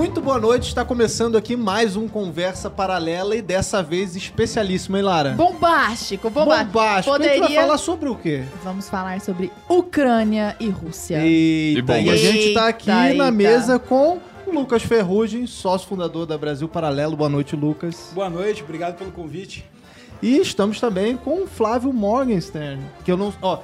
Muito boa noite, está começando aqui mais um Conversa Paralela e dessa vez especialíssimo, hein, Lara? Bombástico, bombástico. Bombástico. A gente vai Poderia- falar sobre o quê? Vamos falar sobre Ucrânia e Rússia. Eita, bom, e a gente tá aqui Eita, na mesa com o Lucas Ferrugem, sócio fundador da Brasil Paralelo. Boa noite, Lucas. Boa noite, obrigado pelo convite. E estamos também com o Flávio Morgenstern, que eu não... Ó,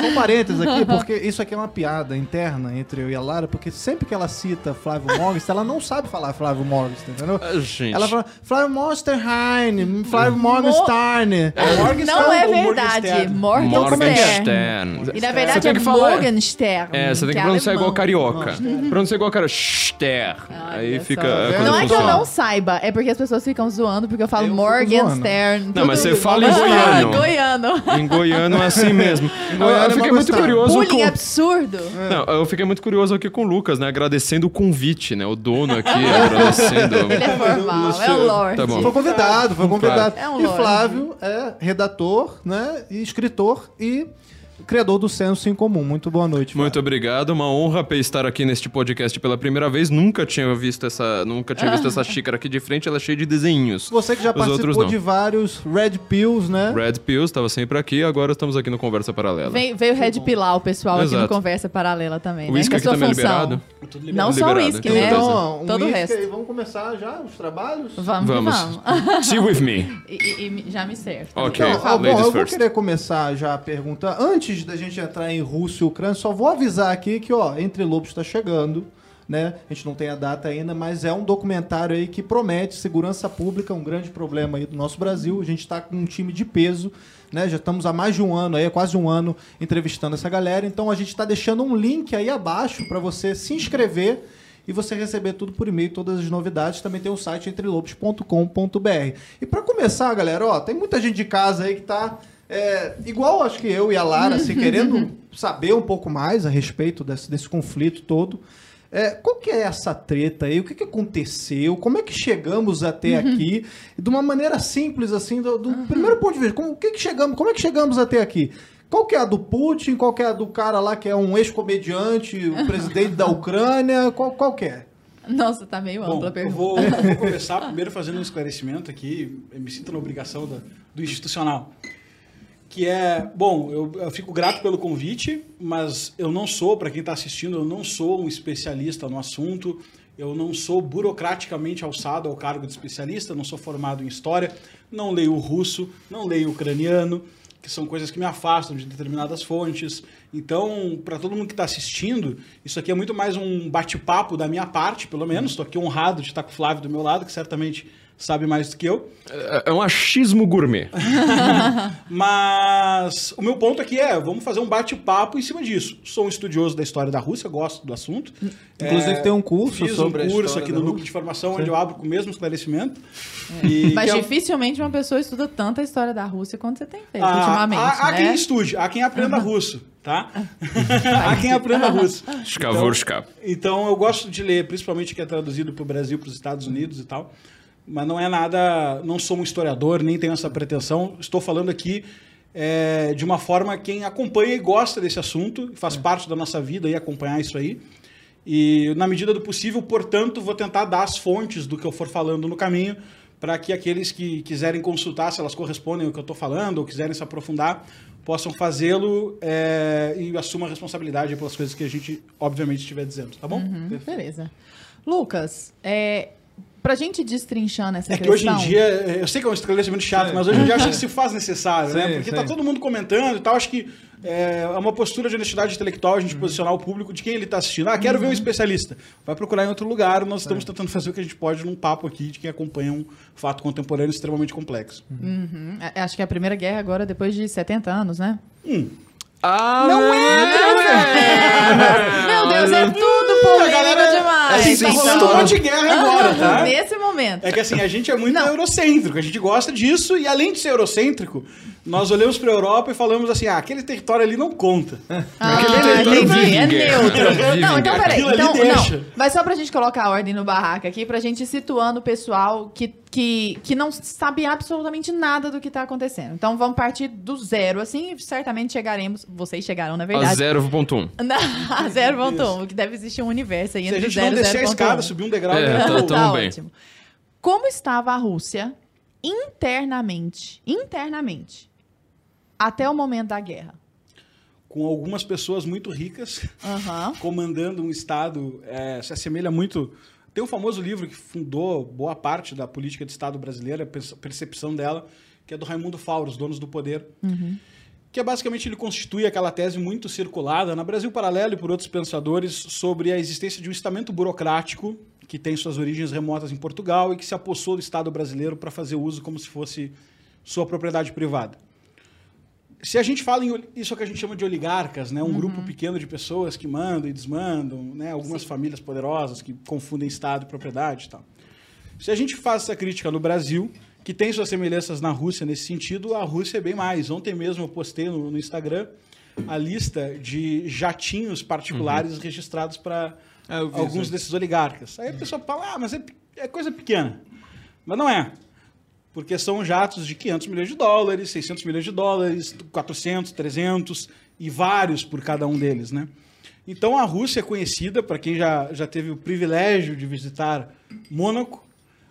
só um parênteses aqui, porque isso aqui é uma piada interna entre eu e a Lara, porque sempre que ela cita Flávio Morgenstern, ela não sabe falar Flávio Morgenstern, entendeu? Ah, gente. Ela fala Flávio Monsterheim, Flávio Morgenstern. Não é verdade, Morgenstern? Então, como é que é? Morgenstern. E na Você verdade tem é que falar- Morgenstern. É, você tem que é pronunciar alemão. igual carioca. Pronunciar igual cara. Ster. Aí fica. é, Não é que eu não saiba, é porque as pessoas ficam zoando porque eu falo Eu Não, mas você fala em Ah, goiano. goiano. Em goiano é assim mesmo. goiano eu, é fiquei mal muito curioso Bullying com. absurdo. Não, eu fiquei muito curioso aqui com o Lucas, né? Agradecendo o convite, né? O dono aqui agradecendo. Ele é formal, é o Lorde. Tá bom. Foi convidado, foi convidado. É um e. Flávio é redator, né? E escritor e criador do Senso em Comum. Muito boa noite. Muito obrigado, uma honra estar aqui neste podcast pela primeira vez. Nunca tinha visto essa, nunca tinha visto essa xícara aqui de frente, ela é cheia de desenhinhos. Você que já Os participou de vários Red Pills, né? Red Pills estava sempre aqui, agora estamos aqui no Conversa Paralela. Veio, veio Red Pilar, o pessoal aqui no Exato. Conversa Paralela também. O né? uísque Que é a aqui sua também é função. liberado? Tudo Não liberado. só o Liberado, uísque, né? Então, um Todo o resto. aí. Vamos começar já os trabalhos? Vamos, Vamos. vamos. See with me. E, e- e já me serve. Ok. Então, ah, bom, eu vou querer começar já a pergunta. Antes da gente entrar em Rússia e Ucrânia, só vou avisar aqui que, ó, Entre Lobos está chegando, né? A gente não tem a data ainda, mas é um documentário aí que promete segurança pública, um grande problema aí do nosso Brasil. A gente está com um time de peso, né? Já estamos há mais de um ano aí, quase um ano entrevistando essa galera. Então a gente está deixando um link aí abaixo para você se inscrever e você receber tudo por e-mail, todas as novidades. Também tem o site entrelobos.com.br. E para começar, galera, ó, tem muita gente de casa aí que tá é, igual acho que eu e a Lara, assim, querendo saber um pouco mais a respeito desse, desse conflito todo. É, qual que é essa treta aí? O que, que aconteceu? Como é que chegamos até aqui? De uma maneira simples, assim, do, do primeiro ponto de vista. Como, o que que chegamos, como é que chegamos até aqui? Qual que é a do Putin? Qual que é a do cara lá que é um ex-comediante, o presidente da Ucrânia? Qual, qual que é? Nossa, tá meio Bom, ampla a eu pergunta. vou, eu vou começar primeiro fazendo um esclarecimento aqui, eu me sinto na obrigação da- do institucional. Que é, bom, eu, eu fico grato pelo convite, mas eu não sou, para quem está assistindo, eu não sou um especialista no assunto, eu não sou burocraticamente alçado ao cargo de especialista, não sou formado em história, não leio russo, não leio ucraniano, que são coisas que me afastam de determinadas fontes. Então, para todo mundo que está assistindo, isso aqui é muito mais um bate-papo da minha parte, pelo menos. Estou aqui honrado de estar com o Flávio do meu lado, que certamente sabe mais do que eu. É é um achismo gourmet. Mas o meu ponto aqui é, vamos fazer um bate-papo em cima disso. Sou um estudioso da história da Rússia, gosto do assunto. Inclusive tem um curso Fiz sobre um curso aqui no núcleo de formação, onde eu abro com o mesmo esclarecimento. E Mas é- dificilmente uma pessoa estuda tanto a história da Rússia quanto você tem feito Ah, ultimamente, há, há né? quem estude, há quem aprenda russo, tá? há quem aprenda russo. Skavurska. Então eu gosto de ler, principalmente que é traduzido para o Brasil, para os Estados Unidos e tal. Mas não é nada, não sou um historiador, nem tenho essa pretensão. Estou falando aqui é, de uma forma quem acompanha e gosta desse assunto, faz parte da nossa vida e acompanhar isso aí. E na medida do possível, portanto, vou tentar dar as fontes do que eu for falando no caminho para que aqueles que quiserem consultar se elas correspondem ao que eu estou falando ou quiserem se aprofundar possam fazê-lo é, e assumam a responsabilidade pelas coisas que a gente, obviamente, estiver dizendo, tá bom? Uhum, beleza. Lucas, é, pra gente destrinchando essa É que questão... hoje em dia, eu sei que é um esclarecimento chato, Sim. mas hoje em dia acho que se faz necessário, né? Sim, Porque sim. tá todo mundo comentando e tal, acho que é é uma postura de honestidade intelectual a Uhum. gente posicionar o público de quem ele está assistindo. Ah, quero ver um especialista. Vai procurar em outro lugar, nós estamos tentando fazer o que a gente pode num papo aqui de quem acompanha um fato contemporâneo extremamente complexo. Uhum, é- acho que é a primeira guerra agora depois de 70 anos, né? Ah, Não é! Meu Deus, é tudo A polêmico galera- demais. Assim, tá rolando um monte de guerra agora, tá? Nesse momento. É que assim, a gente é muito Não. eurocêntrico, a gente gosta disso, e além de ser eurocêntrico, nós olhamos para a Europa e falamos assim: ah, aquele território ali não conta. Ah, Aquele território entendi, vive é guerra. neutro. Vive Não, então peraí. Então, deixa. não. Mas só pra gente colocar a ordem no barraco aqui, pra gente ir situando o pessoal que, que, que não sabe absolutamente nada do que tá acontecendo. Então vamos partir do zero, assim, e certamente chegaremos. Vocês chegarão, na A verdade. 0.1. Na- A 0.1, que deve existir um universo aí Se a entre gente não 0 e descer a 0.1. escada, subir um degrau, É, tá- tá, bem. ótimo. Como estava a Rússia internamente, internamente, até o momento da guerra? com algumas pessoas muito ricas comandando um Estado, é, se assemelha muito. Tem um famoso livro que fundou boa parte da política de Estado brasileira, a perce- percepção dela, que é do Raimundo Fauro, Os Donos do Poder. Que é basicamente ele constitui aquela tese muito circulada na Brasil Paralelo e por outros pensadores sobre a existência de um estamento burocrático que tem suas origens remotas em Portugal e que se apossou do Estado brasileiro para fazer uso como se fosse sua propriedade privada se a gente fala em isso que a gente chama de oligarcas, né? Um grupo pequeno de pessoas que mandam e desmandam, né? Algumas famílias poderosas que confundem Estado e propriedade e tal. Se a gente faz essa crítica no Brasil, que tem suas semelhanças na Rússia nesse sentido, a Rússia é bem mais. Ontem mesmo eu postei no, no Instagram a lista de jatinhos particulares registrados para vi alguns isso desses oligarcas. Aí a pessoa fala, ah, mas é, é coisa pequena. Mas não é. Porque são jatos de 500 milhões de dólares, 600 milhões de dólares, 400, 300 e vários por cada um deles, né? Então a Rússia é conhecida, para quem já, já teve o privilégio de visitar Mônaco,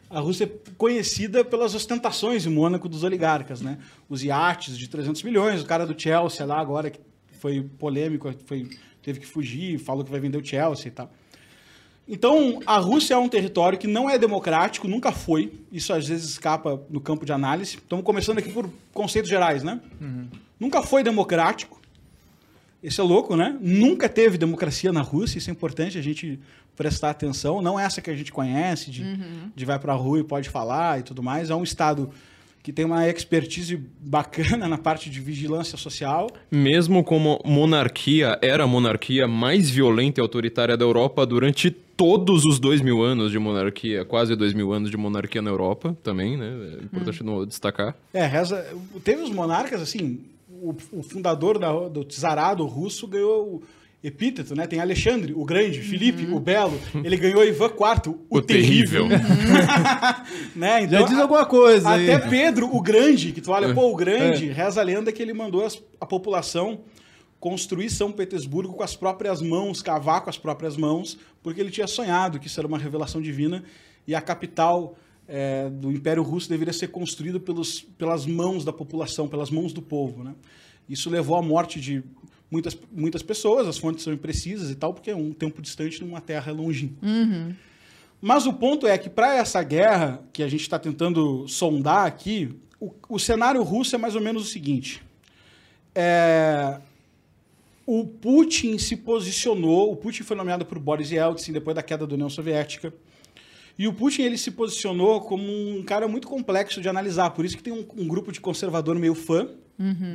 a Rússia é conhecida pelas ostentações em Mônaco dos oligarcas, né? Os iates de 300 milhões, o cara do Chelsea lá agora que foi polêmico, foi, teve que fugir, falou que vai vender o Chelsea e tal. Então, a Rússia é um território que não é democrático, nunca foi. Isso às vezes escapa no campo de análise. Estamos começando aqui por conceitos gerais, né? Nunca foi democrático. Isso é louco, né? Nunca teve democracia na Rússia, isso é importante a gente prestar atenção. Não é essa que a gente conhece, de, de vai pra rua e pode falar e tudo mais. É um Estado que tem uma expertise bacana na parte de vigilância social. Mesmo como monarquia, era a monarquia mais violenta e autoritária da Europa durante todos os dois mil anos de monarquia, quase dois mil anos de monarquia na Europa também, né? É importante não destacar. É, reza. Teve os monarcas, assim, o, o fundador da- do czarado russo ganhou o epíteto, né? Tem Alexandre, o Grande, Felipe, o Belo, ele ganhou Ivan IV, o, O terrível. né? Já diz alguma coisa aí. Até Pedro, o Grande, que tu olha, pô, o Grande, reza a lenda que ele mandou as- a população construir São Petersburgo com as próprias mãos, cavar com as próprias mãos, porque ele tinha sonhado que isso era uma revelação divina e a capital é, do Império Russo deveria ser construída pelos, pelas mãos da população, pelas mãos do povo. Né? Isso levou à morte de muitas, muitas pessoas, as fontes são imprecisas e tal, porque é um tempo distante numa terra longínqua. Mas o ponto é que para essa guerra que a gente está tentando sondar aqui, o, o cenário russo é mais ou menos o seguinte. É, o Putin se posicionou, o Putin foi nomeado por Boris Yeltsin depois da queda da União Soviética. E o Putin ele se posicionou como um cara muito complexo de analisar, por isso que tem um, um grupo de conservador meio fã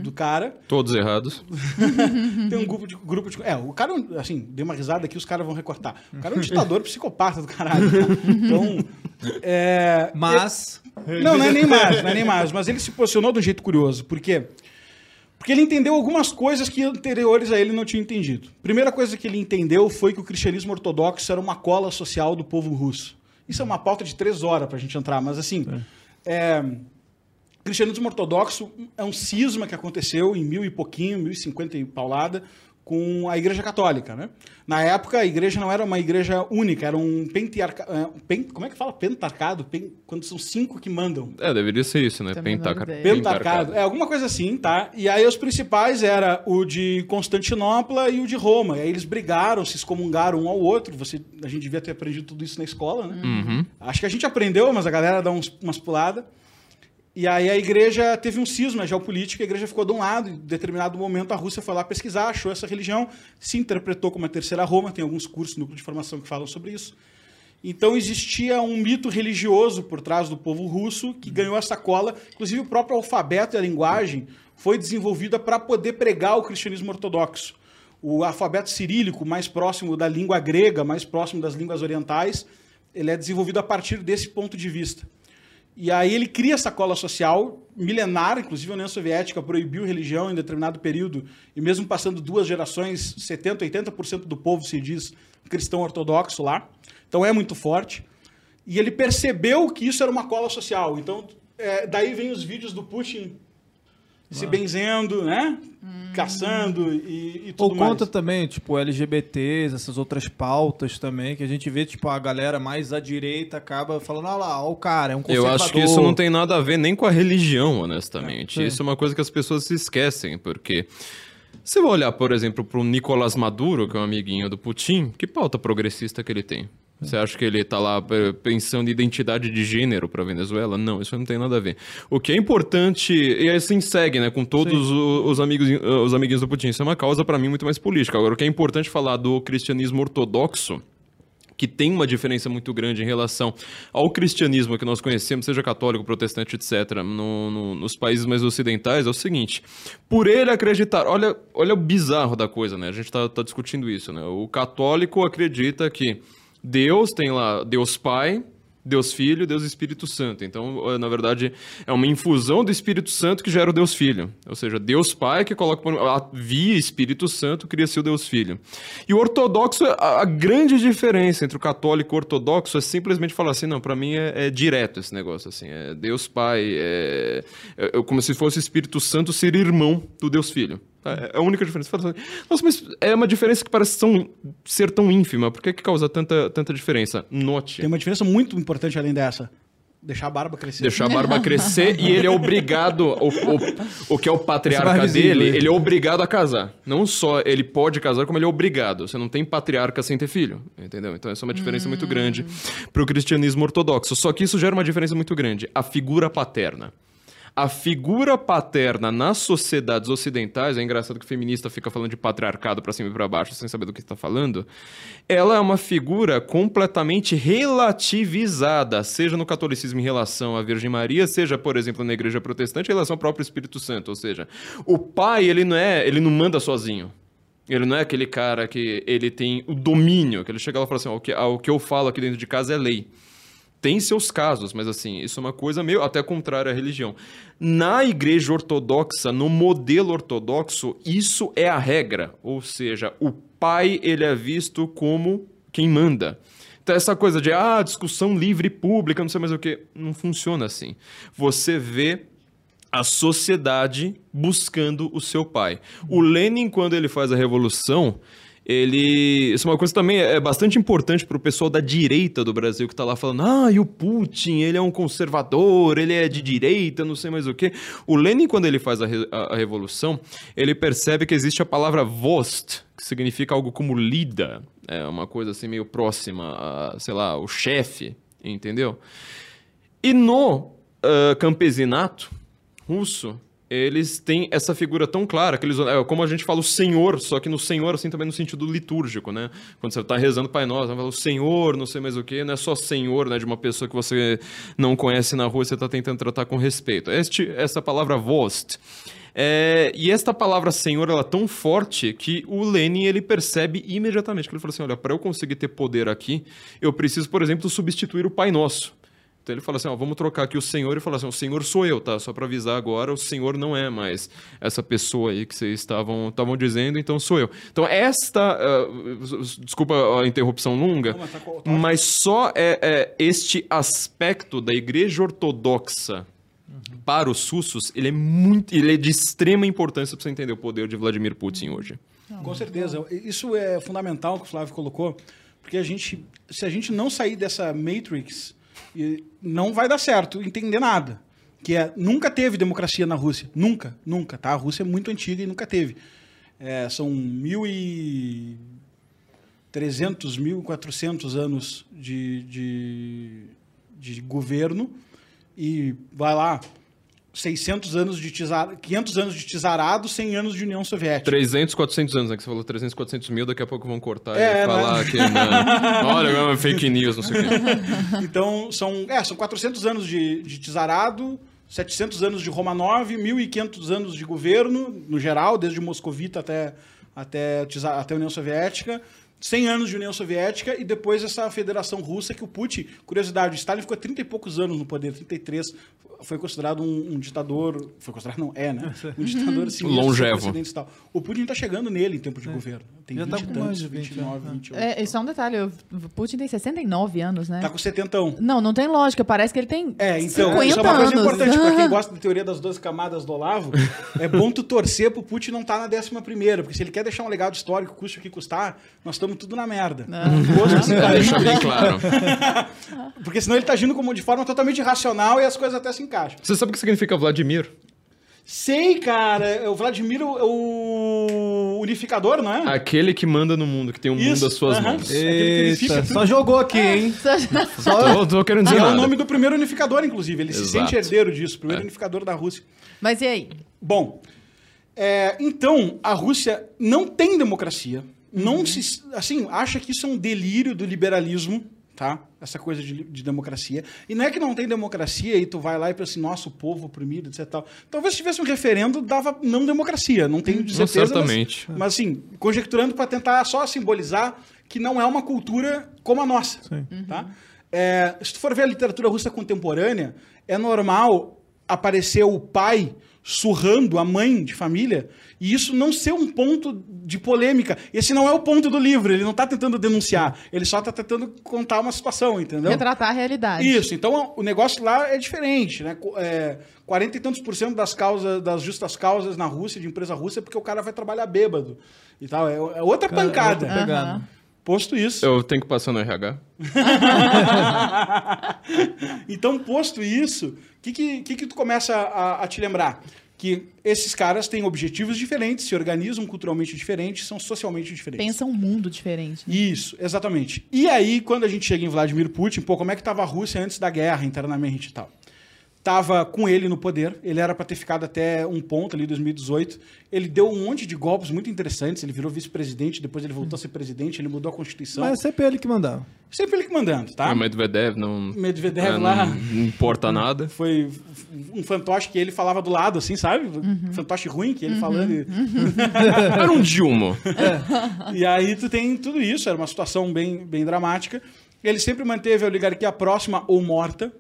do cara. Todos errados. Tem um grupo de, grupo de. É, o cara, assim, dei uma risada aqui, os caras vão recortar. O cara é um ditador psicopata do caralho. Então. É, Mas. não, não é nem mais, não é nem mais. Mas ele se posicionou de um jeito curioso. Por quê? Porque ele entendeu algumas coisas que anteriores a ele não tinha entendido. Primeira coisa que ele entendeu foi que o cristianismo ortodoxo era uma cola social do povo russo. Isso é uma pauta de três horas para a gente entrar, mas assim. é, o cristianismo ortodoxo é um cisma que aconteceu em mil e pouquinho, mil e cinquenta e paulada, com a Igreja Católica, né? Na época, a igreja não era uma igreja única, era um pentiarca... é, pen- como é que fala? Pentarcado? Pen- Quando são cinco que mandam. É, deveria ser isso, né? Também Pentaca... não ideia. Pentarcado. É, alguma coisa assim, tá? E aí os principais era o de Constantinopla e o de Roma. E aí eles brigaram, se excomungaram um ao outro. Você, a gente devia ter aprendido tudo isso na escola, né? Uhum. Acho que a gente aprendeu, mas a galera dá uns, umas puladas. E aí a igreja teve um cisma geopolítico, a igreja ficou de um lado, em determinado momento a Rússia foi lá pesquisar, achou essa religião, se interpretou como a terceira Roma, tem alguns cursos no núcleo de formação que falam sobre isso. Então existia um mito religioso por trás do povo russo que ganhou essa cola, inclusive o próprio alfabeto e a linguagem foi desenvolvida para poder pregar o cristianismo ortodoxo. O alfabeto cirílico, mais próximo da língua grega, mais próximo das línguas orientais, ele é desenvolvido a partir desse ponto de vista. E aí ele cria essa cola social milenar, inclusive a União Soviética proibiu religião em determinado período, e mesmo passando duas gerações, 70%, 80% do povo se diz cristão ortodoxo lá. Então é muito forte. E ele percebeu que isso era uma cola social. Então, é, daí vem os vídeos do Putin se benzendo, né? Caçando e, e tudo Ou mais. conta também, tipo, LGBTs, essas outras pautas também, que a gente vê, tipo, a galera mais à direita acaba falando, ah lá, ó, o cara, é um Eu conservador. acho que isso não tem nada a ver nem com a religião, honestamente. É, isso é uma coisa que as pessoas se esquecem, porque você vai olhar, por exemplo, para o Nicolás Maduro, que é um amiguinho do Putin, que pauta progressista que ele tem? Você acha que ele tá lá eh, pensando em identidade de gênero para Venezuela? Não, isso não tem nada a ver. O que é importante, e assim segue, né, com todos os amigos, eh, os amiguinhos do Putin, isso é uma causa para mim muito mais política. Agora, o que é importante falar do cristianismo ortodoxo, que tem uma diferença muito grande em relação ao cristianismo que nós conhecemos, seja católico, protestante, etc., no- no- nos países mais ocidentais, é o seguinte: por ele acreditar, olha, olha o bizarro da coisa, né? A gente está discutindo isso, né? O católico acredita que Deus tem lá Deus Pai. Deus Filho, Deus Espírito Santo. Então, eh, na verdade, é uma infusão do Espírito Santo que gera o Deus Filho. Ou seja, Deus Pai que coloca via Espírito Santo cria-se o Deus Filho. E o ortodoxo, a, a grande diferença entre o católico e o ortodoxo é simplesmente falar assim, não, para mim é, é direto esse negócio, assim, é Deus Pai, é, é- é como se fosse o Espírito Santo ser irmão do Deus Filho. É a única diferença. Assim, Nossa, mas é uma diferença que parece tão, ser tão ínfima. Por que, que causa tanta, tanta diferença? Note. Tem uma diferença muito importante além dessa. Deixar a barba crescer. Deixar a barba crescer e ele é obrigado, o, o, o que é o patriarca dele, ele é obrigado a casar. Não só ele pode casar, como ele é obrigado. Você não tem patriarca sem ter filho, entendeu? Então essa é uma diferença muito grande pro cristianismo ortodoxo. Só que isso gera uma diferença muito grande. A figura paterna. A figura paterna nas sociedades ocidentais, é engraçado que o feminista fica falando de patriarcado pra cima e pra baixo sem saber do que está falando. Ela é uma figura completamente relativizada, seja no catolicismo em relação à Virgem Maria, seja, por exemplo, na igreja protestante em relação ao próprio Espírito Santo, ou seja, o pai, ele não é, ele não manda sozinho. Ele não é aquele cara que ele tem o domínio, que ele chega lá e fala assim, o que, ah, o que eu falo aqui dentro de casa é lei. Tem seus casos, mas assim, isso é uma coisa meio até contrária à religião. Na igreja ortodoxa, no modelo ortodoxo, isso é a regra. Ou seja, o pai, ele é visto como quem manda. Então essa coisa de, ah, discussão livre e pública, não sei mais o que, não funciona assim. Você vê a sociedade buscando o seu pai. O Lenin, quando ele faz a revolução, ele. Isso é uma coisa também é bastante importante para o pessoal da direita do Brasil que tá lá falando: ah, e o Putin, ele é um conservador, ele é de direita, não sei mais o quê. O Lenin, quando ele faz a, re- a- revolução, ele percebe que existe a palavra vost, que significa algo como lida, é uma coisa assim meio próxima a, sei lá, o chefe, entendeu? E no ah, campesinato russo, eles têm essa figura tão clara, que eles, é, como a gente fala o Senhor, só que no Senhor, assim, também no sentido litúrgico, né? Quando você está rezando Pai Nosso, fala o Senhor, não sei mais o quê, não é só Senhor, né, de uma pessoa que você não conhece na rua, você está tentando tratar com respeito. Este, essa palavra Vost. É, e esta palavra Senhor, ela é tão forte que o Lenin, ele percebe imediatamente, que ele fala assim, olha, para eu conseguir ter poder aqui, eu preciso, por exemplo, substituir o Pai Nosso. Então ele fala assim, ó, vamos trocar aqui o Senhor e falar assim, o Senhor sou eu, tá? Só para avisar agora, o Senhor não é mais essa pessoa aí que vocês estavam estavam dizendo, então sou eu. Então esta, ah, desculpa a interrupção longa, Não, mas tá tá mas só é, é este aspecto da Igreja Ortodoxa para os russos, ele é muito, ele é de extrema importância para você entender o poder de Vladimir Putin hoje. Com certeza. Isso é fundamental que o Flávio colocou, porque a gente, se a gente não sair dessa matrix, e não vai dar certo entender nada. Que é, nunca teve democracia na Rússia. Nunca, nunca, tá? A Rússia é muito antiga e nunca teve. É, são mil e... 300, 1.400 anos de, de, de governo e vai lá 600 anos de tizar, 500 anos de tizarado, 100 anos de União Soviética. 300, 400 anos, né? Que você falou 300, 400 mil, daqui a pouco vão cortar É, e falar né? que não. Olha, é uma fake news, não sei o quê. Então, são, é, são 400 anos de, de tizarado, 700 anos de Romanov, 1.500 anos de governo, no geral, desde Moscovita até, até, até a União Soviética, 100 anos de União Soviética e depois essa Federação Russa que o Putin, curiosidade, o Stalin ficou 30 e poucos anos no poder, 33, foi considerado um, um ditador, foi considerado, não, é, né? Um ditador assim, Longevo. e tal. O Putin tá chegando nele em tempo de governo. Tem Já tá 20 e com mais tantos, de 20, 29, né? 28. É, só um detalhe, o Putin tem 69 anos, né? Tá com 70. Não, não tem lógica, parece que ele tem É, então, 50 isso é uma coisa anos. importante pra quem gosta da teoria das 12 camadas do Olavo. É bom tu torcer pro Putin não estar na 11 primeira, porque se ele quer deixar um legado histórico, custe o que custar, nós estamos tudo na merda. Gosto desse Pra cara. deixar bem claro. Porque senão ele tá agindo como de forma totalmente irracional e as coisas até se encaixam. Você sabe o que significa Vladimir? Sei, cara, é o Vladimir é o unificador, não é? Aquele que manda no mundo, que tem o mundo Isso, às suas mãos. É Eita, tudo. só jogou aqui, hein? Só... Tô, tô querendo dizer E é o nome do primeiro unificador, inclusive. Ele se Exato. sente herdeiro disso, o primeiro É. unificador da Rússia. Mas e aí? Bom, é, então a Rússia não tem democracia, não se, assim, acha que isso é um delírio do liberalismo, tá? Essa coisa de, de democracia. E não é que não tem democracia e tu vai lá e pensa assim, nossa, o povo oprimido, etc. Tal. Talvez se tivesse um referendo, dava não democracia, não tenho de Não, certeza. mas- certamente. Mas, assim, conjecturando para tentar só simbolizar que não é uma cultura como a nossa. Tá? É, se tu for ver a literatura russa contemporânea, é normal aparecer o pai surrando a mãe de família e isso não ser um ponto de polêmica. Esse não é o ponto do livro, ele não está tentando denunciar, ele só está tentando contar uma situação, entendeu? Retratar a realidade. Isso, então o negócio lá é diferente, né? É, 40 e tantos por cento das causas, das justas causas na Rússia, de empresa russa, é porque o cara vai trabalhar bêbado e tal. É, é outra Cara, pancada. outra pegada. Aham. Posto isso. Eu tenho que passar no RH. então, posto isso, o que, que, que, que tu começa a, a te lembrar? Que esses caras têm objetivos diferentes, se organizam culturalmente diferentes, são socialmente diferentes. Pensa um mundo diferente. né? Isso, exatamente. E aí, quando a gente chega em Vladimir Putin, pô, como é que estava a Rússia antes da guerra, internamente e tal? Tava com ele no poder, ele era para ter ficado até um ponto ali, 2018. Ele deu um monte de golpes muito interessantes, ele virou vice-presidente, depois ele voltou a ser presidente, ele mudou a Constituição. Mas é sempre ele que mandava. Sempre ele que mandando, tá? Ah, Medvedev não, Medvedev é, lá não, importa nada. foi um fantoche que ele falava do lado, assim, sabe? Um fantoche ruim que ele falando. e- Era um Dilma. E aí tu tem tudo isso, era uma situação bem, bem dramática. Ele sempre manteve a oligarquia próxima ou morta.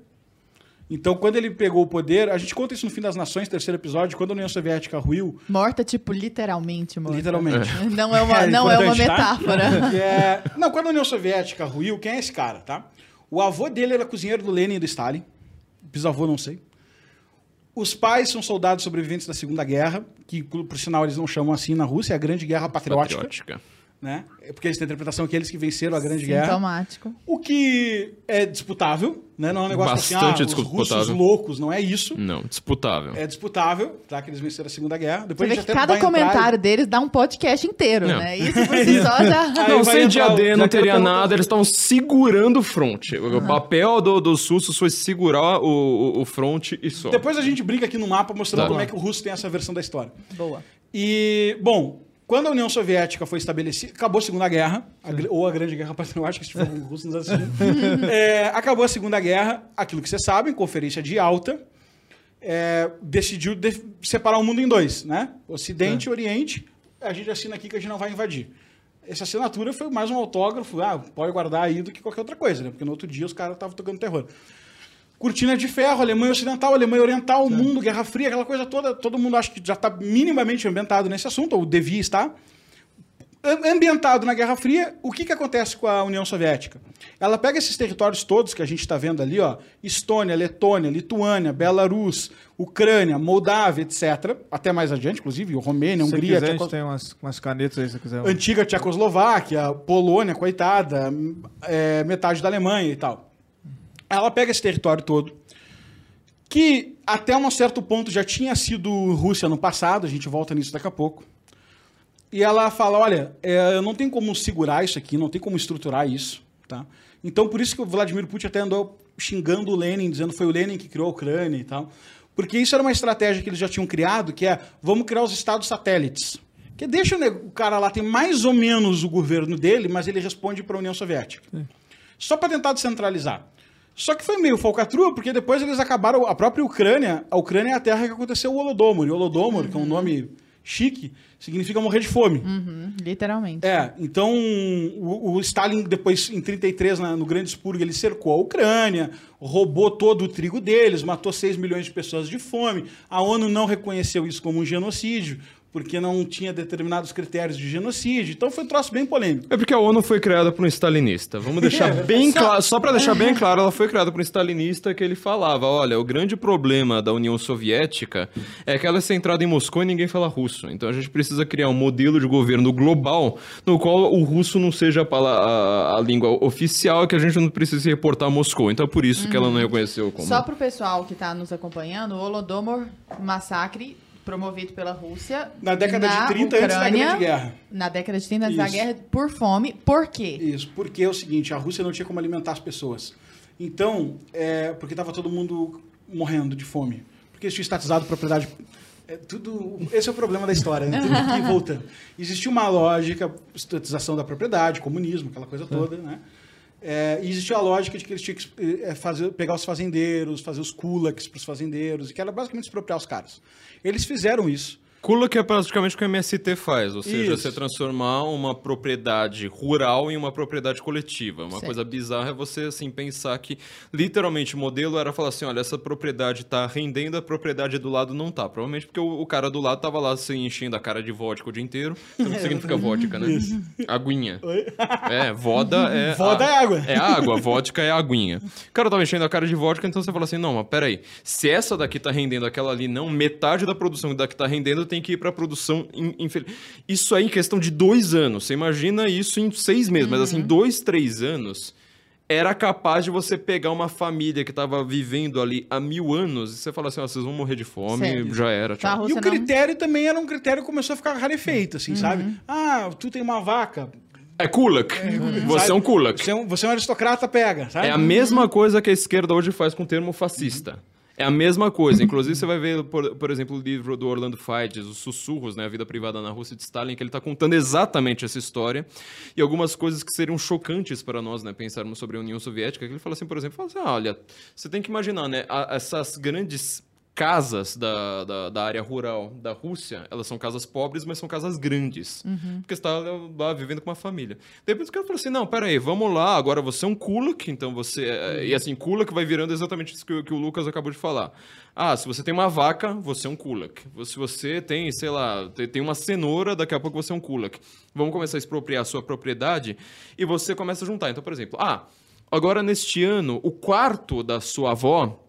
Então, quando ele pegou o poder, a gente conta isso no Fim das Nações, terceiro episódio, quando a União Soviética ruiu, Morta, tipo, literalmente morta. literalmente. Não é uma, não é uma tá? metáfora. É, não, quando a União Soviética ruiu, quem é esse cara, tá? O avô dele era cozinheiro do Lenin e do Stalin. Bisavô, não sei. Os pais são soldados sobreviventes da Segunda Guerra, que, por por sinal, eles não chamam assim na Rússia, é a Grande Guerra Patriótica. Patriótica. Né? É porque eles têm a interpretação que eles que venceram a Grande Guerra. Sintomático. O que é disputável, né? Não é um negócio Bastante assim, ah, os russos disputável. loucos, não é isso. Não, disputável. É disputável, tá? Que eles venceram a Segunda Guerra. Você Depois vê a gente que cada entrar comentário deles dá um podcast inteiro, Não. né? Isso por si só já... Não, vai sem não teria nada, eles estavam segurando o front. O papel do, dos russos foi segurar o, o, o front e só. Depois a gente brinca aqui no mapa mostrando Tá. como é que o russo tem essa versão da história. Boa. E, bom, quando a União Soviética foi estabelecida, acabou a Segunda Guerra, a ou a Grande Guerra Patriótica, se tiver um russo nos assistindo. É, acabou a Segunda Guerra, aquilo que vocês sabem, Conferência de Alta, é, decidiu de- separar o mundo em dois, né? Ocidente e Oriente, a gente assina aqui que a gente não vai invadir. Essa assinatura foi mais um autógrafo, ah, pode guardar aí do que qualquer outra coisa, né? Porque no outro dia os caras estavam tocando terror. Cortina de ferro, Alemanha Ocidental, Alemanha Oriental, mundo, Guerra Fria, aquela coisa toda. Todo mundo acha que já está minimamente ambientado nesse assunto, ou devia estar. Am- Ambientado na Guerra Fria, o que, que acontece com a União Soviética? Ela pega esses territórios todos que a gente está vendo ali, ó, Estônia, Letônia, Lituânia, Belarus, Ucrânia, Moldávia, etc. Até mais adiante, inclusive, Romênia, Se Hungria, quiser, a gente Tcheco- tem umas, umas canetas aí, se quiser. antiga Tchecoslováquia, Polônia, coitada, é, metade da Alemanha e tal. Ela pega esse território todo, que até um certo ponto já tinha sido Rússia no passado, a gente volta nisso daqui a pouco. E ela fala: olha, é, eu não tenho como segurar isso aqui, não tem como estruturar isso. Tá? Então, por isso que o Vladimir Putin até andou xingando o Lenin, dizendo que foi o Lenin que criou a Ucrânia e tal. Porque isso era uma estratégia que eles já tinham criado, que é vamos criar os estados satélites. Que deixa o cara lá, tem mais ou menos o governo dele, mas ele responde para a União Soviética. Só para tentar descentralizar. Só que foi meio falcatrua, porque depois eles acabaram. A própria Ucrânia, a Ucrânia é a terra que aconteceu o Holodomor. E o Holodomor, que é um nome chique, significa morrer de fome. Uhum, literalmente. É, então o, o Stalin, depois, em 33, na- no Grande Expurgo, ele cercou a Ucrânia, roubou todo o trigo deles, matou 6 milhões de pessoas de fome. A ONU não reconheceu isso como um genocídio, porque não tinha determinados critérios de genocídio. Então foi um troço bem polêmico. É porque a ONU foi criada por um stalinista. Vamos deixar bem claro, só pra deixar bem claro, ela foi criada por um stalinista que ele falava, olha, o grande problema da União Soviética é que ela é centrada em Moscou e ninguém fala russo. Então a gente precisa criar um modelo de governo global no qual o russo não seja a, a- a língua oficial e que a gente não precise se reportar a Moscou. Então é por isso que ela não reconheceu como... Só pro pessoal que tá nos acompanhando, o Holodomor massacre promovido pela Rússia Na década na de 30, antes da Ucrânia, Grande Guerra. Na década de 30 antes da Isso. guerra por fome. Por quê? Isso, porque é o seguinte, a Rússia não tinha como alimentar as pessoas. Então, é, porque estava todo mundo morrendo de fome. Porque eles tinham estatizado propriedade. É, tudo, esse é o problema da história, né? Tudo aqui voltando. Existia uma lógica, estatização da propriedade, comunismo, aquela coisa toda, né? É, e existia a lógica de que eles tinham que é, fazer, pegar os fazendeiros, fazer os kulaks para os fazendeiros, e que era basicamente expropriar os caras. Eles fizeram isso. Kulak é praticamente o que o MST faz, ou seja, Isso. você transformar uma propriedade rural em uma propriedade coletiva. Uma Certo. coisa bizarra é você assim pensar que literalmente o modelo era falar assim, olha, essa propriedade tá rendendo, a propriedade do lado não tá. Provavelmente porque o, o cara do lado tava lá se enchendo a cara de vodka o dia inteiro. Sabe o que significa vodka, né? Aguinha. É, voda é Voda a- é água. É água, vodka é aguinha. O cara tava enchendo a cara de vodka, então você fala assim, não, mas peraí, se essa daqui tá rendendo, aquela ali não, metade da produção daqui tá rendendo tem que ir pra produção in- infel- Isso aí em questão de dois anos. Você imagina isso em seis meses, mas assim, dois, três anos era capaz de você pegar uma família que tava vivendo ali há mil anos e você falar assim, ó, vocês vão morrer de fome, Sério. já era, Tá, a tchau. E o não- critério também era um critério que começou a ficar rarefeito, assim, sabe? Ah, tu tem uma vaca. É kulak. Você é um kulak. Você é um, você é um aristocrata, pega, sabe? É a mesma coisa que a esquerda hoje faz com o termo fascista. É a mesma coisa. Inclusive, você vai ver, por, por exemplo, o livro do Orlando Fides, Os Sussurros, né? A Vida Privada na Rússia de Stalin, que ele está contando exatamente essa história e algumas coisas que seriam chocantes para nós, né? Pensarmos sobre a União Soviética. Que ele fala assim, por exemplo, fala assim, ah, olha, você tem que imaginar, né? a- essas grandes casas da, da, da área rural da Rússia, elas são casas pobres, mas são casas grandes. Porque você está lá vivendo com uma família. Depois o cara falou assim, não, peraí, vamos lá, agora você é um kulak, então você... é- E assim, kulak vai virando exatamente isso que, o- que o Lucas acabou de falar. Ah, se você tem uma vaca, você é um kulak. Se você tem, sei lá, te- tem uma cenoura, daqui a pouco você é um kulak. Vamos começar a expropriar a sua propriedade e você começa a juntar. Então, por exemplo, ah, agora neste ano, o quarto da sua avó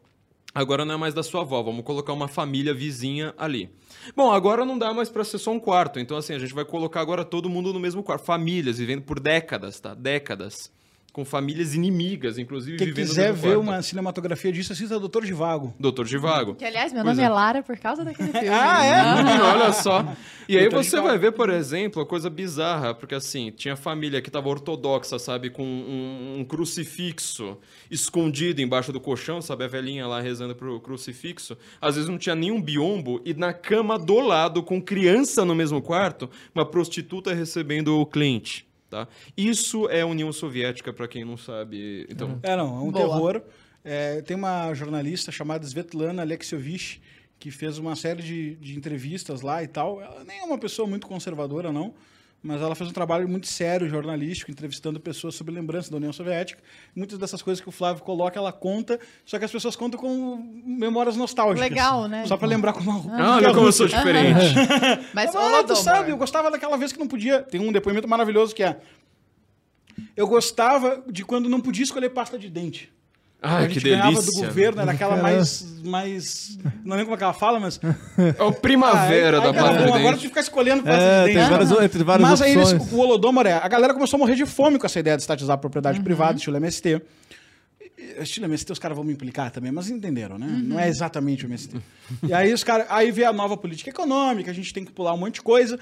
Agora não é mais da sua avó, vamos colocar uma família vizinha ali. Bom, agora não dá mais pra ser só um quarto, então assim, a gente vai colocar agora todo mundo no mesmo quarto. Famílias vivendo por décadas, tá? Décadas. Com famílias inimigas, inclusive Quem vivendo quiser ver uma cinematografia disso, assista Doutor de Vago. Doutor Givago. Que, aliás, meu Pois nome é. é. Lara por causa daquele filme. Ah, é? Olha só. E aí você vai ver, por exemplo, a coisa bizarra, porque assim, tinha família que tava ortodoxa, sabe, com um, um crucifixo escondido embaixo do colchão, sabe, a velhinha lá rezando pro crucifixo. Às vezes não tinha nenhum biombo e na cama do lado, com criança no mesmo quarto, uma prostituta recebendo o cliente. Tá? Isso é a União Soviética, para quem não sabe. Então, É, não, é um Boa. terror. É, tem uma jornalista chamada Svetlana Alexiovich, que fez uma série de, de entrevistas lá e tal. Ela nem é uma pessoa muito conservadora, não. Mas ela fez um trabalho muito sério, jornalístico, entrevistando pessoas sobre lembranças da União Soviética. Muitas dessas coisas que o Flávio coloca, ela conta, só que as pessoas contam com memórias nostálgicas. Legal, né? Só pra lembrar como... ah, olha como eu sou diferente. Mas, Ah, tu sabe, eu gostava daquela vez que não podia. Tem um depoimento maravilhoso que é. Eu gostava de quando não podia escolher pasta de dente. Ai, a que gente ganhava do delícia. governo, era aquela Caramba. mais, mais. Não lembro como é que ela fala, mas. É o primavera Ah, da aí era pasta de bom, Agora dente. tu ficar escolhendo É, tem várias, entre várias Mas aí opções. eles, o Holodomor é. A galera começou a morrer de fome com essa ideia de estatizar a propriedade privada, estilo MST. Estilo MST, os caras vão me implicar também, mas entenderam, né? Não é exatamente o MST. e aí os caras. Aí vê a nova política econômica, a gente tem que pular um monte de coisa.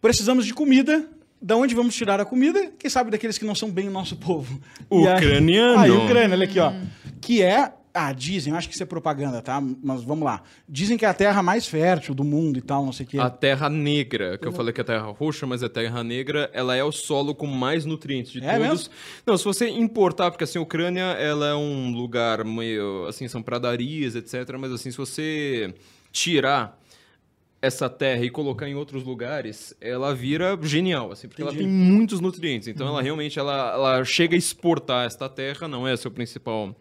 Precisamos de comida. Da onde vamos tirar a comida? Quem sabe daqueles que não são bem o nosso povo. E aí- Ucraniano. Aí, Ucrânia, olha aqui, ó. Que é. Ah, dizem, eu acho que isso é propaganda, tá? Mas vamos lá. Dizem que é a terra mais fértil do mundo e tal, não sei o quê. A terra negra, que eu falei que é a terra roxa, mas a terra negra, ela é o solo com mais nutrientes de É todos. mesmo? Não, se você importar, porque assim, a Ucrânia, ela é um lugar meio, assim, são pradarias, etc, mas assim, se você tirar essa terra e colocar em outros lugares, ela vira genial, assim, porque ela Entendi. tem muitos nutrientes. Então ela realmente ela, ela chega a exportar esta terra, não é seu principal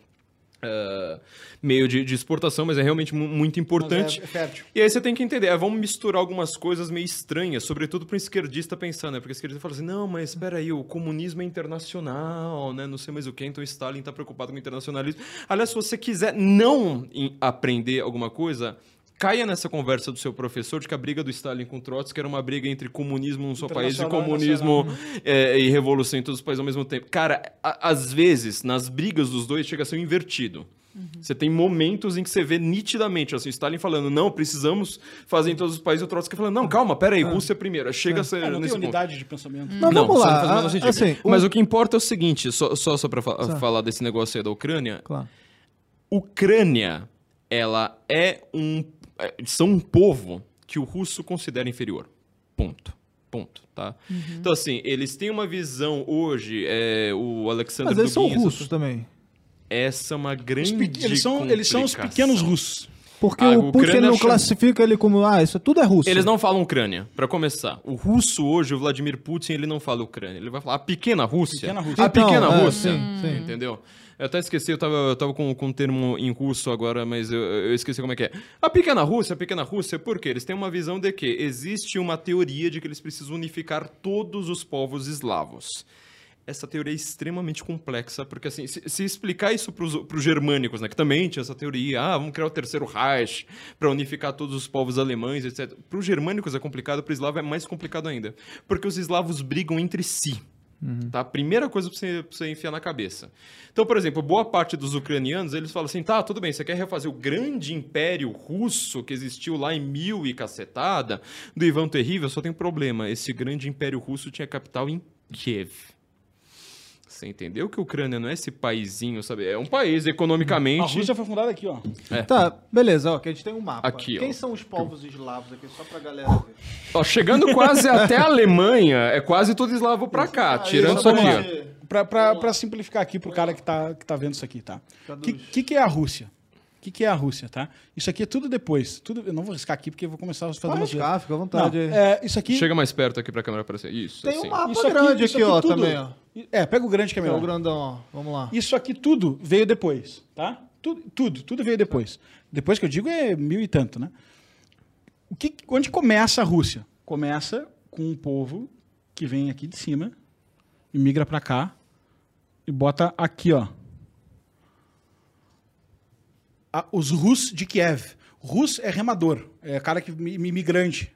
eh, meio de, de exportação, mas é realmente mu- muito importante. Mas é, é fértil. E aí você tem que entender, é, vamos misturar algumas coisas meio estranhas, sobretudo para um esquerdista pensar, né? Porque o esquerdista fala assim, não, mas espera aí, o comunismo é internacional, né? Não sei mais o que, então o Stalin tá preocupado com o internacionalismo. Aliás, se você quiser não aprender alguma coisa, caia nessa conversa do seu professor de que a briga do Stalin com o Trotsky era uma briga entre comunismo num só país e comunismo é, e revolução em todos os países ao mesmo tempo. Cara, a- às vezes, nas brigas dos dois, chega a ser um invertido. Você tem momentos em que você vê nitidamente, assim, Stalin falando, não, precisamos fazer em todos os países, e o Trotsky falando, não, calma, peraí, Rússia primeiro. Chega a ser É, não tem nesse ponto. unidade de pensamento. Mas Não, vamos isso lá. não faz a- sentido. assim, o- Mas o que importa é o seguinte, só, só, só pra fa- Tá. falar desse negócio aí da Ucrânia, Claro. Ucrânia, ela é um. É, São um povo que o russo considera inferior. Ponto. Ponto, tá? Então, assim, eles têm uma visão hoje, é, o Alexander Mas eles são Dugin, russos também. Essa é uma grande eles, são, eles são os pequenos russos. Porque Ah, o Putin não chama- classifica ele como, ah, isso tudo é russo. Eles não falam Ucrânia, pra começar. O russo hoje, o Vladimir Putin, ele não fala Ucrânia. Ele vai falar a pequena Rússia. Pequena Rússia. A Então, pequena é, Rússia. sim, sim. Entendeu? Eu até esqueci, eu tava, eu tava com, com um termo em russo agora, mas eu, eu esqueci como é que é. A pequena Rússia, a pequena Rússia, por quê? Eles têm uma visão de que existe uma teoria de que eles precisam unificar todos os povos eslavos. Essa teoria é extremamente complexa, porque assim, se, se explicar isso para os germânicos, né, que também tinha essa teoria, ah, vamos criar o terceiro Reich para unificar todos os povos alemães, etc. Para os germânicos é complicado, para o eslavo é mais complicado ainda, porque os eslavos brigam entre si. Tá? Primeira coisa pra você, você enfiar na cabeça. Então, por exemplo, boa parte dos ucranianos, eles falam assim, tá, tudo bem, você quer refazer o grande império russo que existiu lá em mil e cacetada, do Ivan Terrível, só tem um problema, esse grande império russo tinha capital em Kiev. Você entendeu que a Ucrânia não é esse paizinho, sabe? É um país A economicamente... Rússia foi fundada aqui, ó. Tá, beleza, ó, que a gente tem um mapa. Aqui, ó. Quem são os povos eslavos aqui, só pra galera ver? Ó, chegando quase até a Alemanha, é quase todo eslavo pra cá, Aí, tirando só isso aqui, ó. Pra, pra, pra simplificar aqui pro cara que tá, que tá vendo isso aqui, tá? O que, que, que é a Rússia? O que, que é a Rússia, tá? Isso aqui é tudo depois. Tudo, eu não vou riscar aqui porque eu vou começar a fazer Pode uma riscar, fica à Não, vontade. é, isso aqui. Chega mais perto aqui pra câmera aparecer. Isso, Tem assim. um mapa isso aqui- grande isso aqui, ó, tudo- também, ó. É, pega o grande que é Que é o melhor. grandão, ó. Vamos lá. Isso aqui tudo veio depois, tá? Tudo, tudo, tudo veio depois. Depois que eu digo é mil e tanto, né? O que, onde começa a Rússia? Começa com um povo que vem aqui de cima e migra pra cá e bota aqui, ó. A- os Rus de Kiev. Rus é remador, é cara que mi- imigrante.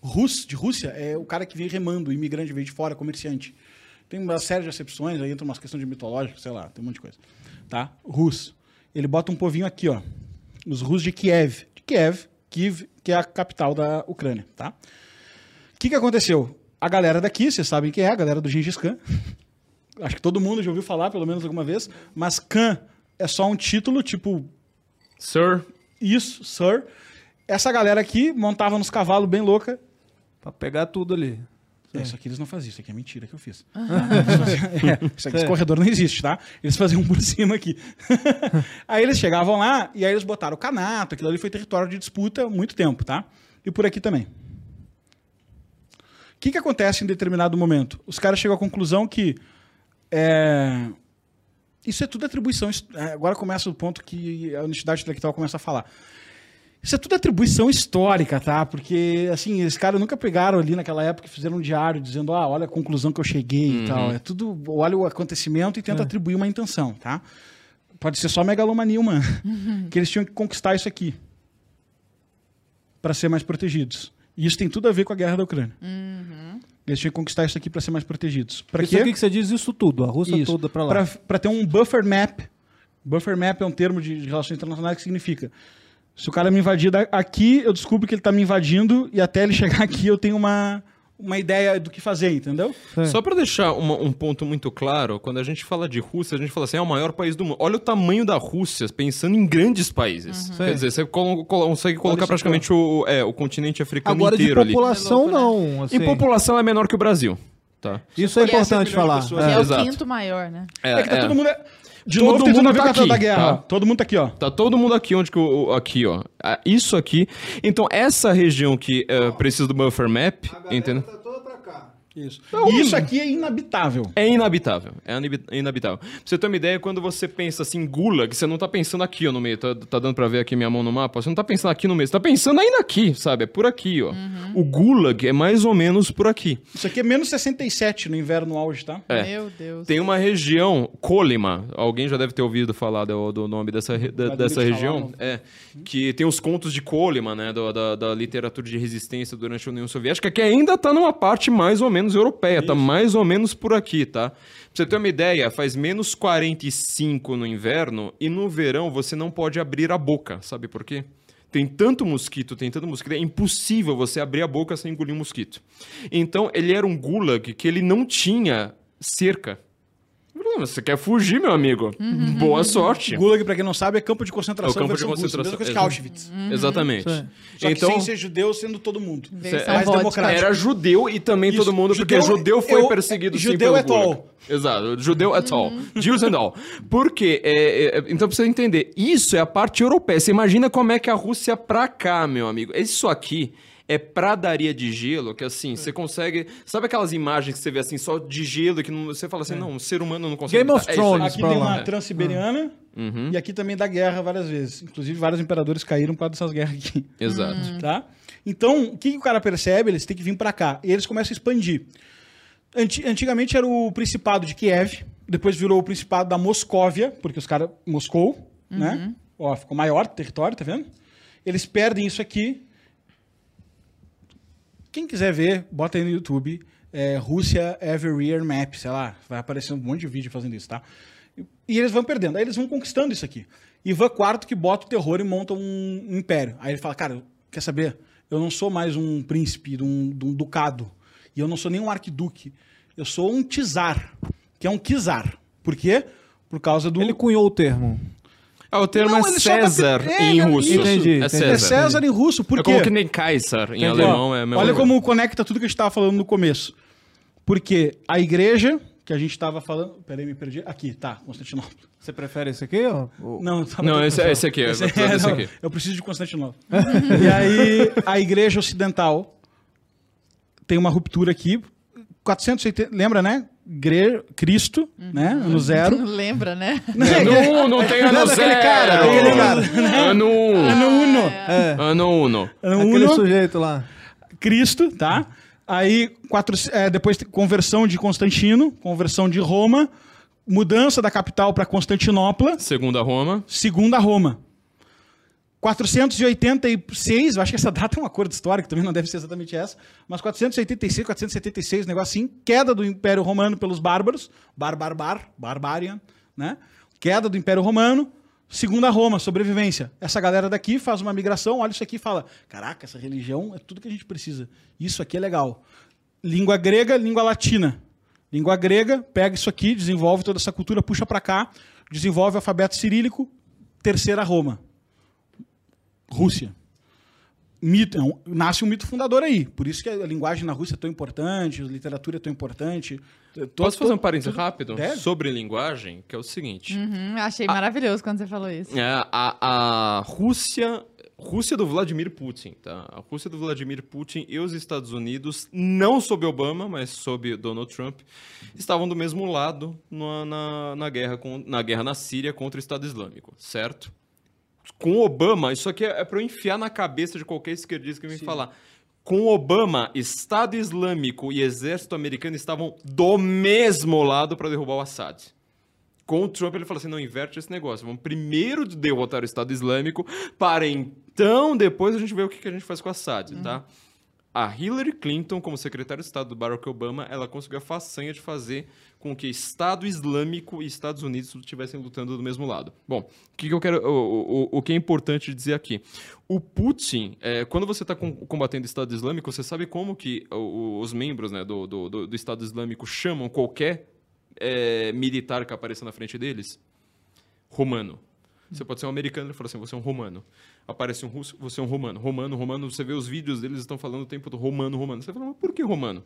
Rus de Rússia é o cara que vem remando, imigrante veio de fora, comerciante. Tem uma série de acepções, aí entra umas questões de mitológico, sei lá, tem um monte de coisa. Tá? Rus. Ele bota um povinho aqui, ó. Os Rus de Kiev. De Kiev, Kiev, que é a capital da Ucrânia, tá? O que, que aconteceu? A galera daqui, vocês sabem quem é, a galera do Gengis Khan. Acho que todo mundo já ouviu falar, pelo menos alguma vez. Mas Khan é só um título, tipo, Sir, isso, Sir. Essa galera aqui montava nos cavalos bem louca. Pra pegar tudo ali. É, Isso aqui eles não faziam, isso aqui é mentira que eu fiz. Faziam- é, isso aqui, esse É. corredor não existe, tá? Eles faziam um por cima aqui. aí eles chegavam lá e aí eles botaram o canato, aquilo ali foi território de disputa há muito tempo, tá? E por aqui também. O que, que acontece em determinado momento? Os caras chegam à conclusão que é, isso é tudo atribuição. his- é, Agora começa o ponto que a honestidade intelectual começa a falar. Isso é tudo atribuição histórica, tá? Porque, assim, esses caras nunca pegaram ali naquela época e fizeram um diário dizendo, ah, olha a conclusão que eu cheguei e tal. É tudo, olha o acontecimento e tenta atribuir uma intenção, tá? Pode ser só megalomania humana. Que eles tinham que conquistar isso aqui para ser mais protegidos. E isso tem tudo a ver com a guerra da Ucrânia. Eles tinham que conquistar isso aqui para ser mais protegidos. Para quê? que você diz isso tudo, a Rússia Isso. toda pra lá. Para ter um buffer map. Buffer map é um termo de de relações internacionais que significa se o cara me invadir aqui, eu descubro que ele está me invadindo e até ele chegar aqui eu tenho uma, uma ideia do que fazer, entendeu? É. Só pra deixar uma- um ponto muito claro, quando a gente fala de Rússia, a gente fala assim, é o maior país do mundo. Olha o tamanho da Rússia, pensando em grandes países. Sim. Quer dizer, você colo- colo- consegue colocar praticamente o, é, o continente africano Agora, de inteiro ali. população, É louco, né? não. assim. Em população é menor que o Brasil. Tá? Isso é conhece importante de falar. Que É. é o quinto maior, né? É, que tá todo mundo. De todo novo, mundo ver tá aqui, da guerra. tá? Todo mundo tá aqui, ó. Tá todo mundo aqui onde que o, o- aqui, ó. Ah, Isso aqui. Então essa região que eh, precisa do buffer map, entendeu? tá Isso. E isso aqui é inabitável. É inabitável. É inibi- inabitável. Pra você ter uma ideia, quando você pensa assim, Gulag, você não tá pensando aqui, ó, no meio. Tá, tá dando pra ver aqui minha mão no mapa? Você não tá pensando aqui no meio. Você tá pensando ainda aqui, sabe? É por aqui, ó. O Gulag é mais ou menos por aqui. Isso aqui é menos 67 no inverno auge, tá? É. Meu Deus. Tem uma região, Colima, alguém já deve ter ouvido falar do, do nome dessa, da- dessa região, é, que tem os contos de Colima, né, do- da, da literatura de resistência durante a União Soviética, que ainda tá numa parte mais ou menos europeia, tá mais ou menos por aqui, tá? Pra você ter uma ideia, faz menos 45 no inverno e no verão você não pode abrir a boca, sabe por quê? Tem tanto mosquito, tem tanto mosquito, é impossível você abrir a boca sem engolir um mosquito. Então, ele era um gulag que ele não tinha cerca. Você quer fugir, meu amigo? Boa sorte. Gulag, pra quem não sabe, é campo de É o concentração. campo de concentração. Mesma coisa que Auschwitz. Exatamente. Uhum. Só então, que sem ser judeu, sendo todo mundo. Versão mais democrático. era judeu e também Isso. todo mundo, porque Judeu- judeu foi eu- perseguido sim judeu pelo at all. Gulag. Exato, judeu at all. Jews and all. Por quê? É, é, então, você entender, isso é a parte europeia. Você imagina como é que a Rússia pra cá, meu amigo. Isso aqui é pradaria de gelo, que assim, você consegue... Sabe aquelas imagens que você vê assim, só de gelo, que não- você fala assim, não, um ser humano não consegue... Game of. É. Thrones. Aqui pra tem lá. uma transiberiana Uhum. e aqui também da guerra várias vezes. Inclusive, vários imperadores caíram por causa dessas guerras aqui. Exato. Tá? Então, o que, que o cara percebe? Eles têm que vir pra cá. E eles começam a expandir. Anti- antigamente era o Principado de Kiev, depois virou o Principado da Moscóvia, porque os caras. Moscou, né? Ó, ficou maior o território, tá vendo? Eles perdem isso aqui. Quem quiser ver, bota aí no YouTube. É, Rússia Year Map, sei lá, vai aparecer um monte de vídeo fazendo isso, tá? E, e eles vão perdendo. Aí eles vão conquistando isso aqui. Ivan IV que bota o terror e monta um, um império. Aí ele fala, cara, quer saber? Eu não sou mais um príncipe de um, de um ducado. E eu não sou nem um arquiduque. Eu sou um czar, que é um czar. Por quê? Por causa do... Ele cunhou o termo. Ah, o termo Não, é só tá- César é, em é russo. Entendi, É entendi. É César. César em russo, por É quê? como que nem Kaiser em Ó, alemão. É a Olha como conecta tudo que a gente estava falando no começo. Porque a igreja que a gente estava falando. Peraí, me perdi. Aqui, tá, Constantinopla. Você prefere esse aqui? Ó? O- Não, tá Não, esse- esse aqui, eu vou precisar desse não, aqui. Eu preciso de Constantinopla. e aí, a igreja ocidental tem uma ruptura aqui. 480, lembra, né? Gre- Cristo, né? Ano zero. Lembra, né? Ano 1, não tem ano Lembra zero. aquele cara? Aquele cara, Ano 1. Ano uno. É, Ano 1. Ano aquele uno. sujeito lá. Cristo, tá? Aí, quatro, é, depois tem conversão de Constantino, conversão de Roma, mudança da capital para Constantinopla, Segunda Roma. segunda Roma. 486, eu acho que essa data é uma cor histórica, também não deve ser exatamente essa, mas 486, 476, negócio assim, queda do Império Romano pelos bárbaros, barbar, bar, barbarian, né? Queda do Império Romano, segunda Roma, sobrevivência. Essa galera daqui faz uma migração, olha isso aqui e fala: caraca, essa religião é tudo que a gente precisa. Isso aqui é legal. Língua grega, língua latina. Língua grega, pega isso aqui, desenvolve toda essa cultura, puxa para cá, desenvolve o alfabeto cirílico, terceira Roma. Rússia. Mito, é um- nasce um mito fundador aí. Por isso que a linguagem na Rússia é tão importante, a literatura é tão importante. Todo- Posso fazer um parênteses rápido Deve. sobre linguagem? Que é o seguinte. Uhum, achei maravilhoso quando você falou isso. É, a, a Rússia, Rússia do Vladimir Putin, tá? A Rússia do Vladimir Putin e os Estados Unidos, não sob Obama, mas sob Donald Trump, estavam do mesmo lado na, na, na guerra, com, na guerra na Síria contra o Estado Islâmico, certo? Com Obama, isso aqui é, é para eu enfiar na cabeça de qualquer esquerdista que vem falar. Com Obama, Estado Islâmico e Exército Americano estavam do mesmo lado para derrubar o Assad. Com o Trump, ele falou assim: não inverte esse negócio. Vamos primeiro derrotar o Estado Islâmico, para então depois a gente ver o que, que a gente faz com o Assad, tá? A Hillary Clinton, como secretária de Estado do Barack Obama, ela conseguiu a façanha de fazer com que Estado Islâmico e Estados Unidos estivessem lutando do mesmo lado. Bom, o que, eu quero. O, o, o que é importante dizer aqui? O Putin, é, quando você está combatendo o Estado Islâmico, você sabe como que os membros né, do, do, do- do Estado Islâmico chamam qualquer é, militar que apareça na frente deles? Romano. Você pode ser um americano e falar assim, você é um romano. Aparece um russo, você é um romano. Romano, romano, você vê os vídeos deles estão falando o tempo do romano, romano. Você fala, mas por que romano?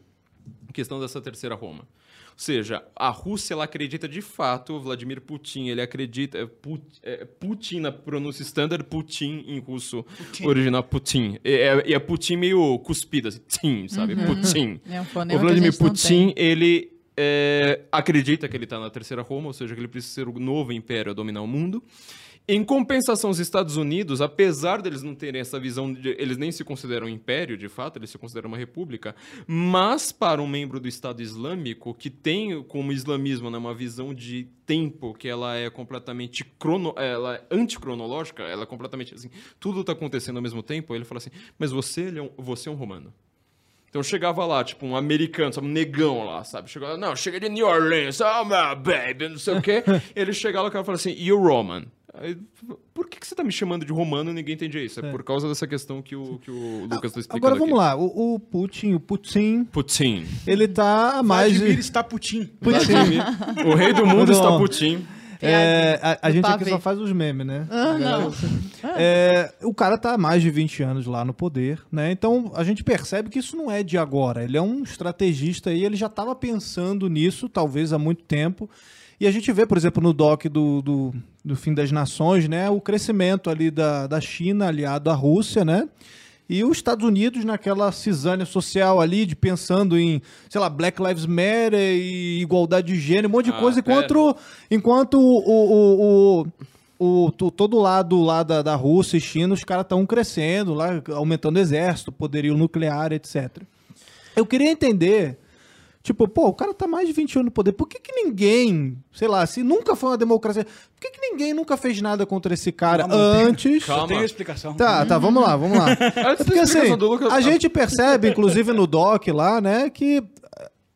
questão dessa terceira Roma. Ou seja, a Rússia ela acredita de fato, Vladimir Putin, ele acredita. é, Put, é, Putin na pronúncia standard, Putin em russo original, Putin. E é, e é Putin meio cuspido, assim, tim, sabe? Putin. É um O Vladimir Putin, ele é, acredita que ele está na terceira Roma, ou seja, que ele precisa ser o novo império a dominar o mundo. Em compensação, os Estados Unidos, apesar deles não terem essa visão, de, eles nem se consideram um império, de fato, eles se consideram uma república, mas para um membro do Estado Islâmico, que tem como islamismo né, uma visão de tempo que ela é completamente crono, ela é anticronológica, ela é completamente assim, tudo está acontecendo ao mesmo tempo, ele fala assim, mas você, é um, você é um romano. Então chegava lá, tipo, um americano, sabe, um negão lá, sabe? Chegava lá, não, chega de New Orleans, oh my baby, não sei o quê. ele chegava lá e falava assim, you Roman. Aí, por que, que você tá me chamando de romano e ninguém entendia isso? É, por causa dessa questão que o, que o Lucas tá explicando Agora vamos aqui. lá, o, o Putin, o Putin, Putin. ele tá há mais Vladimir de... está Putin. Vladimir. o rei do mundo está. Putin. É, a, a gente aqui pavê. só faz os memes, né? Ah, A galera- não. É, o cara tá há mais de 20 anos lá no poder, né? Então a gente percebe que isso não é de agora. Ele é um estrategista aí, ele já estava pensando nisso, talvez há muito tempo. E a gente vê, por exemplo, no doc do, do, do Fim das Nações, né? O crescimento ali da, da China aliado à Rússia, né? E os Estados Unidos naquela cisânia social ali, de pensando em, sei lá, Black Lives Matter e igualdade de gênero, um monte de Ah, coisa, pera. enquanto, enquanto o, o, o, o, o- to- todo lado lá da, da Rússia e China, os caras estão crescendo, lá, aumentando o exército, poderio nuclear, etc. Eu queria entender, tipo, pô, o cara tá mais de 20 anos no poder, por que, que ninguém, sei lá, se nunca foi uma democracia, por que, que ninguém nunca fez nada contra esse cara tem- antes? Calma. Eu tenho a explicação. Tá, tá, vamos lá, vamos lá. É porque assim, a gente percebe, inclusive no DOC lá, né, que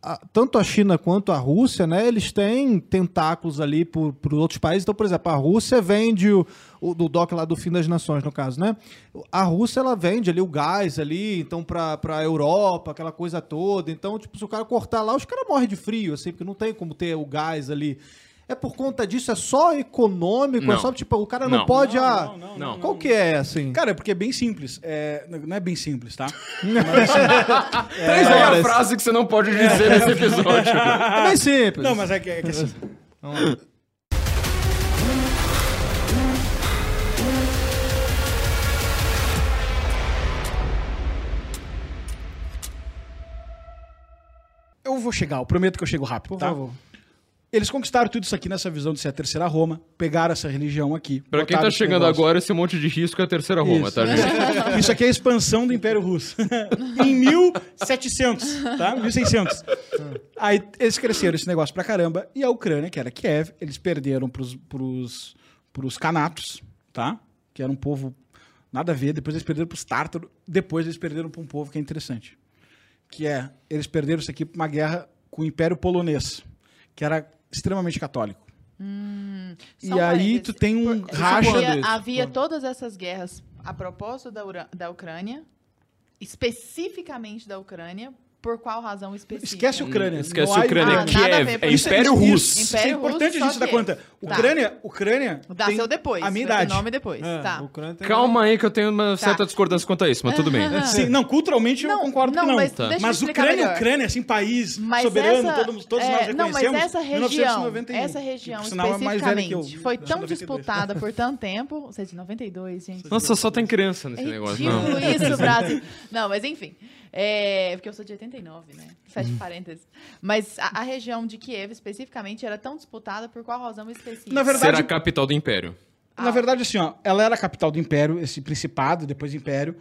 a- tanto a China quanto a Rússia, né, eles têm tentáculos ali por, por outros países. Então, por exemplo, a Rússia vende o, o do DOC lá do Fim das Nações, no caso, né? A Rússia, ela vende ali o gás ali, então, pra, pra Europa, aquela coisa toda. Então, tipo, se o cara cortar lá, os caras morrem de frio, assim, porque não tem como ter o gás ali. É por conta disso? É só econômico? É Não. só, tipo, o cara não, Não. pode... Não, ah, não, não, não. Qual que é, assim? Cara, é porque é bem simples. É, não é bem simples, tá? Três é a frase que você não pode dizer nesse episódio. É bem simples. Não, mas é que, é que assim. Eu vou chegar, eu prometo que eu chego rápido, Por tá? favor. Eles conquistaram tudo isso aqui nessa visão de ser a terceira Roma, pegaram essa religião aqui. Pra quem tá chegando negócio. agora, esse monte de risco é a terceira Roma, Isso. tá, gente? Isso aqui é a expansão do Império Russo. em 1700, tá? 1600. Aí eles cresceram esse negócio pra caramba. E a Ucrânia, que era Kiev, eles perderam pros, pros, pros canatos, tá? Que era um povo nada a ver. Depois eles perderam pros tártaros. Depois eles perderam pra um povo que é interessante. Que é, eles perderam isso aqui pra uma guerra com o Império Polonês, que era extremamente católico. Só e aí tu tem um Por- racha... Havia, isso? havia todas essas guerras a propósito da, da Ucrânia, especificamente da Ucrânia, por qual razão específica? Esquece a Ucrânia. Esquece há- Ucrânia. Ah, nada a Kiev é Império Isso- Russo. Isso, é Império importante Russo, a gente dar conta. Tá. Ucrânia, Ucrânia Dá tem seu depois. a minha idade. nome depois. É, tá. a Ucrânia tem- Calma aí que eu tenho uma Tá. certa discordância quanto a isso, mas tudo bem. Sim, não, culturalmente eu Não, concordo não, que não. mas Tá. deixa eu Mas Ucrânia, melhor. Ucrânia, assim, país Mas soberano, essa, todos, todos é, nós Não, mas reconhecemos. essa região, 1991. essa região é eu. especificamente foi tão 92. disputada por tanto tempo. Você é de 92, gente. Nossa, só tem criança nesse É negócio. ridículo Não. isso, Brasil. Não, mas enfim. É, porque eu sou de 89, né? Fecha Uhum. parênteses. Mas a, a região de Kiev, especificamente, era tão disputada por qual razão específica? Na verdade- Ser a capital do Império. Ah. Na verdade, assim, ó, ela era a capital do Império, esse principado, depois Império,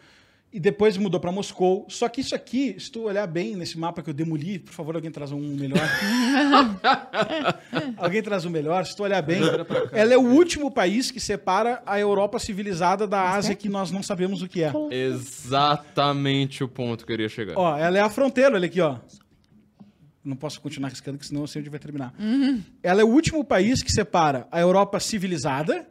e depois mudou pra Moscou. Só que isso aqui, se tu olhar bem nesse mapa que eu demoli, por favor, alguém traz um melhor. alguém traz um melhor, se tu olhar bem, ela é o último país que separa a Europa civilizada da Ásia que nós não sabemos o que é. Exatamente o ponto que eu queria chegar. Ó, ela é a fronteira, olha aqui, ó. Não posso continuar riscando, que senão eu sei onde vai terminar. Ela é o último país que separa a Europa civilizada.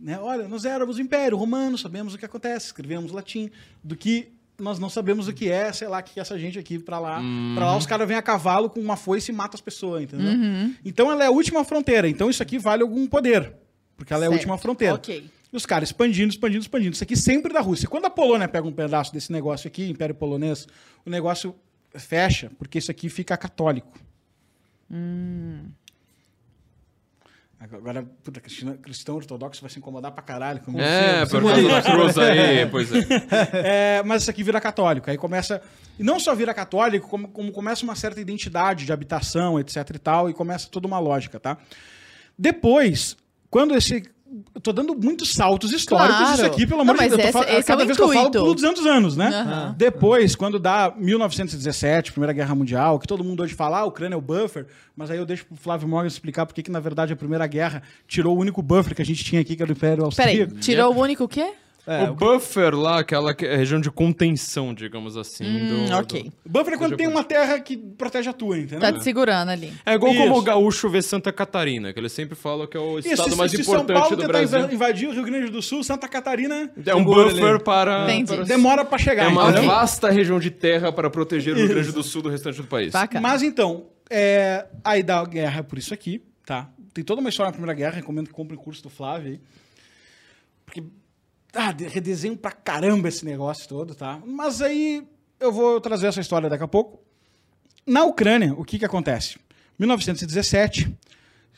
Né? Olha, nós éramos o Império Romano, sabemos o que acontece, escrevemos latim, do que nós não sabemos o que é, sei lá, o que é essa gente aqui pra lá. Pra lá os caras vêm a cavalo com uma foice e matam as pessoas, entendeu? Então ela é a última fronteira. Então isso aqui vale algum poder. Porque ela é a Certo, última fronteira. ok. E os caras expandindo, expandindo, expandindo. Isso aqui sempre da Rússia. Quando a Polônia pega um pedaço desse negócio aqui, Império Polonês, o negócio fecha, porque isso aqui fica católico. Agora, puta, cristão, cristão ortodoxo vai se incomodar pra caralho. comigo. É, por Segura aí. causa aí, pois é. É, mas isso aqui vira católico. Aí começa. E não só vira católico, como, como começa uma certa identidade de habitação, etc e tal, e começa toda uma lógica, tá? Depois, quando esse. Eu tô dando muitos saltos históricos Claro. isso aqui, pelo Não, amor de mas Deus. Eu tô esse- falando- é cada o vez que eu falo, intuito. pulo 200 anos, né? Aham. Depois, quando dá 1917, Primeira Guerra Mundial, que todo mundo hoje fala, ah, a Ucrânia é o buffer, mas aí eu deixo pro Flávio Morgan explicar por que, que, na verdade, a Primeira Guerra tirou o único buffer que a gente tinha aqui, que era o Império Peraí, Austríaco. tirou o único o quê? É, o buffer lá, aquela que- região de contenção, digamos assim. Hum, do- ok. do- Buffer é quando tem uma terra que protege a tua, entendeu? Tá te segurando ali. É igual Isso. como o gaúcho vê Santa Catarina, que ele sempre fala que é o estado Isso, mais se, se importante São Paulo do tentar Brasil. inva- invadir o Rio Grande do Sul, Santa Catarina É um Segura buffer ali. para, Entendi. para- demora pra chegar. É uma entendeu? vasta região de terra para proteger o Rio Grande do Sul do restante do país. Bacana. Mas então, é, aí dá a guerra por isso aqui, tá? Tem toda uma história na Primeira Guerra, recomendo que compre o curso do Flávio aí. Porque, ah, de- redesenho pra caramba esse negócio todo, tá? Mas aí eu vou trazer essa história daqui a pouco. Na Ucrânia, o que que acontece? 1917,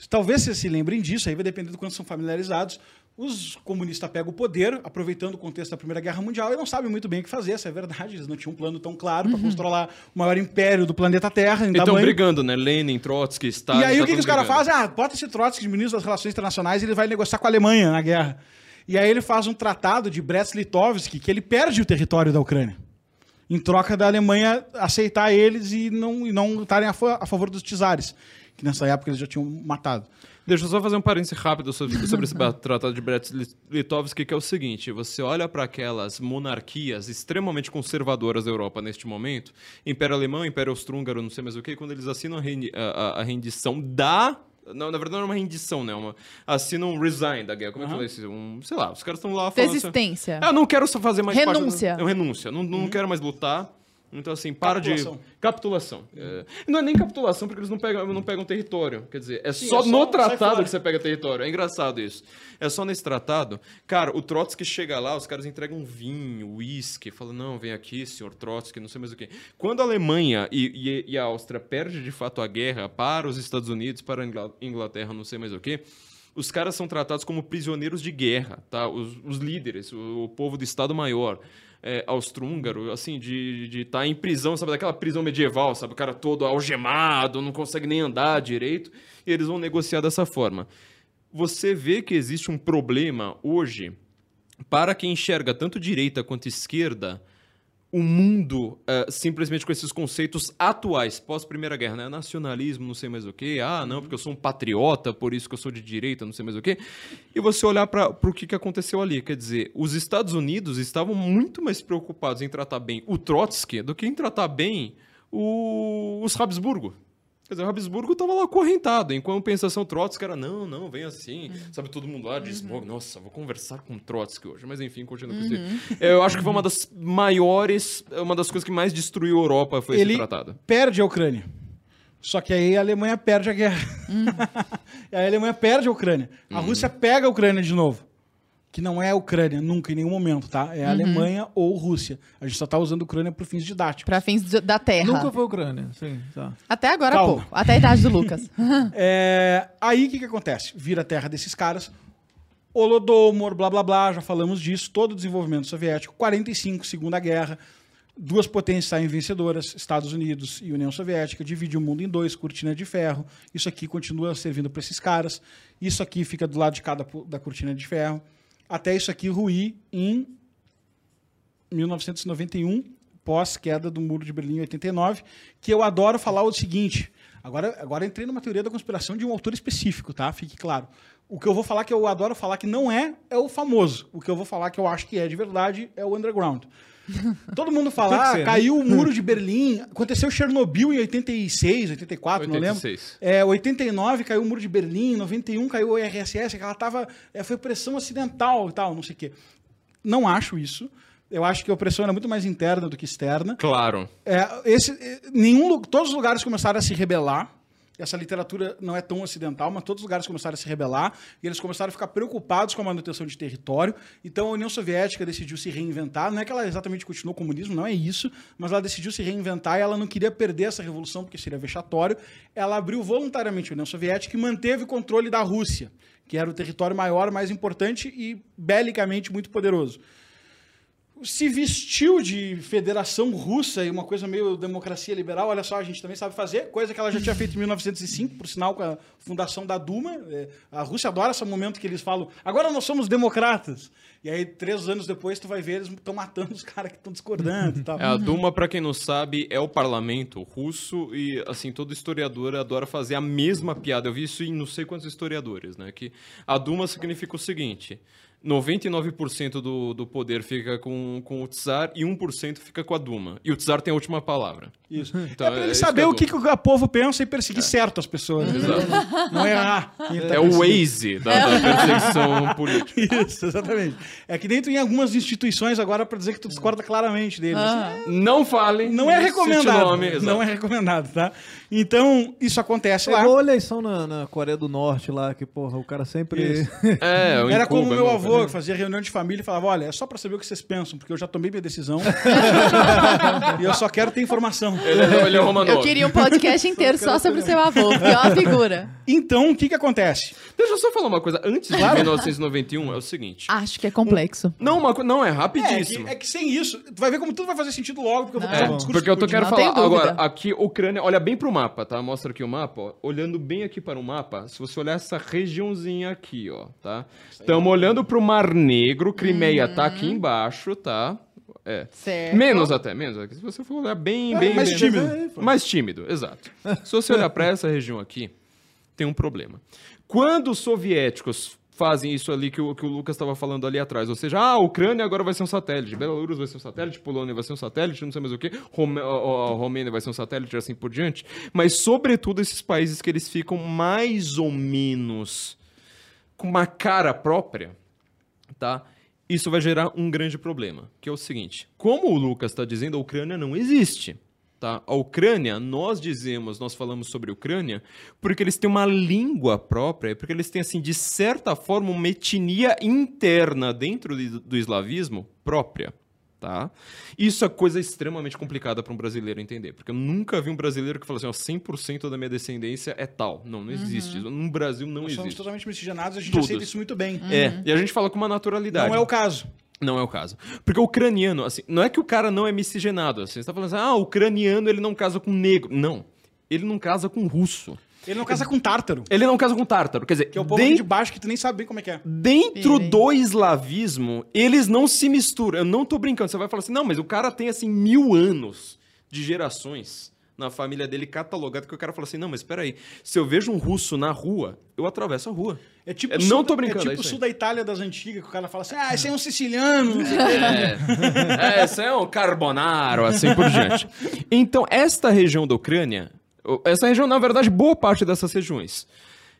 talvez vocês se lembrem disso, aí vai depender do quanto são familiarizados. Os comunistas pegam o poder, aproveitando o contexto da Primeira Guerra Mundial, e não sabem muito bem o que fazer, isso é verdade. Eles não tinham um plano tão claro para controlar o maior império do planeta Terra. Em E estão brigando, né? Lenin, Trotsky, Stalin. E aí tá o que, que os caras fazem? Ah, bota esse Trotsky de ministro das Relações Internacionais e ele vai negociar com a Alemanha na guerra. E aí ele faz um tratado de Brest-Litovsk que ele perde o território da Ucrânia. Em troca da Alemanha aceitar eles e não e não estarem a, a favor dos czares, que nessa época eles já tinham matado. Deixa eu só fazer um parênteses rápido sobre, sobre esse tratado de Brest-Litovsk, que é o seguinte: você olha para aquelas monarquias extremamente conservadoras da Europa neste momento, Império Alemão, Império Austro-Húngaro, não sei mais o que, quando eles assinam a, rendi- a- a rendição da. Não, na verdade não é uma rendição, né? Uma, assinam um resign da guerra. Como é que fala? Um, sei lá, os caras estão lá falando. assim, Desistência. ah, não quero fazer mais parte Renúncia. do- É renúncia. Não, não quero mais lutar. Então, assim, para Capitulação. de. Capitulação. É, Não é nem capitulação, porque eles não pegam, não pegam território. Quer dizer, é Sim, só é só no tratado que você pega território. É engraçado isso. É só nesse tratado. Cara, o Trotsky chega lá, os caras entregam vinho, uísque, falam, não, vem aqui, senhor Trotsky, não sei mais o quê. Quando a Alemanha e, e- e a Áustria perdem de fato a guerra para os Estados Unidos, para a Ingla- Inglaterra, não sei mais o quê, os caras são tratados como prisioneiros de guerra, tá? Os, os líderes, o, o povo do Estado-Maior é, austro-húngaro, assim, de estar em prisão, sabe? Daquela prisão medieval, sabe? O cara todo algemado, não consegue nem andar direito, e eles vão negociar dessa forma. Você vê que existe um problema hoje para quem enxerga tanto direita quanto esquerda o mundo eh, simplesmente com esses conceitos atuais, pós-Primeira Guerra, né? Nacionalismo, não sei mais o quê. Ah, não, porque eu sou um patriota, por isso que eu sou de direita, não sei mais o quê. E você olhar para o que, que aconteceu ali. Quer dizer, os Estados Unidos estavam muito mais preocupados em tratar bem o Trotsky do que em tratar bem o- os Habsburgo. Quer dizer, o Habsburgo estava lá acorrentado, em compensação Trotsky era, não, não, vem assim. Sabe, todo mundo lá diz, nossa, vou conversar com Trotsky hoje. Mas enfim, continua com isso. Eu acho que foi uma das maiores, uma das coisas que mais destruiu a Europa foi Ele esse tratado. perde a Ucrânia. Só que aí a Alemanha perde a guerra. aí a Alemanha perde a Ucrânia. A Rússia pega a Ucrânia de novo. Que não é a Ucrânia, nunca, em nenhum momento, tá? É a Alemanha ou Rússia. A gente só tá usando a Ucrânia por fins didáticos. Pra fins da terra. Nunca foi Ucrânia, sim. Tá. Até agora, Calma. pouco. Até a idade do Lucas. É, aí o que, que acontece? Vira a terra desses caras. Holodomor, blá blá blá, já falamos disso. Todo o desenvolvimento soviético. 45, Segunda Guerra. Duas potências saem vencedoras, Estados Unidos e União Soviética. Divide o mundo em dois, cortina de ferro. Isso aqui continua servindo para esses caras. Isso aqui fica do lado de cada da cortina de ferro. Até isso aqui ruir em 1991, pós-queda do Muro de Berlim em 89, que eu adoro falar o seguinte. Agora, agora entrei numa teoria da conspiração de um autor específico, tá? Fique claro. O que eu vou falar que eu adoro falar que não é, é o famoso. O que eu vou falar que eu acho que é de verdade é o underground. Todo mundo fala, ah, ser, né? caiu o muro de Berlim, aconteceu Chernobyl em 86, 84, não lembro. 86. É, 89 caiu o muro de Berlim, 91 caiu o IRSS, que ela tava, é, foi pressão acidental e tal, não sei o quê. Não acho isso. Eu acho que a opressão era muito mais interna do que externa. Claro. É, esse, eh, nenhum, todos os lugares começaram a se rebelar. Essa literatura não é tão ocidental, mas todos os lugares começaram a se rebelar e eles começaram a ficar preocupados com a manutenção de território. Então a União Soviética decidiu se reinventar. Não é que ela exatamente continuou o comunismo, não é isso, mas ela decidiu se reinventar e ela não queria perder essa revolução porque seria vexatório. Ela abriu voluntariamente a União Soviética e manteve o controle da Rússia, que era o território maior, mais importante e belicamente muito poderoso se vestiu de federação russa e uma coisa meio democracia liberal. Olha só, a gente também sabe fazer, coisa que ela já tinha feito em 1905, por sinal, com a fundação da Duma. É, a Rússia adora esse momento que eles falam, agora nós somos democratas. E aí, três anos depois, tu vai ver, eles estão matando os caras que estão discordando. É, a Duma, para quem não sabe, é o parlamento russo e, assim, todo historiador adora fazer a mesma piada. Eu vi isso em não sei quantos historiadores, né? Que a Duma significa o seguinte... 99% do, do poder fica com, com o Tsar e 1% fica com a Duma. E o Tsar tem a última palavra. Isso. Então, é pra ele é saber o que, que o povo pensa e perseguir é. certo as pessoas. Exato. Não. É, é o Waze da, da perseguição política. Isso, exatamente. É que dentro em algumas instituições agora para dizer que tu discorda claramente deles. Ah. Não fale. Não é recomendado. Nome, não é recomendado, tá? Então, isso acontece é lá. Igual a eleição na, na, Coreia do Norte lá, que, porra, o cara sempre... é, Era como o meu avô, que fazia reunião de família e falava, olha, é só pra saber o que vocês pensam, porque eu já tomei minha decisão e eu só quero ter informação. Ele, é, ele é Eu queria um podcast inteiro só sobre o seu avô, pior figura. Então, o que que acontece? Deixa eu só falar uma coisa. Antes de 1991, é o seguinte... Acho que é complexo. Não, uma, não é rapidíssimo. É que, é que, sem isso, tu vai ver como tudo vai fazer sentido logo, porque eu vou fazer um discurso Porque eu tô, quero falar, agora, aqui, Ucrânia, olha bem pro mapa, tá? Mostra aqui o mapa, ó. Olhando bem aqui para o mapa, se você olhar essa regiãozinha aqui, ó, tá? Estamos olhando para o Mar Negro, Crimeia uhum. tá aqui embaixo, tá? É. Certo. Menos até, menos. Se você for olhar bem, é, bem... Mais bem, tímido. Bem, mais tímido, exato. Se você olhar para essa região aqui, tem um problema. Quando os soviéticos fazem isso ali que o, que o Lucas estava falando ali atrás. Ou seja, ah, a Ucrânia agora vai ser um satélite, Belarus vai ser um satélite, Polônia vai ser um satélite, não sei mais o que, a Romênia vai ser um satélite, assim por diante. Mas, sobretudo, esses países que eles ficam mais ou menos com uma cara própria, tá? Isso vai gerar um grande problema, que é o seguinte: como o Lucas está dizendo, a Ucrânia não existe. Tá? A Ucrânia, nós dizemos, nós falamos sobre a Ucrânia, porque eles têm uma língua própria, porque eles têm, assim, de certa forma, uma etnia interna dentro do eslavismo própria. Tá? Isso é coisa extremamente complicada para um brasileiro entender, porque eu nunca vi um brasileiro que fala assim, ó, 100% da minha descendência é tal. Não, não existe. Uhum. No Brasil não Nós existe. Somos totalmente miscigenados, a gente Todos. aceita isso muito bem. É, uhum. e a gente fala com uma naturalidade. Não é o caso. Não é o caso. Porque o ucraniano, assim, não é que o cara não é miscigenado. Assim, você está falando assim, ah, o ucraniano ele não casa com negro. Não. Ele não casa com russo. Ele não casa com tártaro. Ele não casa com tártaro. Quer dizer, que é o povo dentro, de baixo que tu nem sabe bem como é que é. Dentro do eslavismo, eles não se misturam. Eu não tô brincando. Você vai falar assim, não, mas o cara tem assim mil anos de gerações na família dele catalogado que o cara fala assim: não, mas espera aí, se eu vejo um russo na rua, eu atravesso a rua. É tipo, é, não sul, tô brincando, é tipo é o sul da Itália das antigas, que o cara fala assim: ah, esse é um siciliano, não sei é. é, esse é um carbonaro, assim por diante. Então, esta região da Ucrânia, essa região, na verdade, boa parte dessas regiões.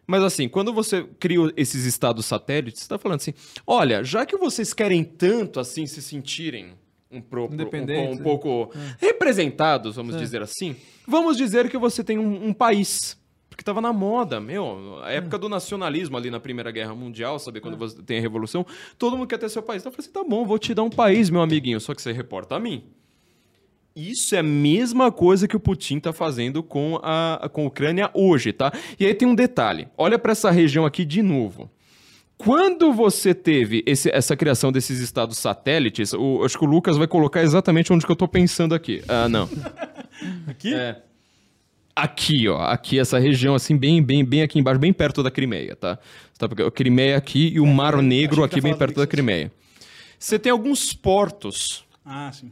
Mas assim, quando você cria esses estados satélites, você está falando assim: olha, já que vocês querem tanto assim se sentirem um, pro, um, um, um pouco é. representados, vamos é. dizer assim, vamos dizer que você tem um, um país. Porque estava na moda, meu, a época do nacionalismo ali na Primeira Guerra Mundial, sabe? Quando é. você tem a Revolução, todo mundo quer ter seu país. Então eu falei assim: tá bom, vou te dar um país, meu amiguinho, só que você reporta a mim. Isso é a mesma coisa que o Putin está fazendo com a, com a Ucrânia hoje, tá? E aí tem um detalhe. Olha para essa região aqui de novo. Quando você teve esse, essa criação desses estados satélites, o, acho que o Lucas vai colocar exatamente onde que eu estou pensando aqui. Ah, não. aqui? É. Aqui, ó. Aqui, essa região, assim, bem, bem, bem aqui embaixo, bem perto da Crimeia, tá? tá porque a Crimeia aqui e o é, Mar Negro aqui, bem perto da Crimeia. Você tem alguns portos. Ah, sim.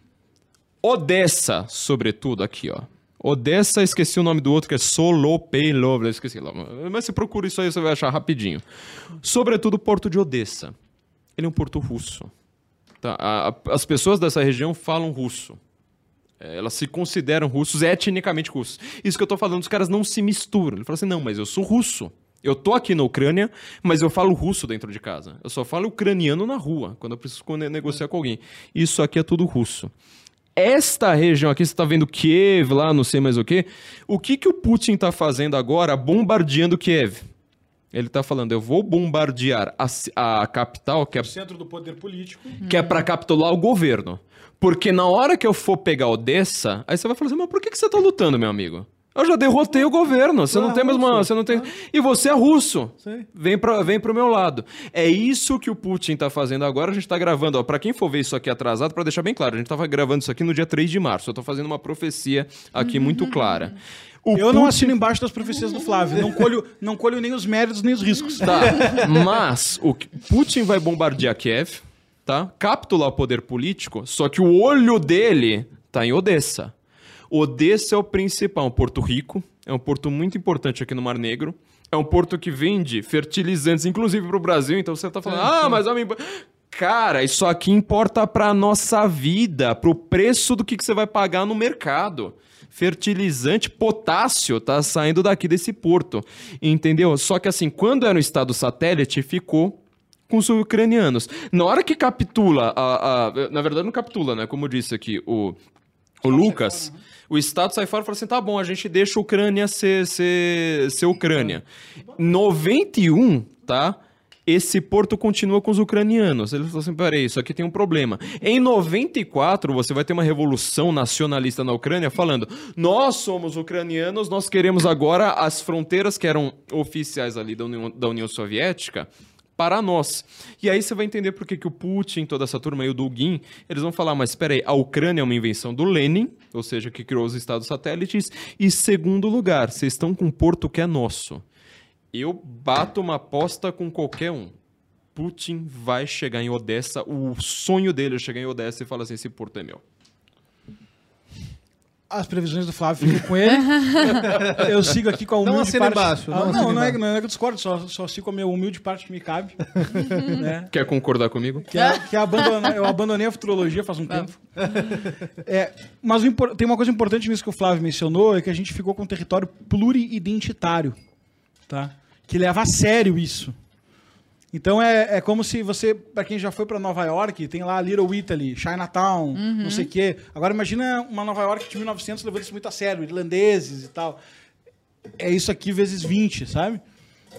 Odessa, sobretudo, aqui, ó. Odessa, esqueci o nome do outro, que é Solopelov, esqueci lá. Mas se procura isso aí, você vai achar rapidinho. Sobretudo o porto de Odessa. Ele é um porto russo. Tá? A, a, as pessoas dessa região falam russo. É, elas se consideram russos, etnicamente russos. Isso que eu tô falando, os caras não se misturam. Ele fala assim, não, mas eu sou russo. Eu tô aqui na Ucrânia, mas eu falo russo dentro de casa. Eu só falo ucraniano na rua, quando eu preciso negociar com alguém. Isso aqui é tudo russo esta região aqui, você tá vendo Kiev lá, não sei mais o quê. O que, que o Putin tá fazendo agora bombardeando Kiev? Ele tá falando, eu vou bombardear a, a capital, que é O centro do poder político. que é pra capitular o governo. Porque na hora que eu for pegar Odessa, aí você vai falar assim, mas por que, que você tá lutando, meu amigo? Eu já derrotei o governo, você Tu não é tem mais uma... Você não tem... E você é russo. Sim. Vem, pra, vem pro meu lado. É isso que o Putin tá fazendo agora. A gente tá gravando, ó. Pra quem for ver isso aqui atrasado, pra deixar bem claro, a gente tava gravando isso aqui no dia 3 de março. Eu tô fazendo uma profecia aqui muito clara. O Eu não Putin- assino embaixo das profecias do Flávio. Não colho, não colho nem os méritos nem os riscos. Tá, mas o Putin vai bombardear Kiev, tá? Capturar o poder político, só que o olho dele tá em Odessa. Odessa é o principal, um porto rico, é um porto muito importante aqui no Mar Negro. É um porto que vende fertilizantes, inclusive pro Brasil. Então você tá falando, ah, mas... homem, Cara, isso aqui importa pra nossa vida, pro preço do que, que você vai pagar no mercado. Fertilizante, potássio, tá saindo daqui desse porto. Entendeu? Só que assim, quando era no estado satélite, ficou com os ucranianos. Na hora que capitula, a, a- na verdade não capitula, né? Como disse aqui o, o Lucas, o Estado sai fora e fala assim: tá bom, a gente deixa a Ucrânia ser, ser, ser Ucrânia. 91, tá? Esse porto continua com os ucranianos. Ele falou assim: peraí, isso aqui tem um problema. Em 94, você vai ter uma revolução nacionalista na Ucrânia falando: nós somos ucranianos, nós queremos agora as fronteiras que eram oficiais ali da União, da União Soviética para nós. E aí você vai entender por que, que o Putin, toda essa turma aí, o Dugin, eles vão falar, mas espera aí, a Ucrânia é uma invenção do Lenin, ou seja, que criou os estados satélites, e segundo lugar, vocês estão com um porto que é nosso. Eu bato uma aposta com qualquer um. Putin vai chegar em Odessa, o sonho dele é chegar em Odessa e falar assim, esse porto é meu. As previsões do Flávio ficam com ele. Eu sigo aqui com a humilde Não assina parte... embaixo, Ah, não Não, não, é, não é que eu discordo, só, só sigo com a minha humilde parte que me cabe. né? Quer concordar comigo? Que, é, que é abandonar- eu abandonei a futurologia faz um tempo. É, mas o tem uma coisa importante nisso que o Flávio mencionou, é que a gente ficou com um território pluriidentitário, tá? Que leva a sério isso. Então é, é como se você, pra quem já foi pra Nova York, tem lá Little Italy, Chinatown, não sei o quê. Agora imagina uma Nova York de 1900 levando isso muito a sério, irlandeses e tal. É isso aqui vezes 20, sabe?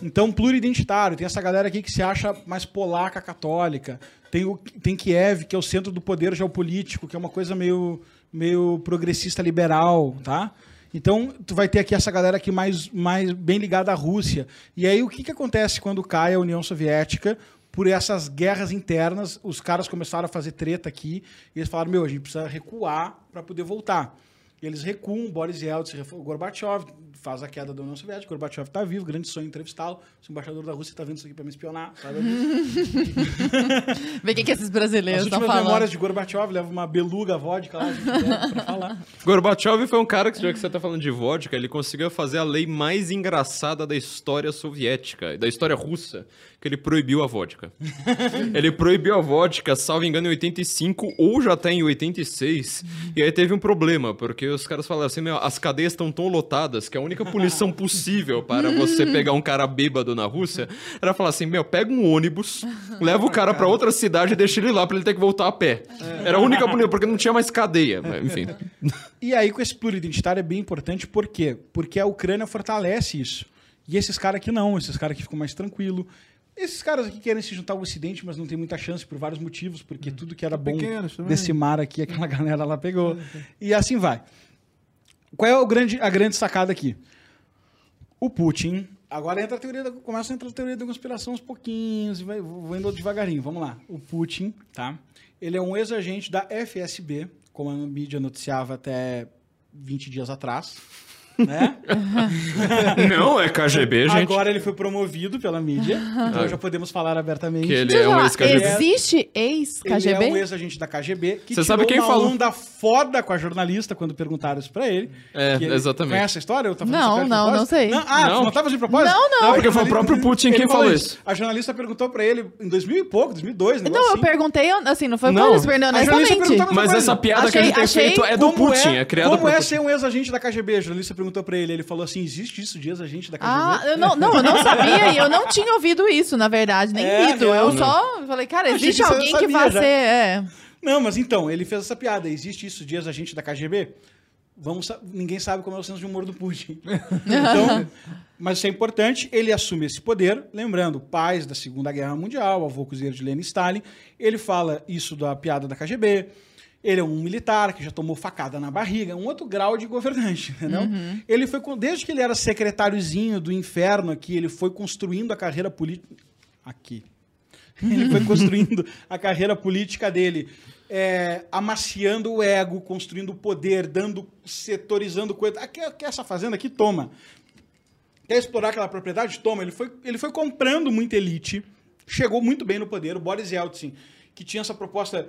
Então, pluridentitário. Tem essa galera aqui que se acha mais polaca católica. Tem, o, tem Kiev, que é o centro do poder geopolítico, que é uma coisa meio, meio progressista liberal, tá? Então, tu vai ter aqui essa galera aqui mais, mais bem ligada à Rússia. E aí, o que, que acontece quando cai a União Soviética? Por essas guerras internas, os caras começaram a fazer treta aqui. E eles falaram, meu, a gente precisa recuar para poder voltar. E eles recuam, Boris Yeltsin, Gorbachev faz a queda da União Soviética, Gorbachev está vivo, grande sonho entrevistá-lo. Se o embaixador da Rússia está vendo isso aqui para me espionar, sabe? Vê o que, que esses As brasileiros estão falando. memórias de Gorbachev, leva uma beluga vodka lá para falar. Gorbachev foi um cara que, já que você tá falando de vodka, ele conseguiu fazer a lei mais engraçada da história soviética, da história russa, que ele proibiu a vodka. ele proibiu a vodka, salvo engano, em 85 ou já tá em 86. E aí teve um problema, porque os caras falaram assim, meu, as cadeias estão tão lotadas que a única punição possível para você pegar um cara bêbado na Rússia era falar assim, meu, pega um ônibus, leva o cara pra outra cidade e deixa ele lá pra ele ter que voltar a pé. Era a única punição, porque não tinha mais cadeia. Mas, Enfim. E aí, com esse pluridentitário é bem importante, por quê? Porque a Ucrânia fortalece isso. E esses caras aqui não, esses caras aqui ficam mais tranquilos. Esses caras aqui querem se juntar ao Ocidente, mas não tem muita chance por vários motivos, porque tudo que era bom desse mar aqui, aquela galera lá pegou. E assim vai. Qual é o grande, a grande sacada aqui? O Putin. Agora entra a teoria da, começa a entrar a teoria da conspiração aos pouquinhos, e vai, vou indo devagarinho. Vamos lá. O Putin, tá? Ele é um ex-agente da FSB, como a mídia noticiava até 20 dias atrás. Né? Não, é KGB, gente. Agora ele foi promovido pela mídia, então já podemos falar abertamente. Que ele eu é um ex-KGB. Existe Ele é um ex-KGB? ex-agente da KGB que Você tirou sabe quem uma falou? onda foda com a jornalista quando perguntaram isso pra ele. É, ele- exatamente. Conhece a história? Eu tava Não, essa não, não sei. propósito? ah, Não. não tava de propósito? Não, não. Não, porque foi o próprio Putin quem falou isso. A jornalista perguntou pra ele em 2000 e pouco, 2002, negócio Não, eu assim. perguntei, assim, não foi Não, isso, jornalista honestamente. Mas essa piada que a Achei- gente tem achei feito é do Putin, é, criada Como é ser um ex-agente da KGB? A jornalista perguntou pra ele. Ele falou assim: existe isso de ex-agente da KGB? Ah, eu não, não, eu não sabia e eu não tinha ouvido isso, na verdade, nem É, lido. eu não. só falei, cara, existe alguém que vai ser. É. Não, mas então, ele fez essa piada. Existe isso de ex-agente da KGB? Vamos, ninguém sabe como é o senso de humor do Putin. Então, mas isso é importante. Ele assume esse poder, lembrando, pais da Segunda Guerra Mundial, avô cozinheiro de Lenin Stalin. Ele fala isso da piada da KGB. Ele é um militar que já tomou facada na barriga, um outro grau de governante, entendeu? Ele foi desde que ele era secretáriozinho do inferno aqui, ele foi construindo a carreira política aqui. Ele foi construindo a carreira política dele, é, amaciando o ego, construindo poder, dando, setorizando coisa. Aqui, aqui essa fazenda aqui, toma. Quer explorar aquela propriedade? Toma. Ele foi, ele foi comprando muita elite, chegou muito bem no poder. O Boris Yeltsin, que tinha essa proposta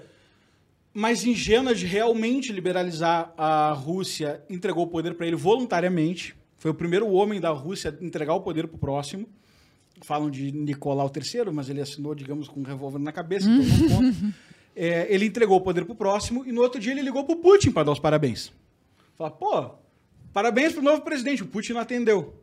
mais ingênua de realmente liberalizar a Rússia, entregou o poder para ele voluntariamente. Foi o primeiro homem da Rússia a entregar o poder para o próximo. Falam de Nicolau III, mas ele assinou, digamos, com um revólver na cabeça, então não conta. É, ele entregou o poder para o próximo e no outro dia ele ligou para o Putin para dar os parabéns. Fala, pô, parabéns pro novo presidente. O Putin não atendeu.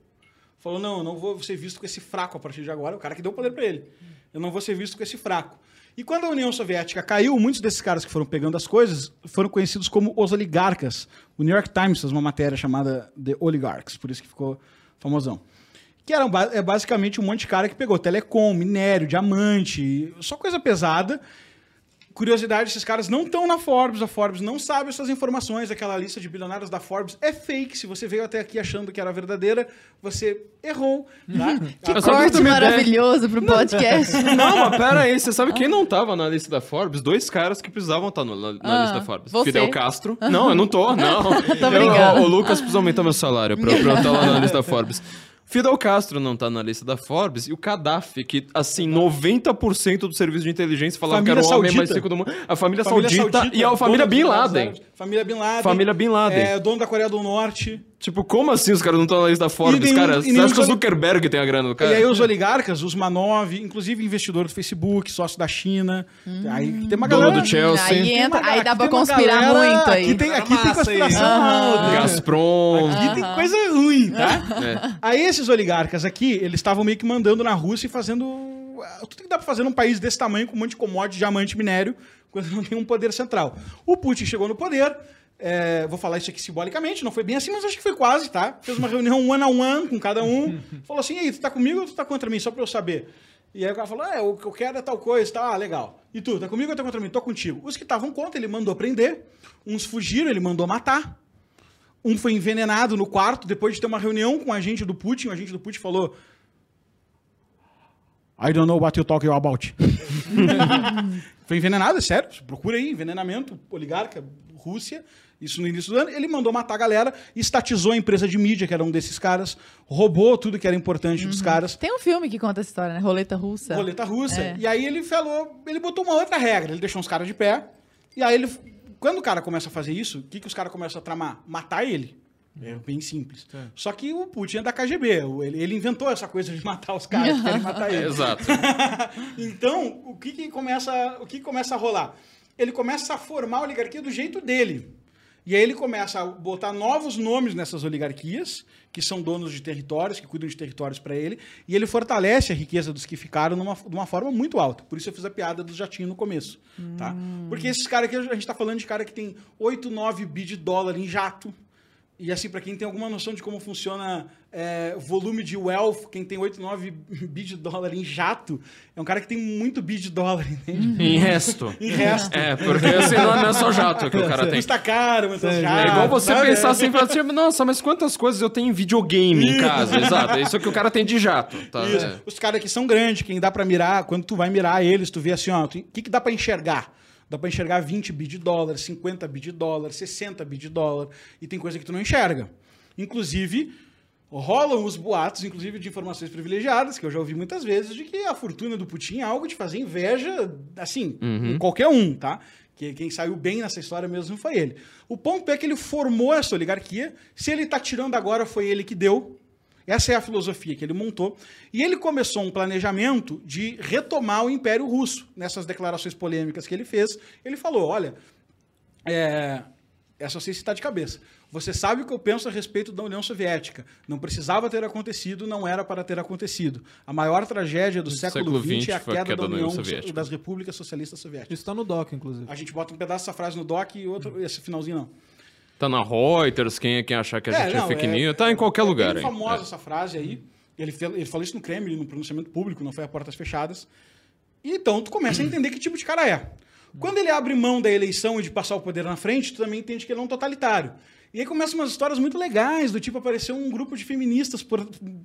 Falou, não, eu não vou ser visto com esse fraco a partir de agora. O cara que deu o poder para ele. Eu não vou ser visto com esse fraco. E quando a União Soviética caiu, muitos desses caras que foram pegando as coisas foram conhecidos como os oligarcas. O New York Times fez uma matéria chamada The Oligarchs, por isso que ficou famosão. Que era é basicamente um monte de cara que pegou telecom, minério, diamante, só coisa pesada. Curiosidade, esses caras não estão na Forbes, a Forbes não sabe essas informações, aquela lista de bilionários da Forbes é fake. Se você veio até aqui achando que era verdadeira, você errou. Tá? Que corte maravilhoso pro podcast. Não, mas pera aí, você sabe quem não tava na lista da Forbes? Dois caras que precisavam estar no- na, na Ah, lista da Forbes. você? Fidel Castro. Não, eu não tô, não. Eu- brincando. o Lucas precisa aumentar meu salário pra, pra eu estar lá na lista da Forbes. Fidel Castro não tá na lista da Forbes e o Gaddafi, que, assim, 90% do serviço de inteligência falava que era o Família homem mais saudita. rico do mundo. A família, Família saudita, e a família Bin Laden. Família Bin Laden. Família Bin Laden. É, dono da Coreia do Norte. Tipo, como assim os caras não estão na lista da Forbes, nenhum- cara? Você acha que o dos- Zuckerberg tem a grana do cara? E aí os oligarcas, os Manov, inclusive investidor do Facebook, sócio da China. Aí tem uma Dono galera... do Chelsea. Aí entra, uma- aí aqui dá pra conspirar galera- muito aí. Aqui tem, aqui tem aí. conspiração Aham. alta. Gazprom. Aqui tem coisa ruim, tá? É. Aí esses oligarcas aqui, eles estavam meio que mandando na Rússia e fazendo ah, tudo que dá pra fazer num país desse tamanho, com um monte de commodity, diamante, minério, quando não tem um poder central. O Putin chegou no poder, é, vou falar isso aqui simbolicamente, não foi bem assim, mas acho que foi quase, tá? Fez uma reunião one on one com cada um, falou assim, ei, tu tá comigo ou tu tá contra mim? Só pra eu saber. E aí o cara falou, é, o que eu quero é tal coisa, tá? Ah, legal. E tu, tá comigo ou tá contra mim? Tô contigo. Os que estavam contra, ele mandou prender, uns fugiram, ele mandou matar. Um foi envenenado no quarto depois de ter uma reunião com o agente do Putin. O agente do Putin falou: I don't know what you're talking about. foi envenenado, é sério. Procura aí, envenenamento, oligarca, Rússia. Isso no início do ano. Ele mandou matar a galera, estatizou a empresa de mídia, que era um desses caras, roubou tudo que era importante dos caras. Tem um filme que conta essa história, né? Roleta russa. Roleta russa. É. E aí ele falou, ele botou uma outra regra, ele deixou uns caras de pé. E aí ele, quando o cara começa a fazer isso, o que, que os caras começam a tramar? Matar ele. É bem simples. Só que o Putin é da KGB. Ele, ele inventou essa coisa de matar os caras que querem matar ele. Exato. então, o que, que começa, o que começa a rolar? Ele começa a formar a oligarquia do jeito dele. E aí ele começa a botar novos nomes nessas oligarquias, que são donos de territórios, que cuidam de territórios para ele, e ele fortalece a riqueza dos que ficaram numa, de uma forma muito alta. Por isso eu fiz a piada dos jatinhos no começo. Tá? Porque esses caras aqui, a gente está falando de cara que tem 8, 9 bi de dólar em jato. E assim, para quem tem alguma noção de como funciona é, volume de wealth, quem tem 8, 9 bi de dólar em jato, é um cara que tem muito bi de dólar, entende? Em resto. Em resto. É, porque assim, não não é só jato que o cara tem. Custa caro, essas É jatos, igual você sabe? pensar assim, falar assim, nossa, mas quantas coisas eu tenho em videogame em casa? Exato, é isso que o cara tem de jato. Tá? Isso. É. Os caras que são grandes, quem dá pra mirar, quando tu vai mirar eles, tu vê assim, ó, o que, que dá pra enxergar? Dá pra enxergar 20 bi de dólar, 50 bi de dólar, 60 bi de dólar, e tem coisa que tu não enxerga. Inclusive, rolam os boatos, inclusive de informações privilegiadas, que eu já ouvi muitas vezes, de que a fortuna do Putin é algo de fazer inveja, assim, em qualquer um, tá? Que quem saiu bem nessa história mesmo foi ele. O ponto é que ele formou essa oligarquia. Se ele tá tirando agora, foi ele que deu. Essa é a filosofia que ele montou. E ele começou um planejamento de retomar o Império Russo. Nessas declarações polêmicas que ele fez, ele falou: olha, é, Essa eu sei citar de cabeça. Você sabe o que eu penso a respeito da União Soviética. Não precisava ter acontecido, não era para ter acontecido. A maior tragédia do, Do século XX é a foi a queda, queda da da União Soviética. das Repúblicas Socialistas Soviéticas. Isso tá no doc, inclusive. A gente bota um pedaço dessa frase no doc e outro, esse finalzinho não. Tá na Reuters, quem, quem achar que a gente é, não, fake news, tá em qualquer é lugar. hein? famosa É. essa frase aí. Ele, ele falou isso no Kremlin, no pronunciamento público, não foi a portas fechadas. Então tu começa a entender que tipo de cara é. Quando ele abre mão da eleição e de passar o poder na frente, tu também entende que ele é um totalitário. E aí começam umas histórias muito legais, do tipo apareceu um grupo de feministas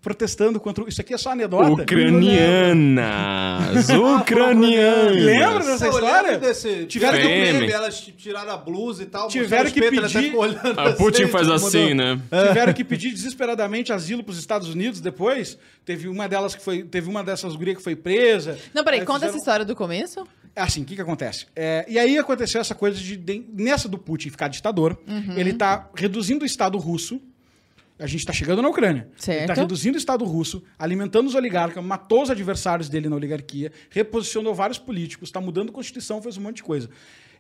protestando contra. o- Isso aqui é só anedota. Ucranianas! Ucranianas! Lembra dessa história? desse. Tiveram que- meme, elas tiraram a blusa e tal. Tiveram que pedir- A Putin assim, faz tipo, assim, né? Tiveram que pedir desesperadamente asilo para os Estados Unidos depois. Teve uma delas que foi. Teve uma dessas gurias que foi presa. Não, peraí, Aí conta essa história do começo. É Assim, o que, que acontece? É, e aí aconteceu essa coisa de, de- nessa do Putin ficar ditador, Uhum. ele tá reduzindo o Estado russo. A gente tá chegando na Ucrânia. Ele tá Certo. reduzindo o Estado russo, alimentando os oligarcas, matou os adversários dele na oligarquia, reposicionou vários políticos, tá mudando a Constituição, fez um monte de coisa.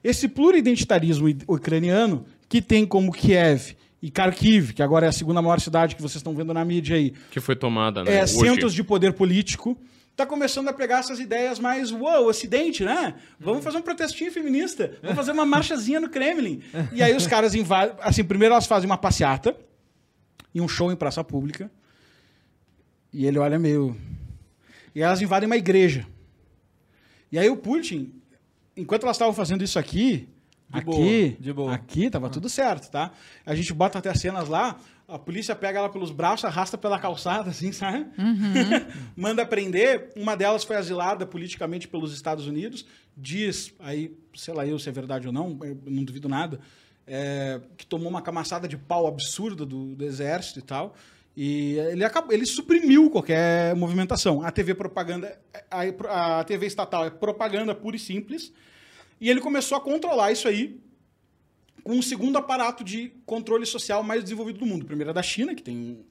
Esse pluridentitarismo ucraniano, que tem como Kiev e Kharkiv, que agora é a segunda maior cidade que vocês estão vendo na mídia aí, Que foi tomada, né? é, hoje. centros de poder político, tá começando a pegar essas ideias mais, uou, ocidente, né? Vamos fazer um protestinho feminista, vamos fazer uma marchazinha no Kremlin. E aí os caras invadem, assim, primeiro elas fazem uma passeata e um show em praça pública. E ele olha meio... E elas invadem uma igreja. E aí o Putin, enquanto elas estavam fazendo isso aqui, De aqui, boa, de boa. aqui tava tudo certo, tá? A gente bota até cenas lá, a polícia pega ela pelos braços, arrasta pela calçada, assim, sabe? Manda prender. Uma delas foi asilada politicamente pelos Estados Unidos. Diz, aí, sei lá eu se é verdade ou não, eu não duvido nada, é, que tomou uma camaçada de pau absurda do, do exército e tal. E ele, acabou, ele suprimiu qualquer movimentação. A TV propaganda, a, a TV estatal é propaganda pura e simples. E ele começou a controlar isso aí um segundo aparato de controle social mais desenvolvido do mundo. Primeiro é da China, que tem um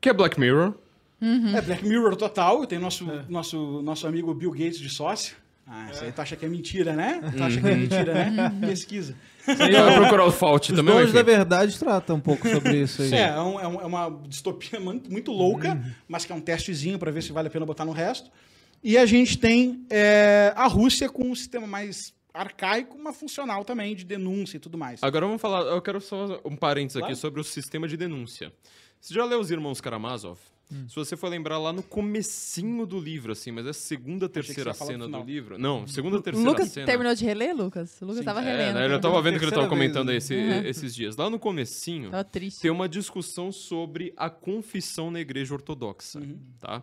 Que é Black Mirror. Uhum. é Black Mirror total. Tem nosso, nosso, nosso amigo Bill Gates de sócio. Ah, isso aí tu acha que é mentira, né? Tu acha que é mentira, né? Pesquisa. Vai procurar o Fault Os também. donos enfim. da verdade tratam um pouco sobre isso aí. É, é, um- é um- é uma distopia muito, louca, mas que é um testezinho para ver se vale a pena botar no resto. E a gente tem é, a Rússia com um sistema mais arcaico, mas funcional também, de denúncia e tudo mais. Agora vamos falar, eu quero só um parênteses Claro. aqui sobre o sistema de denúncia. Você já leu Os Irmãos Karamazov? Se você for lembrar lá no comecinho do livro, assim, mas é a segunda, terceira cena do livro. Não, segunda, terceira Lucas cena. terminou de reler, Lucas? O Lucas Sim. tava É, relendo. né, eu né? tava vendo que ele tava Terceira comentando esse- Uhum. esses dias. Lá no comecinho, Tava triste. tem uma discussão sobre a confissão na igreja ortodoxa, Uhum. tá?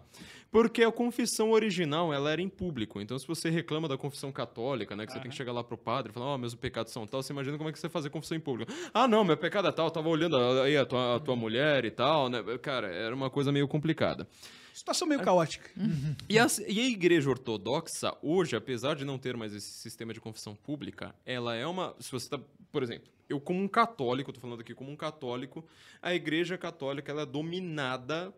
Porque a confissão original, ela era em público. Então, se você reclama da confissão católica, né, que você tem que chegar lá pro padre e falar, ó, meus pecados são tal, você imagina como é que você fazer confissão em público. Ah, não, meu pecado é tal, eu tava olhando aí a tua, a tua mulher e tal, né? Cara, era uma coisa meio complicada. Situação meio caótica. E a, e a igreja ortodoxa, hoje, apesar de não ter mais esse sistema de confissão pública, ela é uma. Se você tá. Por exemplo, eu, como um católico, tô falando aqui como um católico, a igreja católica ela é dominada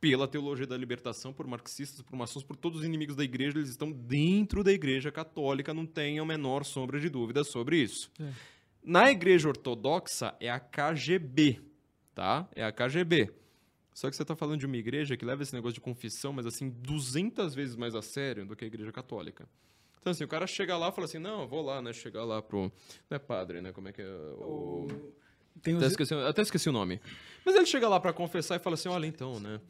pela teologia da libertação, por marxistas, por maçons, por todos os inimigos da igreja, eles estão dentro da igreja católica, não tenha a menor sombra de dúvida sobre isso. Na igreja ortodoxa é a KGB, tá? É a KGB. Só que você está falando de uma igreja que leva esse negócio de confissão, mas assim, 200 vezes mais a sério do que a igreja católica. Então, assim, o cara chega lá e fala assim: não, eu vou lá, né? Chegar lá pro. Não é padre, né? Como é que é? O... Tem Até os... esqueci, até esqueci o nome. Mas ele chega lá para confessar e fala assim: olha, então, né?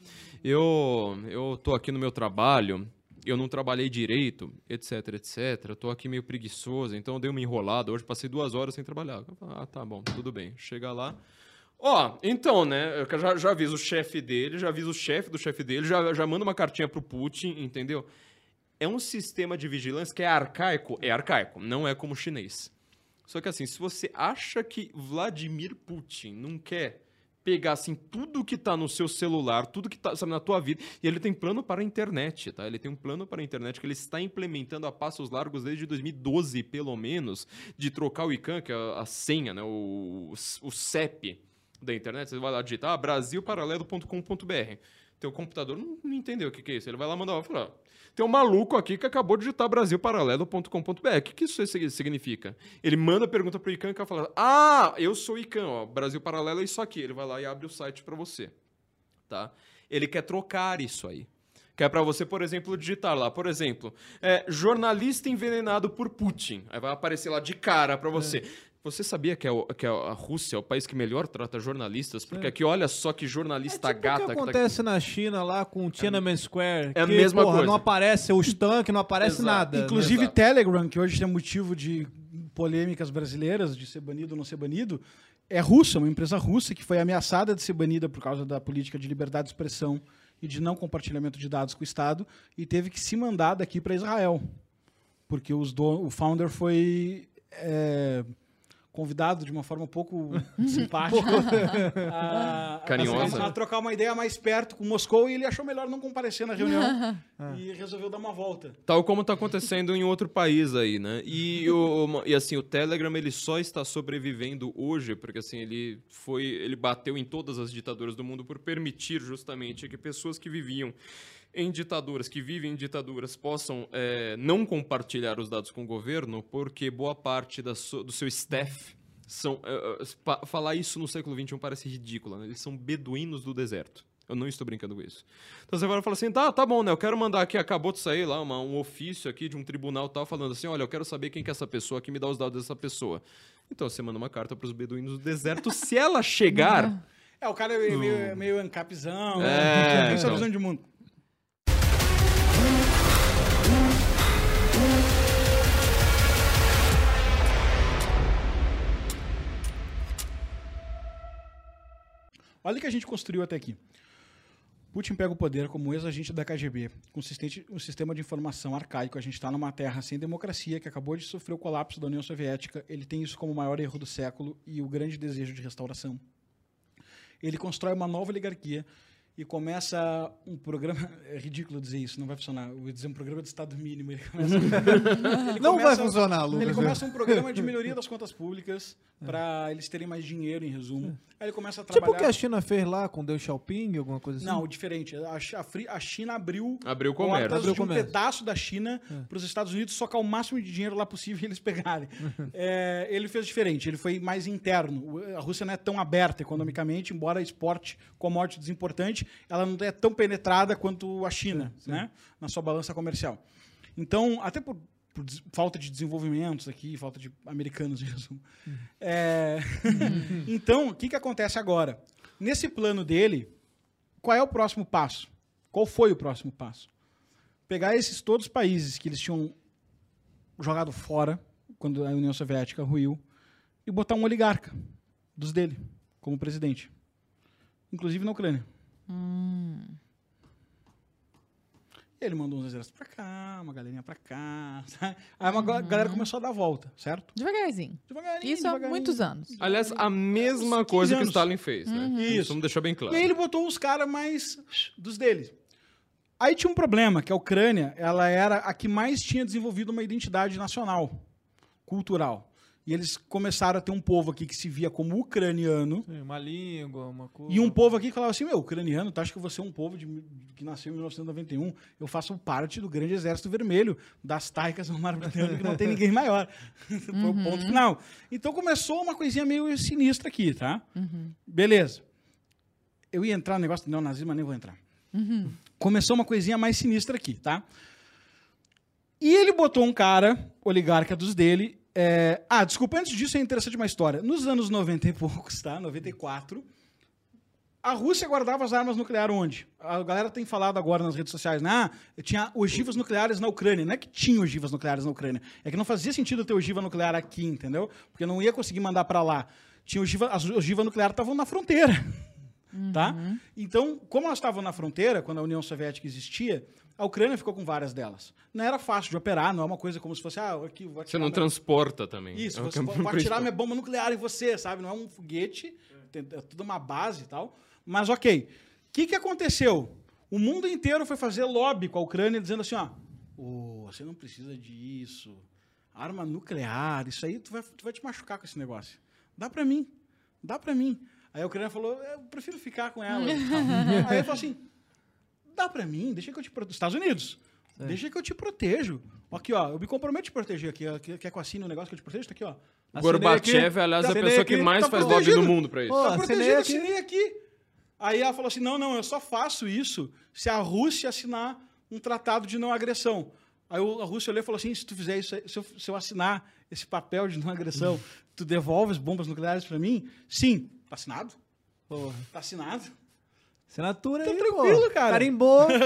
Eu, eu tô aqui no meu trabalho, eu não trabalhei direito, etc, etc. Eu tô aqui meio preguiçoso, então eu dei uma enrolada. Hoje passei duas horas sem trabalhar. Falo, ah, tá bom, tudo bem. Chega lá. Ó, então, né? Eu já, já aviso o chefe dele, já aviso o chefe do chefe dele, já, já manda uma cartinha pro Putin, entendeu? É um sistema de vigilância que é arcaico? É arcaico, não é como o chinês. Só que assim, se você acha que Vladimir Putin não quer pegar assim tudo que tá no seu celular, tudo que tá sabe, na tua vida, e ele tem plano para a internet, tá? Ele tem um plano para a internet que ele está implementando a passos largos desde 2012, pelo menos, de trocar o ICANN, que é a, a senha, né, o, o CEP da internet, você vai lá digitar ah, brasilparalelo.com.br. Teu computador não, não entendeu o que, que é isso. Ele vai lá mandar uma fala, tem um maluco aqui que acabou de digitar brasilparalelo.com.br. O que, que isso significa? Ele manda a pergunta pro Ican e fala: Ah, eu sou o Ican, ó. Brasil Paralelo é isso aqui. Ele vai lá e abre o site para você. Tá? Ele quer trocar isso aí. Que é para você, por exemplo, digitar lá, por exemplo, é, jornalista envenenado por Putin. Aí vai aparecer lá de cara para você. É. Você sabia que, é o, que a Rússia é o país que melhor trata jornalistas? Porque aqui, olha só que jornalista é tipo gata. O que acontece que tá na China lá com o Tiananmen Square? É a mesma porra, coisa. Não aparece os tanques, não aparece nada. Inclusive Exato. Telegram, que hoje tem motivo de polêmicas brasileiras, de ser banido ou não ser banido, é russa, uma empresa russa que foi ameaçada de ser banida por causa da política de liberdade de expressão e de não compartilhamento de dados com o Estado e teve que se mandar daqui para Israel. Porque os o founder foi... É, convidado de uma forma um pouco simpática a, Carinhosa. A, a, trocar uma ideia mais perto com Moscou e ele achou melhor não comparecer na reunião e resolveu dar uma volta. Tal como está acontecendo em outro país aí, né? E, o, e assim, o Telegram ele só está sobrevivendo hoje porque assim, ele foi, ele bateu em todas as ditaduras do mundo por permitir justamente que pessoas que viviam em ditaduras, que vivem em ditaduras, possam é, não compartilhar os dados com o governo, porque boa parte da so, do seu staff são. Uh, falar isso no século XXI parece ridículo, né? eles são beduínos do deserto. Eu não estou brincando com isso. Então você vai falar assim, tá, tá bom, né? Eu quero mandar aqui, acabou de sair lá uma, um ofício aqui de um tribunal tal, falando assim, olha, eu quero saber quem que é essa pessoa, que me dá os dados dessa pessoa. Então você manda uma carta para os beduínos do deserto, se ela chegar... É, o cara é meio, meio, meio ancapzão, é, né? Essa então. visão de mundo. Olha o que a gente construiu até aqui. Putin pega o poder como ex-agente da KGB, com um sistema de informação arcaico. A gente está numa terra sem democracia, que acabou de sofrer o colapso da União Soviética. Ele tem isso como o maior erro do século e o grande desejo de restauração. Ele constrói uma nova oligarquia e começa um programa. É ridículo dizer isso, não vai funcionar. Eu vou dizer um programa de Estado mínimo. Ele começa, ele não começa, vai funcionar, Lucas. Ele começa um programa de melhoria das contas públicas para eles terem mais dinheiro, em resumo. Aí ele começa a trabalhar. Tipo o que a China fez lá com Deng Xiaoping, alguma coisa assim? Não, diferente. A, a China abriu, abriu comércio. Abriu de um comércio. pedaço da China é. para os Estados Unidos socar o máximo de dinheiro lá possível e eles pegarem. é, ele fez diferente, ele foi mais interno. A Rússia não é tão aberta economicamente, embora exporte commodity desimportante, ela não é tão penetrada quanto a China, sim, sim. né? Na sua balança comercial. Então, até por, por falta de desenvolvimentos aqui, falta de americanos, em resumo. Uhum. É... então, o que, que acontece agora? Nesse plano dele, qual é o próximo passo? Qual foi o próximo passo? Pegar esses todos os países que eles tinham jogado fora quando a União Soviética ruiu e botar um oligarca dos dele como presidente, inclusive na Ucrânia. Hum. Ele mandou uns exércitos pra cá, uma galerinha pra cá. Sabe? Aí uma uhum. galera começou a dar a volta, certo? Devagarzinho. Devagarinho. Isso devagarinho. há muitos anos. Aliás, a mesma coisa que o Stalin fez, né? Uhum. Isso. Vamos deixar bem claro. E aí ele botou os caras mais dos dele. Aí tinha um problema, que a Ucrânia, ela era a que mais tinha desenvolvido uma identidade nacional, cultural. E eles começaram a ter um povo aqui que se via como ucraniano. Sim, uma língua, uma coisa. E um povo aqui que falava assim: meu, ucraniano, tu acha que você é um povo de, que nasceu em 1991? Eu faço parte do grande exército vermelho, das taicas no mar britânico, que não tem ninguém maior. Foi o uhum. ponto final. Então começou uma coisinha meio sinistra aqui, tá? Uhum. Beleza. Eu ia entrar no negócio do neonazismo, mas nem vou entrar. Uhum. Começou uma coisinha mais sinistra aqui, tá? E ele botou um cara, oligarca dos dele, é... Ah, desculpa, antes disso é interessante uma história. Nos anos 90 e poucos, tá? 94, a Rússia guardava as armas nucleares onde? A galera tem falado agora nas redes sociais, né? Ah, tinha ogivas nucleares na Ucrânia. Não é que tinha ogivas nucleares na Ucrânia, é que não fazia sentido ter ogiva nuclear aqui, entendeu? Porque não ia conseguir mandar para lá. Tinha ogiva, as ogivas nucleares estavam na fronteira. Uhum. Tá? Então, como elas estavam na fronteira, quando a União Soviética existia, a Ucrânia ficou com várias delas. Não era fácil de operar, não é uma coisa como se fosse, ah, aqui, vou Você não minha... transporta também. Isso, é você pode atirar minha bomba nuclear em você, sabe? Não é um foguete, é tudo uma base e tal. Mas ok. O que, que aconteceu? O mundo inteiro foi fazer lobby com a Ucrânia, dizendo assim, ó, oh, você não precisa disso. Arma nuclear, isso aí tu vai, tu vai te machucar com esse negócio. Dá para mim, dá para mim. Aí a Ucrânia falou, eu prefiro ficar com ela. Aí eu falei assim, Dá pra mim, deixa que eu te protejo. Estados Unidos. Deixa que eu te protejo. Aqui, ó, eu me comprometo a te proteger aqui. ó. Quer que eu assine um negócio que eu te protejo? Tá aqui, ó. Gorbachev, aliás, é a Assinei pessoa aqui, que mais tá faz lobby no mundo pra isso. Tá assinei protegido, aqui. assinei aqui. Aí ela falou assim: não, não, eu só faço isso se a Rússia assinar um tratado de não agressão. Aí o- a Rússia olhou e falou assim: se tu fizer isso, se eu, se eu assinar esse papel de não agressão, tu devolve as bombas nucleares pra mim? Sim. Tá assinado? Porra. Tá assinado? Assinatura Tá aí, tranquilo, pô. cara. Carimbou.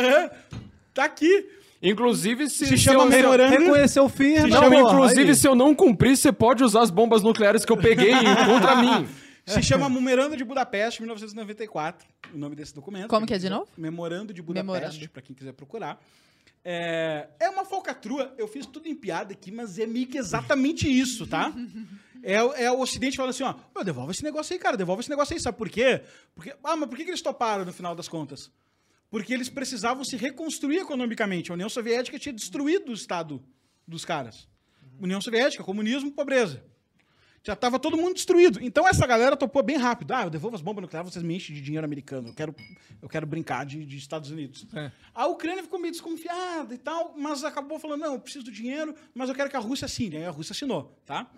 Tá aqui. Inclusive, se, Se se chama eu, se eu- memorando. Reconheceu firme. Não, porra, inclusive, aí. se eu não cumprir, você pode usar as bombas nucleares que eu peguei contra mim. Se chama Memorando de Budapeste, 1994, o nome desse documento. Como que é de novo? Memorando de Budapeste, para quem quiser procurar. É, é uma falcatrua, eu fiz tudo em piada aqui, mas é meio que exatamente isso, tá? É, o- é o Ocidente falando assim, ó, "Meu, devolve esse negócio aí, cara, devolve esse negócio aí, sabe por quê? Porque, ah, mas por que, que eles toparam no final das contas? Porque eles precisavam se reconstruir economicamente. A União Soviética tinha destruído o Estado dos caras. União Soviética, comunismo, pobreza. Já estava todo mundo destruído. Então essa galera topou bem rápido. Ah, eu devolvo as bombas nucleares, vocês me enchem de dinheiro americano. Eu quero, eu quero brincar de, de Estados Unidos. É. A Ucrânia ficou meio desconfiada e tal, mas acabou falando, não, eu preciso do dinheiro, mas eu quero que a Rússia assine. Aí a Rússia assinou, tá?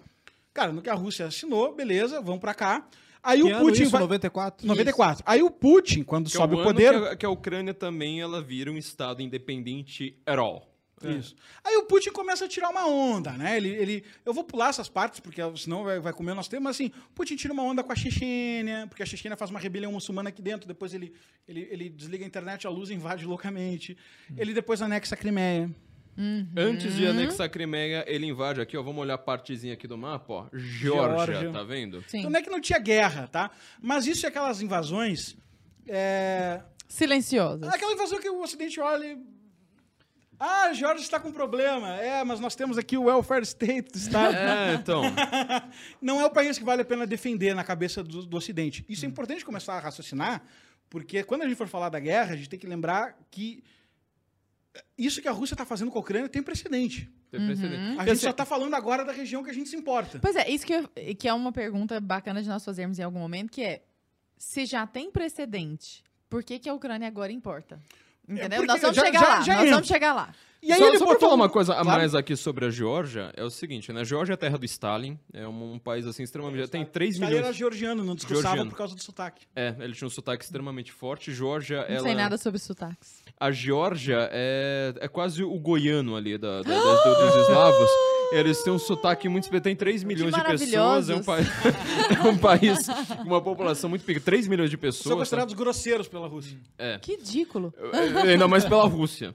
Cara, no que a Rússia assinou, beleza, vamos pra cá. Aí Que o ano Putin isso, vai... 94? 94. Aí o Putin, quando Que é sobe o o ano poder... que a, que a Ucrânia também ela vira um estado independente at all. Isso. Aí o Putin começa a tirar uma onda, né? Ele, ele, eu vou pular essas partes, porque senão vai, vai comer o nosso tempo, mas assim, o Putin tira uma onda com a Chechênia, porque a Chechênia faz uma rebelião muçulmana aqui dentro, depois ele, ele, ele desliga a internet, a luz invade loucamente. Ele depois anexa a Crimeia. Antes de anexar a Crimeia, ele invade aqui, ó. Vamos olhar a partezinha aqui do mapa, ó. Geórgia, Geórgia. tá vendo? Sim. Então não é que não tinha guerra, tá? Mas isso é aquelas invasões. É... Silenciosas. Aquela invasão que o Ocidente olha e. Ah, a Geórgia está com problema. É, mas nós temos aqui o welfare state do Estado. É, então. não é o país que vale a pena defender na cabeça do, do Ocidente. Isso é importante começar a raciocinar, porque quando a gente for falar da guerra, a gente tem que lembrar que isso que a Rússia está fazendo com a Ucrânia tem precedente. Tem precedente. A E gente só está falando agora da região que a gente se importa. Pois é, isso que, eu- que é uma pergunta bacana de nós fazermos em algum momento, que é, se já tem precedente, por que, que a Ucrânia agora importa? Entendeu? porque nós vamos já- chegar já- lá, já nós vamos chegar lá. E aí só ele só pra botou falar um- uma coisa a Claro. mais aqui sobre a Geórgia, é o seguinte, né? A Geórgia é a terra do Stalin, é um, um país assim extremamente... Tem 3 Isso aí era georgiano, não discursava Georgiano. por causa do sotaque. É, ele tinha um sotaque extremamente forte. Geórgia, Não ela... sei nada sobre sotaques. A Geórgia é, é quase o goiano ali da, da- das- do- dos eslavos. Eles têm um sotaque muito... Tem 3 milhões de pessoas. É um, país, é um país com uma população muito pequena. 3 milhões de São pessoas. considerados grosseiros pela Rússia. É. Que ridículo. É, Ainda mais pela Rússia.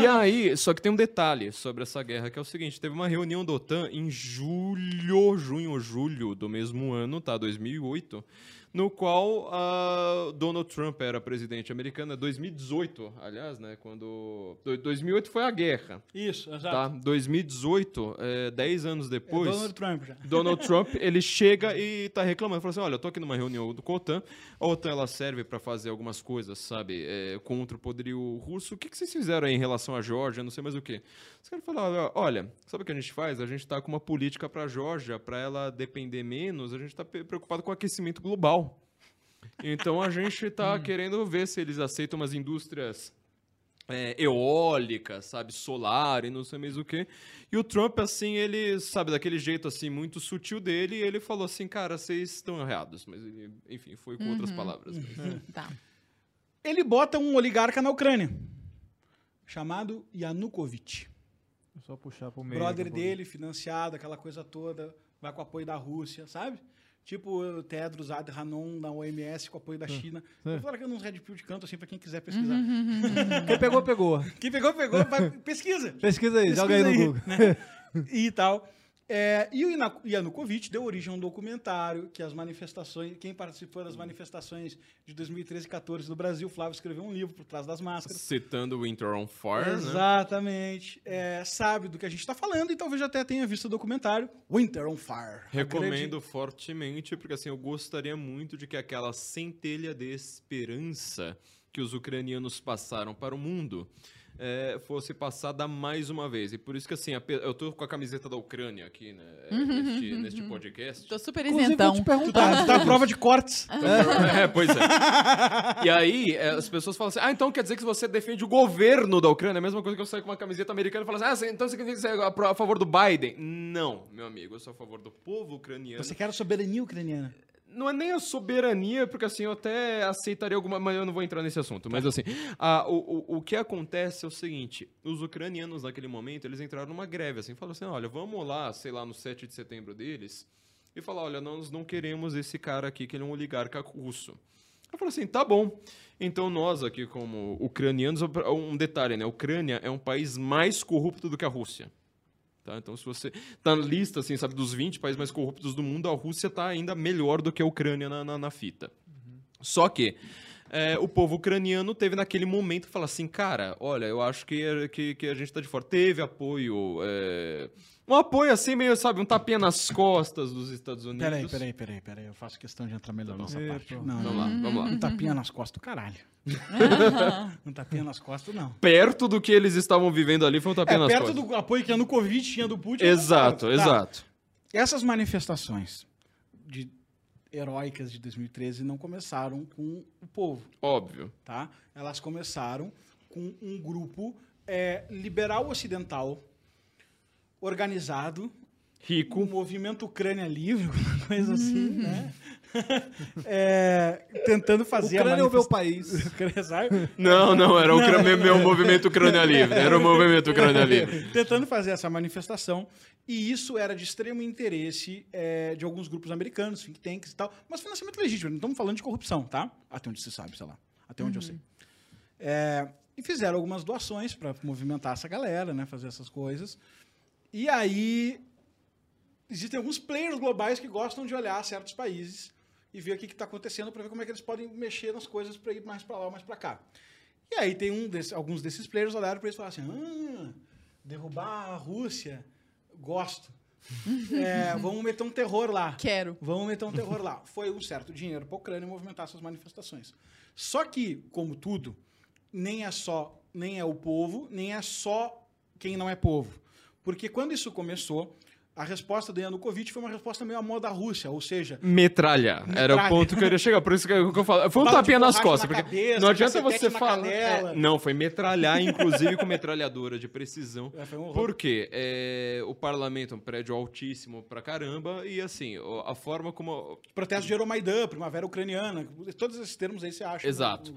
E aí, só que tem um detalhe sobre essa guerra, que é o seguinte: teve uma reunião da OTAN em julho, junho ou julho do mesmo ano, tá? 2008, no qual ah, Donald Trump era presidente americano, é 2018, aliás, né? Quando. do- 2008 foi a guerra, Isso, exato. tá? 2018, é, 10 anos É depois. Donald Trump já. Donald Trump, ele chega e tá reclamando, fala assim, olha, eu tô aqui numa reunião do OTAN, a OTAN ela serve para fazer algumas coisas, sabe, é, contra o poderio russo, o que, que vocês fizeram aí em relação à Geórgia, não sei mais o que. Os caras falaram, olha, sabe o que a gente faz? A gente tá com uma política pra Geórgia, para ela depender menos, a gente tá preocupado com o aquecimento global. Então a gente tá querendo ver se eles aceitam umas indústrias é, eólica, sabe, solar e não sei mais o que. E o Trump, assim, ele, sabe, daquele jeito, assim, muito sutil dele, ele falou assim, cara, vocês estão errados. Mas, ele, enfim, foi com outras palavras. mas- Tá. Ele bota um oligarca na Ucrânia, chamado Yanukovych. É Só puxar pro meio. Brother dele, financiado, aquela coisa toda, vai com apoio da Rússia, sabe? Tipo o Tedros Adhanom na OMS com apoio da China. Eu falo aqui uns red pill de canto, assim, pra quem quiser pesquisar. Quem pegou, pegou. Quem pegou, pegou, vai, pesquisa. Pesquisa aí, joga aí no Pesquisa Google. né? e tal. É, e o Yanukovych deu origem a um documentário que as manifestações, quem participou das manifestações de 2013 e 14 no Brasil, Flávio escreveu um livro por trás das máscaras. Citando Winter on Fire, né? Exatamente. É, sabe do que a gente está falando e talvez até tenha visto o documentário Winter on Fire. Recomendo fortemente, porque assim, eu gostaria muito de que aquela centelha de esperança que os ucranianos passaram para o mundo é, fosse passada mais uma vez. E por isso que, assim, a eu tô com a camiseta da Ucrânia aqui, né, é, neste, neste podcast. Tô super Inclusive, isentão. vou te Tu tá, perguntar. tá à prova de cortes. É, pois é. E aí, é, as pessoas falam assim: ah, então quer dizer que você defende o governo da Ucrânia? É a mesma coisa que eu saio com uma camiseta americana e falo assim: ah, então você quer dizer que você é a favor do Biden? Não, meu amigo, eu sou a favor do povo ucraniano. Você quer a soberania ucraniana. Não é nem a soberania, porque assim, eu até aceitaria alguma. Mas eu não vou entrar nesse assunto. Mas assim, a- o, o, o que acontece é o seguinte: os ucranianos, naquele momento, eles entraram numa greve, assim, falaram assim: olha, vamos lá, sei lá, no 7 de setembro deles, e falar: olha, nós não queremos esse cara aqui, que ele é um oligarca russo. Eu falei assim, tá bom. Então nós aqui, como ucranianos, um detalhe, né? A Ucrânia é um país mais corrupto do que a Rússia. Tá? Então, se você tá na lista, assim, sabe, dos 20 países mais corruptos do mundo, a Rússia tá ainda melhor do que a Ucrânia na, na, na fita. Só que é, o povo ucraniano teve naquele momento que fala assim, cara, olha, eu acho que, que, que a gente tá de fora. Teve apoio, é, um apoio assim, meio, sabe, um tapinha nas costas dos Estados Unidos. Peraí, peraí, peraí, peraí. Eu faço questão de entrar melhor nessa Epa. parte. Não, Vamos não. lá, vamos lá. Um tapinha nas costas do caralho. um tapinha nas costas, não. Perto do que eles estavam vivendo ali foi um tapinha É, nas perto costas. do apoio que a Covid tinha do Putin. Exato, Tá. exato. Essas manifestações de heróicas de 2013 não começaram com o povo, Óbvio. tá? Elas começaram com um grupo é, liberal ocidental organizado, o Rico. movimento Ucrânia Livre, uma coisa assim, né? É, tentando fazer Ucrânia é o meu país. Ucrânia, sabe? Não, não, era o Ucra- meu, movimento Ucrânia Livre. Era o movimento Ucrânia Livre. tentando fazer essa manifestação. E isso era de extremo interesse é, de alguns grupos americanos, think tanks e tal. Mas financiamento legítimo, não estamos falando de corrupção, tá? Até onde se sabe, sei lá. Até onde eu sei. É, e fizeram algumas doações para movimentar essa galera, né? Fazer essas coisas. E aí existem alguns players globais que gostam de olhar certos países e ver o que está acontecendo para ver como é que eles podem mexer nas coisas para ir mais para lá ou mais para cá. E aí tem um desse- alguns desses players olharam para eles e falaram assim: ah, derrubar a Rússia, gosto. É, vamos meter um terror lá. Quero. Vamos meter um terror lá. Foi um certo dinheiro para a Ucrânia movimentar essas manifestações. Só que, como tudo, nem é só, nem é o povo, nem é só quem não é povo. Porque quando isso começou, a resposta do Yanukovych foi uma resposta meio à moda Rússia, ou seja, Metralhar. Era o Metralha. ponto que eu queria chegar. Por isso que eu, que eu falo. Foi um tapinha nas costas. na Porque cabeça, não adianta você falar. É, não, foi metralhar, inclusive com metralhadora de precisão. É, foi um. Por quê? É, o parlamento é um prédio altíssimo pra caramba. E assim, a forma como. protesto de Euromaidan, primavera ucraniana, todos esses termos aí você acha. Exato.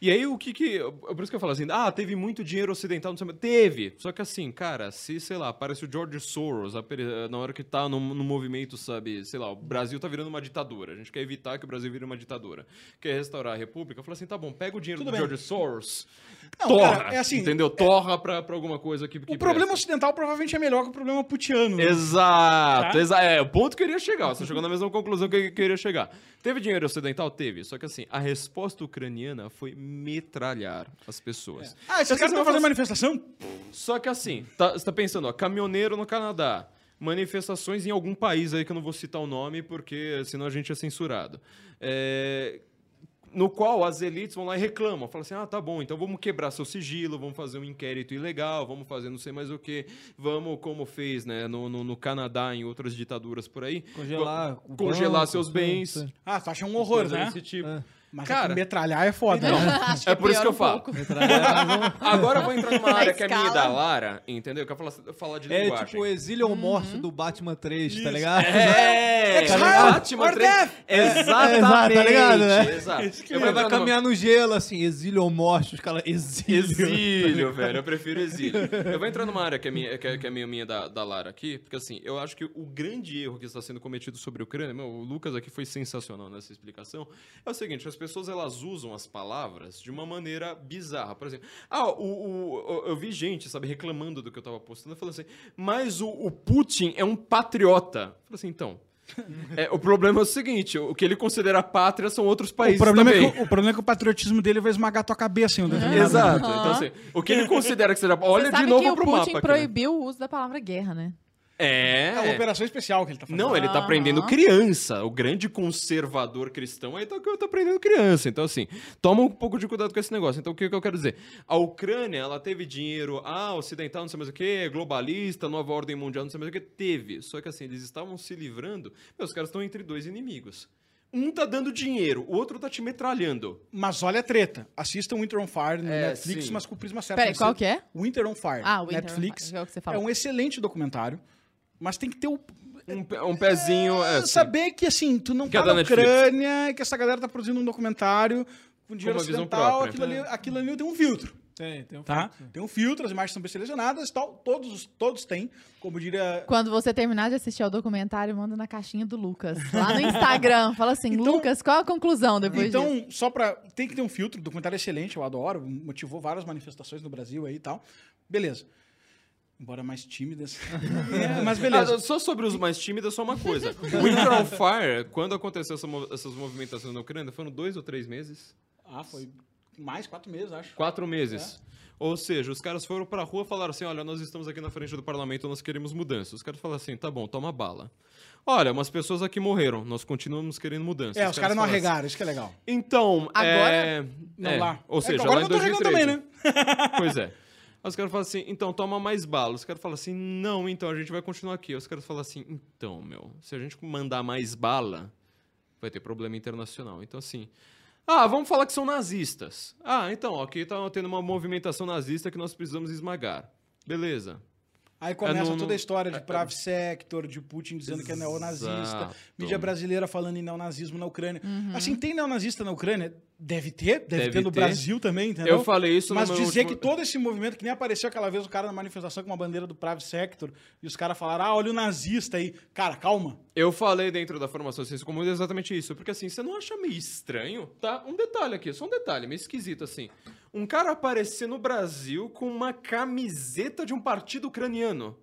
E aí, o que que. Por isso que eu falo assim, ah, teve muito dinheiro ocidental, não sei. Teve. Só que assim, cara, se, sei lá, aparece o George Soros apare- na hora que tá no, no movimento, sabe, sei lá, o Brasil tá virando uma ditadura. A gente quer evitar que o Brasil vire uma ditadura. Quer restaurar a república? Eu falo assim, tá bom, pega o dinheiro Tudo do bem. George Soros, Não, torra. cara, é assim, entendeu? Torra pra, pra alguma coisa que. que O problema presta. ocidental provavelmente é melhor que o problema putiano. Exato, Tá? exa é o ponto que eu queria chegar. Você chegou na mesma conclusão que eu queria chegar. Teve dinheiro ocidental? Teve. Só que assim, a resposta ucraniana foi metralhar as pessoas. Ah, esses caras estão fazendo manifestação? Só que assim, tá- você tá pensando, ó, caminhoneiro no Canadá, manifestações em algum país aí que eu não vou citar o nome, porque senão a gente é censurado. É, no qual as elites vão lá e reclamam, falam assim, ah, tá bom, então vamos quebrar seu sigilo, vamos fazer um inquérito ilegal, vamos fazer não sei mais o que, vamos, como fez né, no, no, no Canadá, em outras ditaduras por aí, Congelar congelar banco, seus bens. Ah, tu acha um horror, né? desse tipo. É. Mas Cara- é que metralhar é foda. Então, né? É por isso que eu um falo. pouco. Agora eu vou entrar numa Na área que é minha da. Lara, entendeu? Que eu quero falar, falar de É linguagem. tipo o exílio ou morte do Batman 3, tá ligado? É, It's tá hard ligado? Batman or 3. death. Exatamente. exato, tá ligado, né? Exato. Eu vou vai entrar numa- caminhar no gelo, assim, exílio ou morte, os caras, exílio. Exílio, velho. Eu prefiro exílio. Eu vou entrar numa área que é minha, que é, que é minha, minha da, da Lara aqui, porque assim, eu acho que o grande erro que está sendo cometido sobre a Ucrânia, meu, o Lucas aqui foi sensacional nessa explicação, é o seguinte, as pessoas elas usam as palavras de uma maneira bizarra. Por exemplo, ah, o, o- o- eu vi gente, sabe, reclamando do que eu tava postando, falando assim, mas o, o Putin é um patriota. Eu falei assim, então... é, o problema é o seguinte: o que ele considera pátria são outros O países problema, também. é que, o problema é que o patriotismo dele vai esmagar tua cabeça em um determinado Exato. Aham. Então, assim, o que ele considera que seja. Olha Você de sabe novo que o pro Putin mapa. aqui, né? proibiu o uso da palavra guerra, né? É. É uma operação especial que ele tá fazendo. Não, ele tá Aham. prendendo criança. O grande conservador cristão aí tá, tá prendendo criança. Então, assim, toma um pouco de cuidado com esse negócio. Então, o que, que eu quero dizer? A Ucrânia, ela teve dinheiro, ah, ocidental, não sei mais o que, globalista, nova ordem mundial, não sei mais o que. Teve. Só que, assim, eles estavam se livrando. Meu, os caras estão entre dois inimigos. Um tá dando dinheiro, o outro tá te metralhando. Mas olha a treta. Assistam Winter on Fire no É, Netflix, sim. mas com o prisma certo. Peraí, qual que é? Winter on Fire. Ah, Winter on Netflix. Fire, é o que você É falou. um excelente documentário, mas tem que ter o... Um, um pezinho. É, sim. saber que, assim, tu não Que tá da na Netflix. Ucrânia, que essa galera tá produzindo um documentário com dinheiro visão ocidental, aquilo ali, aquilo ali tem um filtro. Tem, tem um Tá? Tem um filtro, as imagens são bem selecionadas, tal, todos, os- todos têm, como diria Quando você terminar de assistir ao documentário, manda na caixinha do Lucas. Lá no Instagram. Fala assim, Então- Lucas, qual a conclusão depois disso? Então, só pra. Tem que ter um filtro, o documentário é excelente, eu adoro, motivou várias manifestações no Brasil aí e tal. Beleza. Embora mais tímidas. É, mas beleza. Ah, só sobre os mais tímidos, só uma coisa. O Winter on Fire, quando aconteceu essa essas movimentações na Ucrânia, foram dois ou três meses? Ah, foi mais quatro meses, acho. Quatro meses. Ou seja, os caras foram pra rua e falaram assim: olha, nós estamos aqui na frente do parlamento, nós queremos mudança. Os caras falaram assim: tá bom, toma bala. Olha, umas pessoas aqui morreram, nós continuamos querendo mudança. É, os caras não falaram assim, arregaram, isso que é legal. Então, Agora? é... Não é, lá. Ou É, seja, agora lá em eu tô arregando 2013. também, né? Pois é. Aí os caras falam assim, então toma mais bala. Os caras falam assim, não, então a gente vai continuar aqui. Aí os caras falam assim, então, meu, se a gente mandar mais bala, vai ter problema internacional. Então, assim, ah, vamos falar que são nazistas. Ah, então, aqui tá tendo uma movimentação nazista que nós precisamos esmagar. Beleza. Aí começa É, não- toda a história de é, Prav Sector, de Putin dizendo que é neonazista, Exato. mídia brasileira falando em neonazismo na Ucrânia. Uhum. Assim, tem neonazista na Ucrânia? Deve ter, deve, Deve ter no ter. Brasil também, entendeu? Eu falei isso Mas dizer último- que todo esse movimento, que nem apareceu aquela vez o cara na manifestação com uma bandeira do Prav Sector, e os caras falaram, ah, olha o nazista aí. Cara, calma. Eu falei dentro da formação de ciência comum exatamente isso. Porque assim, você não acha meio estranho? Tá? Um detalhe aqui, só um detalhe, meio esquisito assim. Um cara aparecer no Brasil com uma camiseta de um partido ucraniano.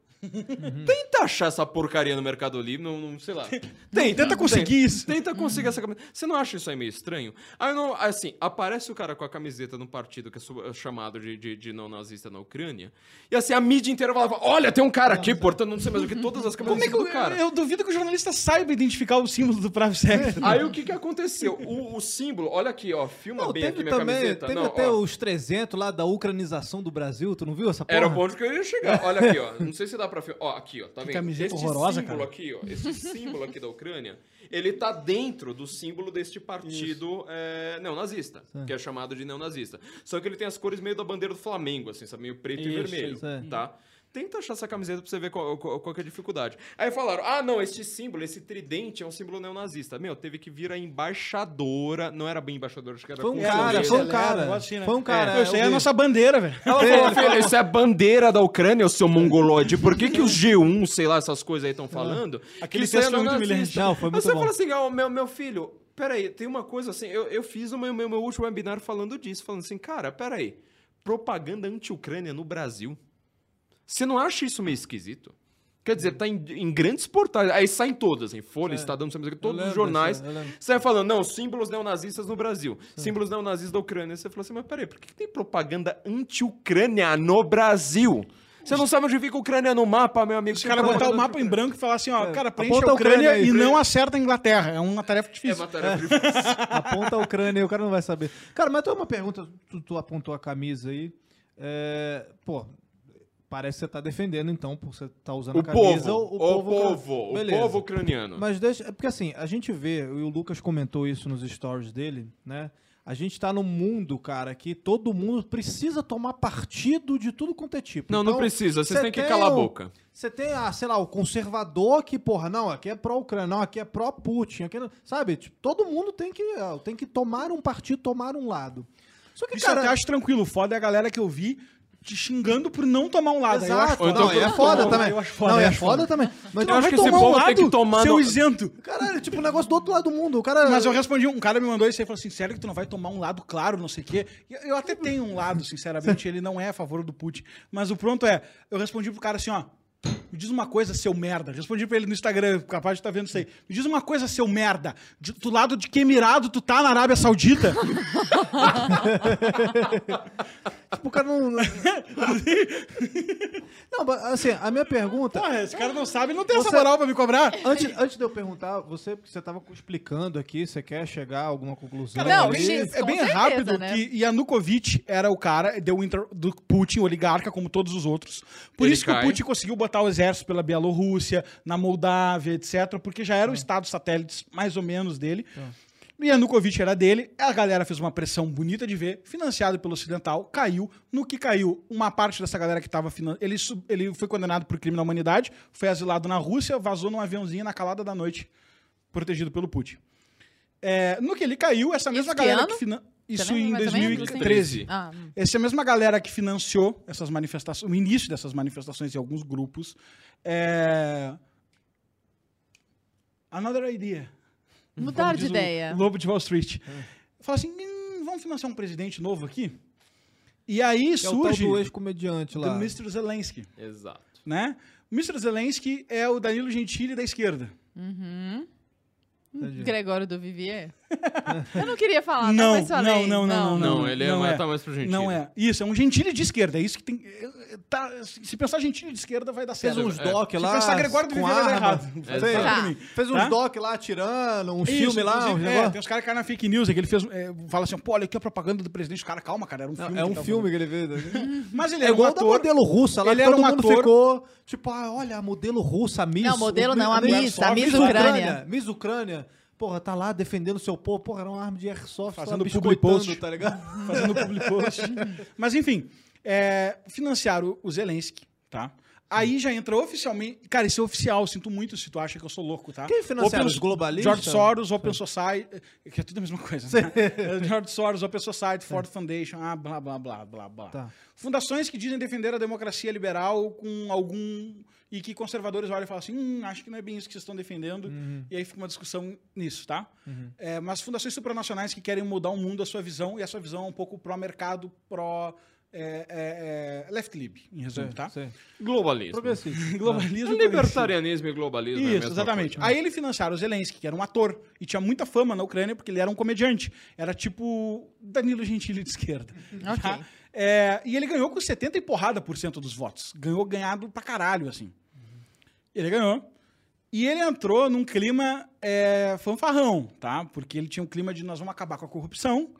Tenta achar essa porcaria no Mercado Livre, não, não sei lá. Tenta, tenta conseguir isso. Tenta conseguir essa camiseta. Você não acha isso aí meio estranho? Aí não, assim, aparece o cara com a camiseta um partido que é chamado de, de, de não nazista na Ucrânia. E assim, a mídia inteira fala: olha, tem um cara aqui portando não sei mais o que, todas as Como é camisetas que do eu, cara. eu duvido que o jornalista saiba identificar o símbolo do Prav Sector. Aí o que que aconteceu? O, o símbolo, olha aqui, ó, filma Não, bem aqui minha também, camiseta. teve Não, até ó, os 300 lá da ucranização do Brasil, tu não viu essa porra? Era o ponto que eu ia chegar. Olha aqui, ó. Não sei se dá ver. Ó, aqui, ó. Tá vendo? camiseta Este horrorosa, símbolo cara. aqui, ó. Esse símbolo aqui da Ucrânia, ele tá dentro do símbolo deste partido é, neonazista, que é chamado de neonazista. Só que ele tem as cores meio da bandeira do Flamengo, assim, sabe? Meio preto e Isso, vermelho, isso, é. tá? Tenta achar essa camiseta pra você ver qual, qual, qual que é a dificuldade. Aí falaram, ah, não, este símbolo, esse tridente é um símbolo neonazista. Meu, teve que vir a embaixadora, não era bem embaixadora, acho que era Foi um cara, foi um cara. Foi um cara. Isso aí é a nossa bandeira, velho. Ela falou, filho, isso é a bandeira da Ucrânia, o seu mongoloide. Por que, que os G1, sei lá, essas coisas aí estão falando? Aquele texto foi muito humilhante. Não, foi muito você bom. fala assim, ó, meu, meu filho, peraí, tem uma coisa assim, eu, eu fiz o meu, meu, meu último webinar falando disso, falando assim, cara, peraí, propaganda anti-Ucrânia no Brasil. Você não acha isso meio esquisito? Quer dizer, tá em, em grandes portais. Aí saem todas, em Folha, Estadão, não sei mais o que, todos os lembro jornais. eu lembro. Você vai falando, não, símbolos neonazistas no Brasil, símbolos neonazistas da Ucrânia. Você fala assim, mas peraí, por que, que tem propaganda anti-Ucrânia no Brasil? Você não sabe onde fica a Ucrânia no mapa, meu amigo. Os caras botar o mapa em branco e falar assim, ó, cara, preenche Aponta a a Ucrânia Ucrânia aí, e não acerta a Inglaterra. É uma tarefa É difícil. uma tarefa difícil. Aponta a Ucrânia e o cara não vai saber. Cara, mas tem uma pergunta, tu, tu apontou a camisa aí. É, pô, parece que você tá defendendo então, por você tá usando O a camisa. povo, o povo, o Beleza. povo ucraniano. Mas deixa, é porque assim, a gente vê, e o Lucas comentou isso nos stories dele, né? A gente tá num mundo, cara, que todo mundo precisa tomar partido de tudo quanto é tipo. Não, não Então, precisa, vocês você têm que calar a o- boca. Você tem, ah, sei lá, o conservador que, porra, não, aqui é pró-Ucrânia, não, aqui é pró-Putin, aqui não- sabe? Tipo, todo mundo tem que, ah, tem que tomar um partido, tomar um lado. Só que, Isso eu cara, até acho tranquilo. O foda é a galera que eu vi te xingando por não tomar um lado. Aí eu acho Exato, Ou então não, é foda também. Eu acho foda, não, eu é acho foda foda. também. Mas, Eu acho vai que esse tomar um povo tem que tomar seu no- isento. caralho, tipo, um negócio do outro lado do mundo. O cara... Mas eu respondi, um cara me mandou isso aí e falou assim: sério que tu não vai tomar um lado claro, não sei o quê. Eu, eu até tenho um lado, sinceramente, ele não é a favor do Putin. Mas o pronto é, eu respondi pro cara assim, ó. Me diz uma coisa, seu merda. Respondi pra ele no Instagram, capaz de estar vendo isso aí. Me diz uma coisa, seu merda. De- do lado de que emirado tu tá na Arábia Saudita? Tipo, o cara não. não, mas, assim, a minha pergunta. Porra, esse cara não sabe, não tem essa Você- moral pra me cobrar. Antes, antes de eu perguntar, você, porque você tava explicando aqui, você quer chegar a alguma conclusão? Não, ali? sim. é bem certeza, rápido né? que Yanukovych era o cara deu inter- do Putin, oligarca, como todos os outros. Por Ele isso que cai. o Putin conseguiu botar o exército pela Bielorrússia, na Moldávia, etc., porque já eram estados satélites mais ou menos dele. E Yanukovych era dele, a galera fez uma pressão bonita de ver, financiado pelo ocidental, caiu. No que caiu, uma parte dessa galera que estava ele, ele foi condenado por crime na humanidade, foi asilado na Rússia, vazou num aviãozinho na calada da noite, protegido pelo Putin. É, no que ele caiu, essa mesma Isso que galera ano? que finan... Isso lembra em mais ou menos, 2013. Ah, hum. Essa mesma galera que financiou essas manifestações, o início dessas manifestações em alguns grupos, é... Another idea. Como de ideia. Lobo de Wall Street. Fala assim, "Hum, vamos financiar um presidente novo aqui? E aí Que é o tal surge do ex-comediante do lá. Mr. Zelensky, Exato. né? O Mr. Zelensky é o Danilo Gentili da esquerda. Entendi. Gregório do Vivier? Eu não queria falar, Não, mas falei. não, não, Não, não, ele é, não é. tá mais pro gentil. Não é. Isso, é um Gentili de esquerda. É isso que tem. é, tá, se pensar Gentili de esquerda, vai dar Fez certo. uns É. doc Se lá. pensar Gregório do vai arma. errado. Sei. Fala Tá. Fez uns Tá? doc lá atirando, um Isso, filme lá, inclusive, é, tem uns caras que caem na fake news, é que ele fez. É, fala assim, pô, olha aqui a propaganda do presidente. Cara, calma, cara, era um filme. É um filme que ele fez. Mas ele É um igual da ator. modelo russa lá, Ele todo um mundo ator. ficou, tipo, ah, olha, modelo russa, Miss... Não, modelo não, a Miss, a Miss Ucrânia. Miss Ucrânia. Porra, tá lá defendendo seu povo. Porra, era uma arma de airsoft, Fazendo public post. tá ligado? fazendo public post. Mas enfim, é, financiaram o Zelensky, tá? Aí já entra oficialmente. Cara, isso é oficial, sinto muito se tu acha que eu sou louco, tá? Quem financiaram? Open- Os globalistas? George Soros, Open Society, que é tudo a mesma coisa. Né? George Soros, Open Society, Ford Foundation, ah, blá, blá, blá, blá, blá. Tá. Fundações que dizem defender a democracia liberal com algum. E que conservadores olham e falam assim: hum, acho que não é bem isso que vocês estão defendendo. E aí fica uma discussão nisso, tá? É, mas fundações supranacionais que querem mudar o mundo, a sua visão, e a sua visão é um pouco pró-mercado, pró. É, é, é, left lib, em resumo, tá? Sei. Globalismo. Globalismo. Libertarianismo e globalismo é a Isso, mesma exatamente. coisa. Aí ele financiaram o Zelensky, que era um ator, e tinha muita fama na Ucrânia porque ele era um comediante. Era tipo Danilo Gentili de esquerda. Ok. tá? É, e ele ganhou com 70 e porrada por cento dos votos. Ganhou ganhado pra caralho, assim. Ele ganhou. E ele entrou num clima é, fanfarrão, tá? Porque ele tinha um clima de nós vamos acabar com a corrupção,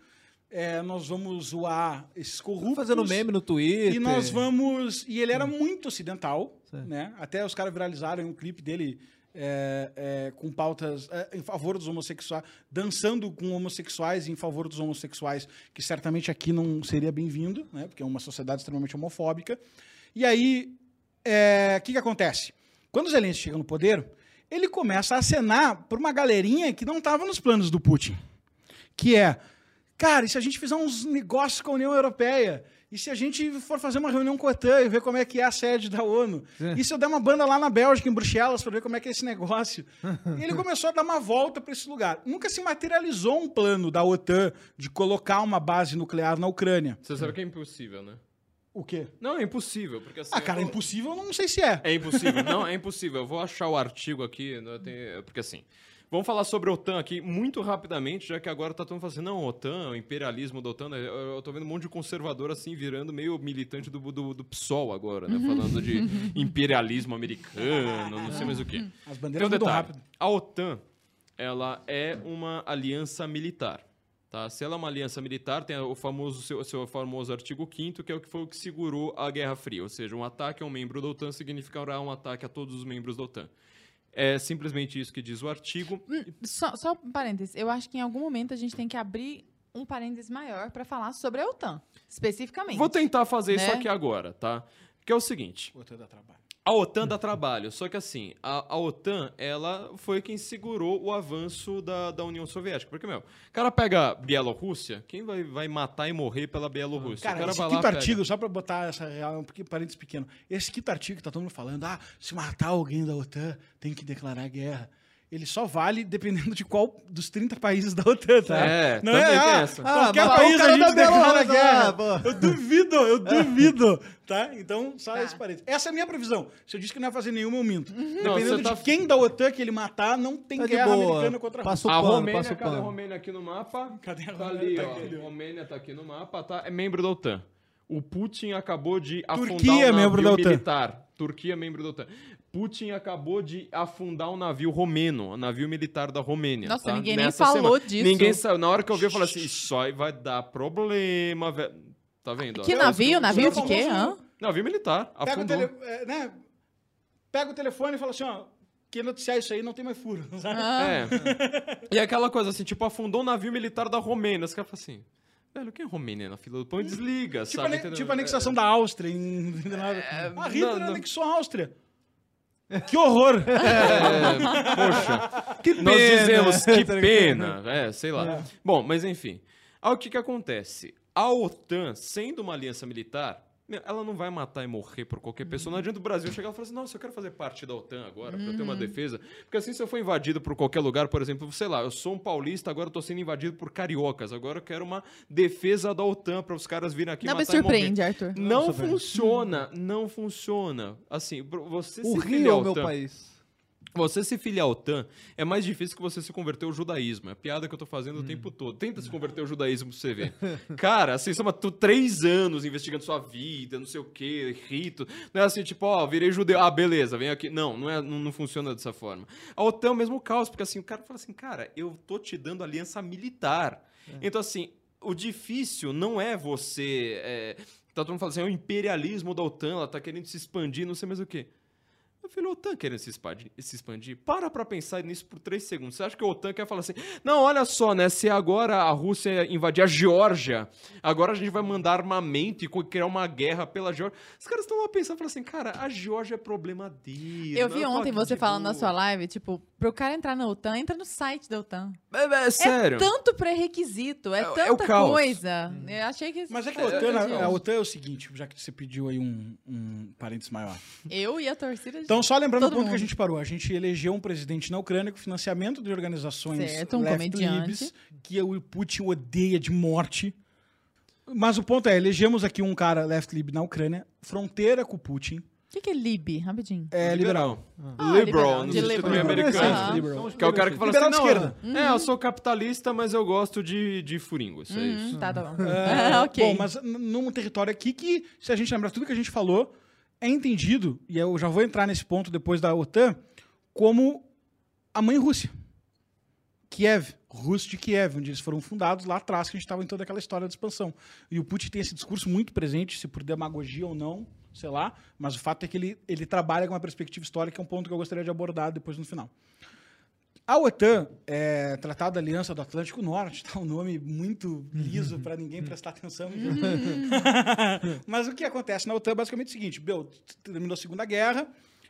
é, nós vamos zoar esses corruptos. Fazendo meme no Twitter. E nós vamos. E ele era muito ocidental, Certo. né? Até os caras viralizaram um clipe dele é, é, com pautas é, em favor dos homossexuais, dançando com homossexuais e em favor dos homossexuais, que certamente aqui não seria bem-vindo, né? Porque é uma sociedade extremamente homofóbica. E aí, é, o que, que acontece? Quando Zelensky chega no poder, ele começa a acenar por uma galerinha que não estava nos planos do Putin. Que é, cara, e se a gente fizer uns negócios com a União Europeia? E se a gente for fazer uma reunião com a OTAN e ver como é que é a sede da ONU? Sim. E se eu der uma banda lá na Bélgica, em Bruxelas, para ver como é que é esse negócio? E ele começou a dar uma volta para esse lugar. Nunca se materializou um plano da OTAN de colocar uma base nuclear na Ucrânia. Você sabe que é impossível, né? O quê? Não, é impossível, porque assim... Ah, cara, é impossível, eu não sei se é. É impossível. Não, é impossível. Eu vou achar o artigo aqui, né, tem- porque assim. Vamos falar sobre a OTAN aqui muito rapidamente, já que agora tá todo mundo falando assim, não, OTAN, o imperialismo da OTAN, né, eu, tô vendo um monte de conservador assim, virando meio militante do, do, do PSOL agora, né? Falando de imperialismo americano, não sei mais o quê. As bandeiras um mudam detalhe. rápido. A OTAN, ela é uma aliança militar. Tá? Se ela é uma aliança militar, tem o famoso, seu, seu famoso artigo 5 que é o que foi o que segurou a Guerra Fria. Ou seja, um ataque a um membro da OTAN significará um ataque a todos os membros da OTAN. É simplesmente isso que diz o artigo. Só, só um parênteses. Eu acho que em algum momento a gente tem que abrir um parênteses maior para falar sobre a OTAN, especificamente. Vou tentar fazer isso Né? aqui agora, tá? Que é o seguinte. OTAN dá trabalho. A OTAN dá trabalho, só que assim, a, a OTAN, ela foi quem segurou o avanço da, da União Soviética. Porque, meu, o cara pega Bielorrússia, quem vai, vai matar e morrer pela Bielorrússia? Cara, o cara esse quinto lá, pega. artigo, só pra botar essa real, um pequeno- parênteses pequeno. Esse quinto artigo que tá todo mundo falando, ah, se matar alguém da OTAN, tem que declarar guerra. Ele só vale dependendo de qual dos 30 países da OTAN, tá? É, não é, ah, essa. qualquer Ah, mas país o a gente declara guerra. pô. Eu duvido, eu duvido, tá? Então, só Tá. esse parênteses. Essa é a minha previsão. Se eu disse que não ia fazer nenhuma, eu minto. Não, Dependendo você tá- de quem da OTAN que ele matar, não tem Tá guerra boa. americana contra a Passa o A Romênia, passa o cadê a. Romênia aqui no mapa? Cadê a Tá Romênia? ali, Tá ó. aqui, ó. Romênia tá aqui no mapa, tá? É membro da OTAN. O Putin acabou de afundar Turquia, um membro navio da OTAN. militar. Turquia, membro da OTAN. Putin acabou de afundar um navio romeno, um navio militar da Romênia. Nossa, tá? ninguém nem Nessa falou semana. disso. Ninguém saiu. Na hora que eu vi, eu falei assim: isso aí vai dar problema, velho. Tá vendo? ó? Que É, navio? Navio de quê? Hã? Navio militar. Pega o, Afundou. tele, é, né? Pega o telefone e fala assim, ó, quem noticiar isso aí não tem mais furo. sabe? Ah. É. e aquela coisa assim, tipo, afundou um navio militar da Romênia. Os caras falam assim, velho, quem é Romênia na fila do pão? Desliga, Tipo, sabe? a, tipo a anexação da Áustria em... a Hitler não, não. anexou a Áustria. Que horror! É, poxa, Que nós pena. dizemos que Tá pena. É, sei lá. É. Bom, mas enfim. Aí o que que acontece? A OTAN, sendo uma aliança militar, ela não vai matar e morrer por qualquer pessoa. Não adianta o Brasil chegar e falar assim, nossa, eu quero fazer parte da OTAN agora, pra eu ter uma defesa. Porque assim, se eu for invadido por qualquer lugar, por exemplo, sei lá, eu sou um paulista, agora eu tô sendo invadido por cariocas. Agora eu quero uma defesa da OTAN para os caras virem aqui Não me matar e morrer. surpreende, Arthur. Não velho. funciona, não funciona. Assim, você O se Rio é o meu país. Você se filiar à OTAN é mais difícil que você se converter ao judaísmo. É a piada que eu tô fazendo o tempo todo. Tenta se converter ao judaísmo pra você ver. Cara, assim, são tu, três anos investigando sua vida, não sei o que, rito. Não é assim, tipo, ó, virei judeu. Ah, beleza, vem aqui. Não, não, é, não, não funciona dessa forma. A OTAN é o mesmo caos, porque assim, o cara fala assim, cara, eu tô te dando aliança militar. Então, assim, o difícil não é você. É, tá todo mundo falando assim, é o imperialismo da OTAN, ela tá querendo se expandir, não sei mais o quê. Meu filho, a OTAN querendo se expandir, se expandir? Para pra pensar nisso por três segundos. Você acha que a OTAN quer falar assim, não, olha só, né, se agora a Rússia invadir a Geórgia, agora a gente vai mandar armamento e criar uma guerra pela Geórgia. Os caras estão lá pensando, falando assim, cara, a Geórgia é problema dele. Eu vi é ontem você de falando na boa." sua live, tipo, pro cara entrar na OTAN, entra no site da OTAN. É, é, sério. É tanto pré-requisito, é, É- é o tanta caos. coisa. Eu achei que... Mas é que É, a OTAN, é, a OTAN é o seguinte, já que você pediu aí um, um parênteses maior. Eu e a torcida... Então, só lembrando o ponto que a mundo. gente parou. A gente elegeu um presidente na Ucrânia com financiamento de organizações Certo, um left libs, que o Putin odeia de morte. Mas o ponto é, elegemos aqui um cara left lib na Ucrânia, fronteira com o Putin, O que, que é Lib? Rapidinho. é liberal. Ah, liberal, liberal, no sentido liberal. americano. Aham. Liberal. Que é o cara que fala Liberal assim, de não, esquerda. é, eu sou capitalista, mas eu gosto de, de furingos, é isso. Hum, tá, tá bom. É, Ah, ok. Bom, mas num território aqui que, se a gente lembrar tudo que a gente falou, é entendido, e eu já vou entrar nesse ponto depois da OTAN, como a mãe Rússia. Kiev, Rússia de Kiev, onde eles foram fundados lá atrás, que a gente estava em toda aquela história da expansão. E o Putin tem esse discurso muito presente, se por demagogia ou não, sei lá, mas o fato é que ele, ele trabalha com uma perspectiva histórica, que é um ponto que eu gostaria de abordar depois no final. A OTAN é Tratado da Aliança do Atlântico Norte, tá um nome muito liso para ninguém prestar atenção. Mas o que acontece na OTAN é basicamente o seguinte: Bel, terminou a Segunda Guerra,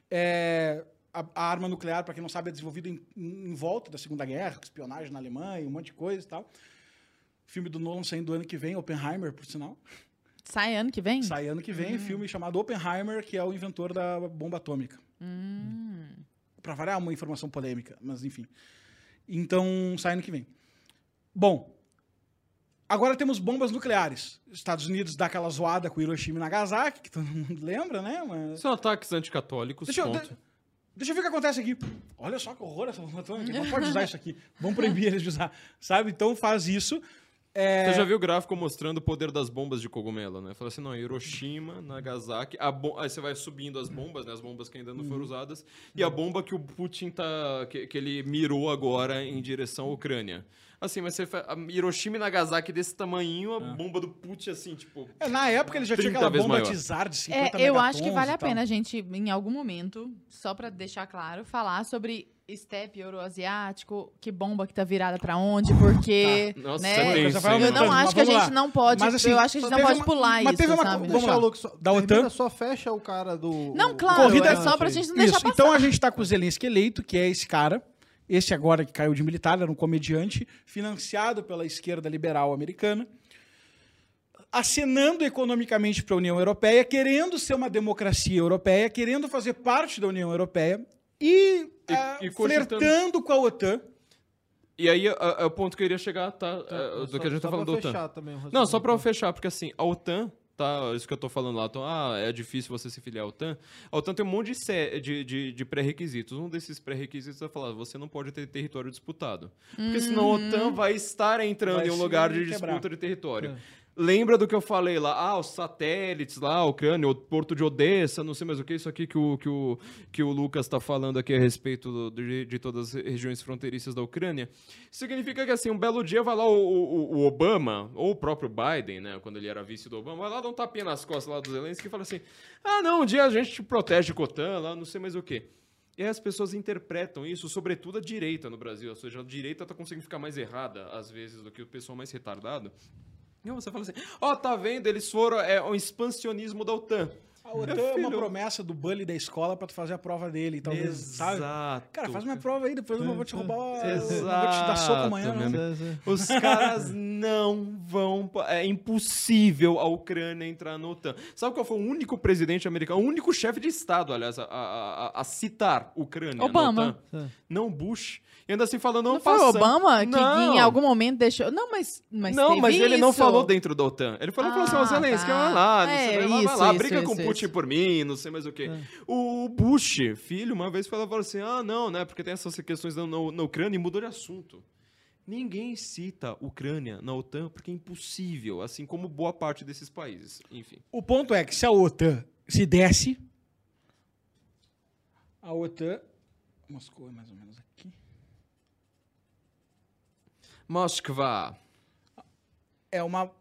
é, a, a arma nuclear, para quem não sabe, é desenvolvida em, em volta da Segunda Guerra, com espionagem na Alemanha, um monte de coisa e tal. Filme do Nolan saindo ano que vem, Oppenheimer, por sinal. Sai ano que vem? Sai ano que vem, filme chamado Oppenheimer, que é o inventor da bomba atômica. Pra variar uma informação polêmica, mas enfim. Então, sai ano que vem. Bom, agora temos bombas nucleares. Estados Unidos dá aquela zoada com Hiroshima e Nagasaki, que todo mundo lembra, né? Mas... São ataques anticatólicos, Deixa eu, ponto. de- deixa eu ver o que acontece aqui. Olha só que horror essa bomba atômica. Não pode usar isso aqui. Vamos proibir eles de usar. Sabe? Então faz isso. É, Você já viu o gráfico mostrando o poder das bombas de cogumelo, né? Fala assim, não, Hiroshima, Nagasaki, bom... aí você vai subindo as bombas, né? As bombas que ainda não Uhum. foram usadas, e a bomba que o Putin tá... que, que ele mirou agora em direção à Ucrânia. Assim, mas você Hiroshima e Nagasaki desse tamanhinho, a bomba do Putin, assim, tipo... é, na época ele já tinha 30 aquela bomba maior. Tsar de 50 É, eu acho que vale a pena a gente, em algum momento, só pra deixar claro, falar sobre estepe euroasiático, que bomba que tá virada pra onde, porque, Tá. Nossa, né? é vai hein? Eu aumentando, não mas acho que a gente lá. não pode, Mas, assim, eu acho que a gente não pode uma- pular mas isso, teve uma- sabe? vamos lá. o Lucas só, Da OTAN? só fecha o cara do... Não, claro, Corrida- é só pra gente não deixar Isso, passar. então a gente tá com o Zelensky eleito, que é esse cara, esse agora que caiu de militar, era um comediante, financiado pela esquerda liberal americana, acenando economicamente para a União Europeia, querendo ser uma democracia europeia, querendo fazer parte da União Europeia e, E- ah, e flertando com a OTAN. E aí é, o ponto que eu iria chegar, tá? é, do Só- que a gente tá falando da pra OTAN. também Não, só raciocínio. fechar, porque assim, a OTAN, tá? Isso que eu tô falando lá, então, ah, é difícil você se filiar à OTAN. A OTAN tem um monte de, de, de, de pré-requisitos. Um desses pré-requisitos é falar, você não pode ter território disputado. Porque senão a OTAN vai estar entrando Vai em um lugar de quebrar. disputa de território. Lembra do que eu falei lá? Ah, os satélites lá, a Ucrânia, o porto de Odessa, não sei mais o que, isso aqui que o, que o, que o Lucas está falando aqui a respeito do- de, de todas as regiões fronteiriças da Ucrânia. Significa que, assim, um belo dia vai lá o, o- o Obama, ou o próprio Biden, né, quando ele era vice do Obama, vai lá dar um tapinha nas costas lá do Zelensky e fala assim, ah, não, um dia a gente te protege com a OTAN lá, não sei mais o que. E as pessoas interpretam isso, sobretudo a direita no Brasil, ou seja, a direita tá conseguindo ficar mais errada, às vezes, do que o pessoal mais retardado. Aí você fala assim, ó, tá vendo, eles foram, é um expansionismo da OTAN. A OTAN é uma promessa do bully da escola pra tu fazer a prova dele, talvez, sabe? Exato. Cara, faz minha prova aí, depois eu não vou te roubar, eu não vou te Exato, dar soco amanhã, não. Os caras não vão. É impossível a Ucrânia entrar na OTAN. Sabe qual foi o único presidente americano, o único chefe de Estado, aliás, a, a- a- a citar Ucrânia? Obama. Não, Bush. E ainda assim falando, não, Não foi o. Obama que não. em algum momento deixou. Não, mas. mas não, mas ele não isso. falou dentro da OTAN. Ele falou, falou assim, ó, Ah, Zelensky, tá. vai lá, não É, sei, vai lá, isso, lá, isso, briga com isso, Putin por mim, não sei mais o quê. O Bush, filho, uma vez falou assim, ah, não, né, porque tem essas questões na, na- na Ucrânia e mudou de assunto. Ninguém cita Ucrânia na OTAN porque é impossível, assim como boa parte desses países. Enfim. O ponto é que se a OTAN se desce, a OTAN. Moscou é mais ou menos aqui. Moskva. É uma,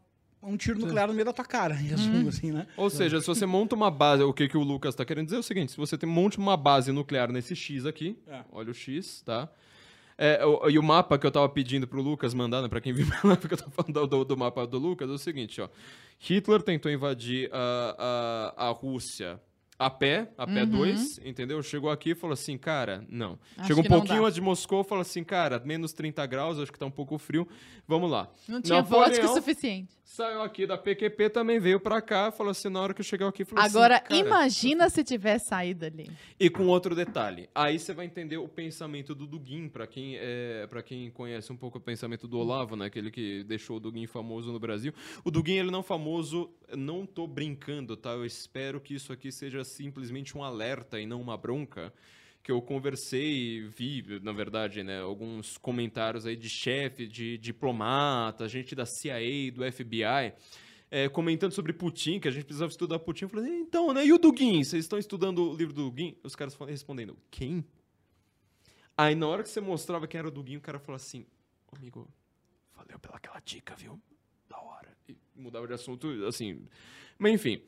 um tiro nuclear no meio da tua cara, em resumo, assim, né? Ou seja, se você monta uma base, o que, que o Lucas está querendo dizer é o seguinte: se você tem, monte uma base nuclear nesse X aqui, É. olha o X, tá? É, o- e o mapa que eu tava pedindo pro Lucas mandar, né, pra quem viu lá, porque eu tô falando do, do mapa do Lucas, é o seguinte, ó. Hitler tentou invadir a, a, a Rússia a pé, a pé 2, entendeu? Chegou aqui e falou assim, cara, não. Acho Chegou um pouquinho antes de Moscou, falou assim, cara, menos 30 graus, acho que tá um pouco frio, vamos lá. Não tinha vodka Napoleão- suficiente. Saiu aqui da PQP, também veio pra cá, falou assim, na hora que eu chegar aqui, falou Agora, assim, cara... imagina se tivesse saído ali. E com outro detalhe, aí você vai entender o pensamento do Dugin, pra quem é, para quem conhece um pouco o pensamento do Olavo, né, aquele que deixou o Dugin famoso no Brasil. O Dugin ele não é famoso, não tô brincando, tá? Eu espero que isso aqui seja simplesmente um alerta e não uma bronca. Que eu conversei, vi, na verdade, né, alguns comentários aí de chefe, de diplomata, gente da CIA, do FBI, é, comentando sobre Putin, que a gente precisava estudar Putin. Eu falei, então, né? E o Dugin? Vocês estão estudando o livro do Dugin? Os caras respondendo, quem? Aí na hora que você mostrava quem era o Dugin, o cara falou assim, "Ô, amigo, valeu pela aquela dica, viu? Da hora. E mudava de assunto, assim. Mas enfim,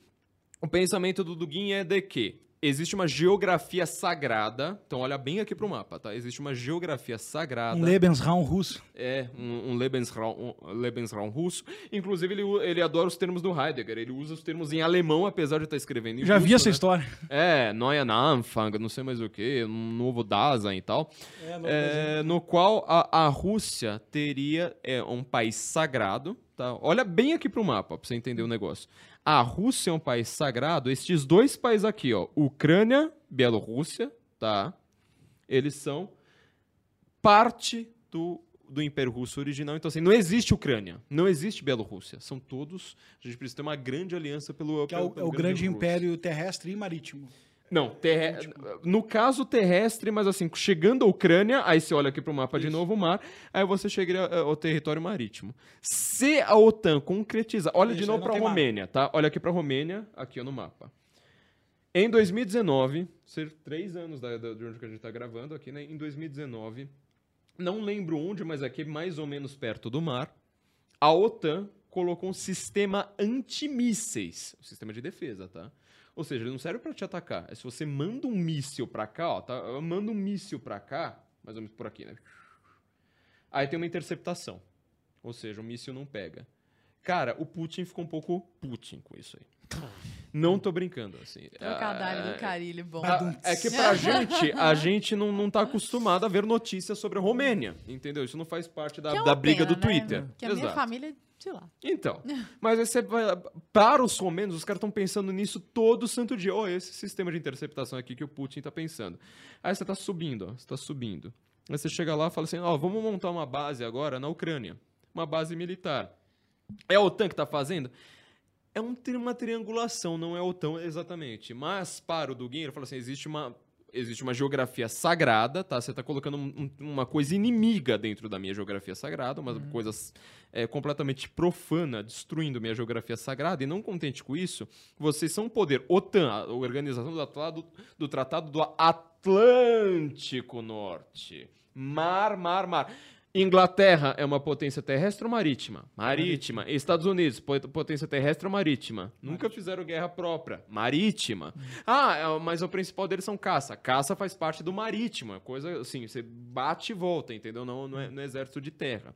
o pensamento do Dugin é de que existe uma geografia sagrada. Então olha bem aqui pro mapa, tá? Existe uma geografia sagrada. Um Lebensraum russo. É, um, um Lebensraum, um Lebensraum russo. Inclusive, ele, ele adora os termos do Heidegger. Ele usa os termos em alemão, apesar de estar escrevendo em Já russo, vi essa né? história. É, Neuen Anfang, não sei mais o que, um novo Dasein e tal. É, novo É, no qual a, a Rússia teria é, um país sagrado, tá? Olha bem aqui pro mapa, pra você entender o negócio. A Rússia é um país sagrado, estes dois países aqui, ó, Ucrânia, Bielorrússia, tá? Eles são parte do, do Império Russo original. Então, assim, não existe Ucrânia, não existe Bielorrússia. São todos. A gente precisa ter uma grande aliança pelo. Que é o, pelo- é o pelo grande império terrestre e marítimo. Não, terre... no caso terrestre, mas assim, chegando à Ucrânia, aí você olha aqui pro mapa de novo, o mar, aí você chega eh, ao território marítimo. Se a OTAN concretizar, olha de Isso, novo aí não pra. Romênia, tá? Olha aqui pra Romênia, aqui no mapa. Em 2019, ser três anos da, da- de onde que a gente tá gravando aqui, né? Em 2019, não lembro onde, mas aqui mais ou menos perto do mar, a OTAN colocou um sistema antimísseis, um sistema de defesa, tá? Ou seja, ele não serve pra te atacar. É se você manda um míssil pra cá, ó, tá? Manda um míssil pra cá, mais ou menos por aqui, né? Aí tem uma interceptação. Ou seja, o míssil não pega. Cara, o Putin ficou um pouco Putin com isso aí. Não tô brincando, assim. Trocadilho Ah, do carilho, bom. ah, É que pra gente, a gente não, não tá acostumado a ver notícias sobre a Romênia, entendeu? Isso não faz parte da, é da briga pena, do né? Twitter. Que a minha Exato. família, sei lá. Então, mas aí você vai, para os romenos, os caras estão pensando nisso todo santo dia. Ó, esse sistema de interceptação aqui que o Putin tá pensando. Aí você tá subindo, ó, você tá subindo. Aí você chega lá e fala assim, ó, vamos montar uma base agora na Ucrânia. Uma base militar. É a OTAN que tá fazendo? É um uma triangulação, não é a OTAN exatamente. Mas para o Dugin, ele fala assim, existe uma existe uma geografia sagrada, tá? Você está colocando um- um- uma coisa inimiga dentro da minha geografia sagrada, uma coisa é, completamente profana, destruindo minha geografia sagrada. E não contente com isso, vocês são um poder. OTAN, a Organização do Tratado do, Tratado do Atlântico Norte. Mar, mar, mar. Inglaterra é uma potência terrestre ou marítima? Marítima. Estados Unidos, pot- potência terrestre ou marítima? Nunca fizeram guerra própria. Marítima. Ah, é, mas o principal deles são caça. Caça faz parte do marítimo. é Coisa assim, você bate e volta, entendeu? Não no, no exército de terra.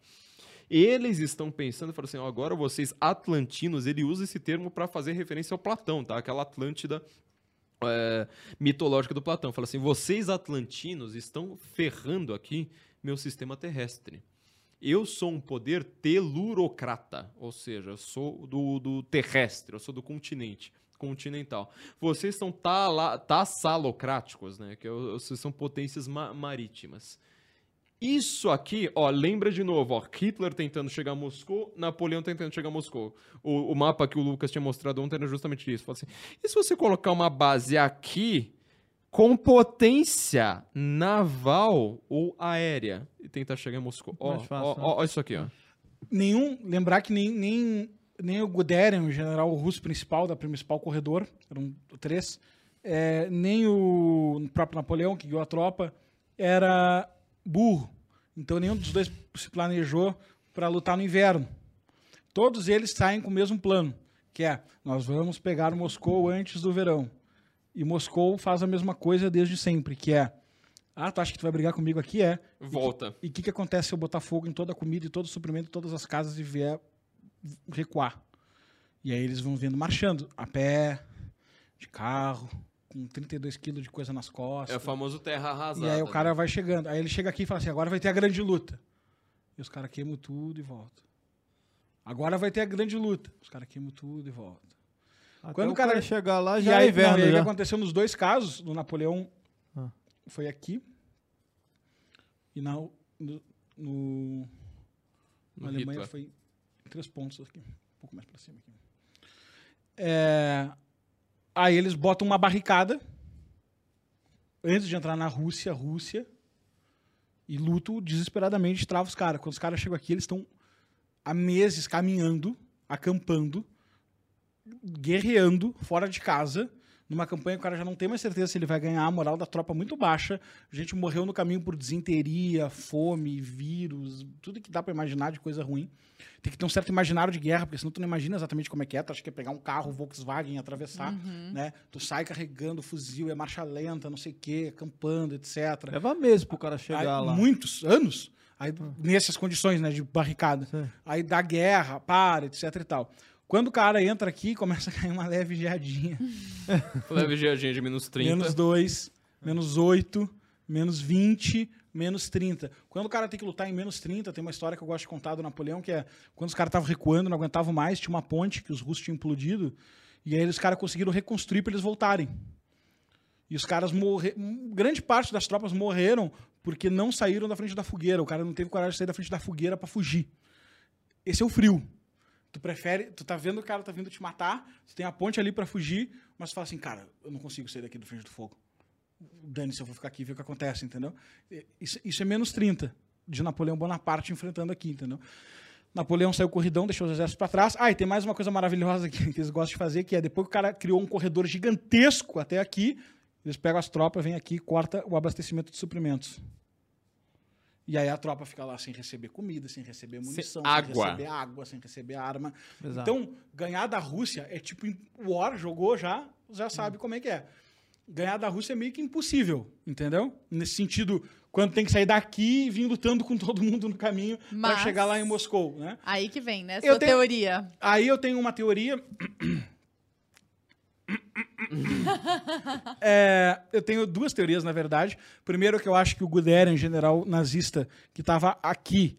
Eles estão pensando, falam assim, ó, agora vocês atlantinos, ele usa esse termo para fazer referência ao Platão, tá? Aquela Atlântida é, mitológica do Platão. Fala assim: vocês atlantinos estão ferrando aqui meu sistema terrestre. Eu sou um poder telurocrata, ou seja, eu sou do, do terrestre, eu sou do continente, continental. Vocês são tala, tassalocráticos, né? Que é vocês são potências ma- marítimas. Isso aqui, ó, lembra de novo, ó, Hitler tentando chegar a Moscou, Napoleão tentando chegar a Moscou. O, o mapa que o Lucas tinha mostrado ontem era justamente isso. Assim, e se você colocar uma base aqui com potência naval ou aérea e tentar chegar a Moscou? Ó, ó, né? ó, ó isso aqui, ó. Nenhum, lembrar que nem, nem, nem o Guderian, o general russo principal da principal corredor, eram três, é, nem o próprio Napoleão, que guiou a tropa, era burro. Então nenhum dos dois se planejou para lutar no inverno. Todos eles saem com o mesmo plano, que é, nós vamos pegar Moscou antes do verão. E Moscou faz a mesma coisa desde sempre, que é, ah, tu acha que tu vai brigar comigo aqui? É. Volta. E o que, que acontece se eu botar fogo em toda a comida e todo o suprimento, todas as casas e vier recuar? E aí eles vão vindo marchando, a pé, de carro, com 32 quilos de coisa nas É costas. o famoso terra arrasada. e aí o né? cara vai chegando. Aí ele chega aqui e fala assim, agora vai ter a grande luta. E os caras queimam tudo e voltam. Agora vai ter a grande luta. Os caras queimam tudo e voltam. Até Quando o cara- cara chegar lá, e já aí, é inverno. não, e aí o que já. aconteceu nos dois casos, no Napoleão Ah. foi aqui e na, no, no, na Alemanha Hitler. foi em três pontos aqui, um pouco mais para cima aqui. É, aí eles botam uma barricada antes de entrar na Rússia, Rússia e luto desesperadamente trava os caras. Quando os caras chegam aqui, eles estão há meses caminhando, acampando, guerreando fora de casa, numa campanha que o cara já não tem mais certeza se ele vai ganhar, a moral da tropa muito baixa. A gente morreu no caminho por desinteria, fome, vírus, tudo que dá pra imaginar de coisa ruim. Tem que ter um certo imaginário de guerra, porque senão tu não imagina exatamente como é que é. Tu acha que é pegar um carro Volkswagen e atravessar, né? Tu sai carregando fuzil, é marcha lenta, não sei o quê, acampando, etc. Leva meses pro cara chegar Aí, lá. Muitos anos. Aí, nessas condições, né, de barricada. Sim. Aí dá guerra, para, etc e tal. Quando o cara entra aqui, começa a cair uma leve geadinha. Leve geadinha de menos 30. Menos 2, menos 8, menos 20, menos 30. Quando o cara tem que lutar em menos 30, tem uma história que eu gosto de contar do Napoleão, que é quando os caras estavam recuando, não aguentavam mais, tinha uma ponte que os russos tinham implodido, e aí os caras conseguiram reconstruir para eles voltarem. E os caras morreram. Grande parte das tropas morreram porque não saíram da frente da fogueira. O cara não teve coragem de sair da frente da fogueira para fugir. Esse é o frio. Tu prefere. Tu tá vendo o cara tá vindo te matar, tu tem a ponte ali para fugir, mas tu fala assim, cara, eu não consigo sair daqui da frente do fogo. Dane-se, eu vou ficar aqui e ver o que acontece, entendeu? Isso, isso é menos 30 de Napoleão Bonaparte enfrentando aqui, entendeu? Napoleão saiu corridão, deixou os exércitos para trás. Ah, e tem mais uma coisa maravilhosa que, que eles gostam de fazer, que é depois que o cara criou um corredor gigantesco até aqui, eles pegam as tropas, vêm aqui e corta o abastecimento de suprimentos. E aí a tropa fica lá sem receber comida, sem receber munição, sem, água. receber água, sem receber arma. Exato. Então, ganhar da Rússia é tipo War, jogou já, já sabe como é que é. Ganhar da Rússia é meio que impossível, entendeu? Nesse sentido, quando tem que sair daqui e vir lutando com todo mundo no caminho para Mas- chegar lá em Moscou, né? Aí que vem, né? Eu Sua tenho- teoria. Aí eu tenho uma teoria. É, eu tenho duas teorias, na verdade. Primeiro, que eu acho que o Guderian, general nazista, que estava aqui,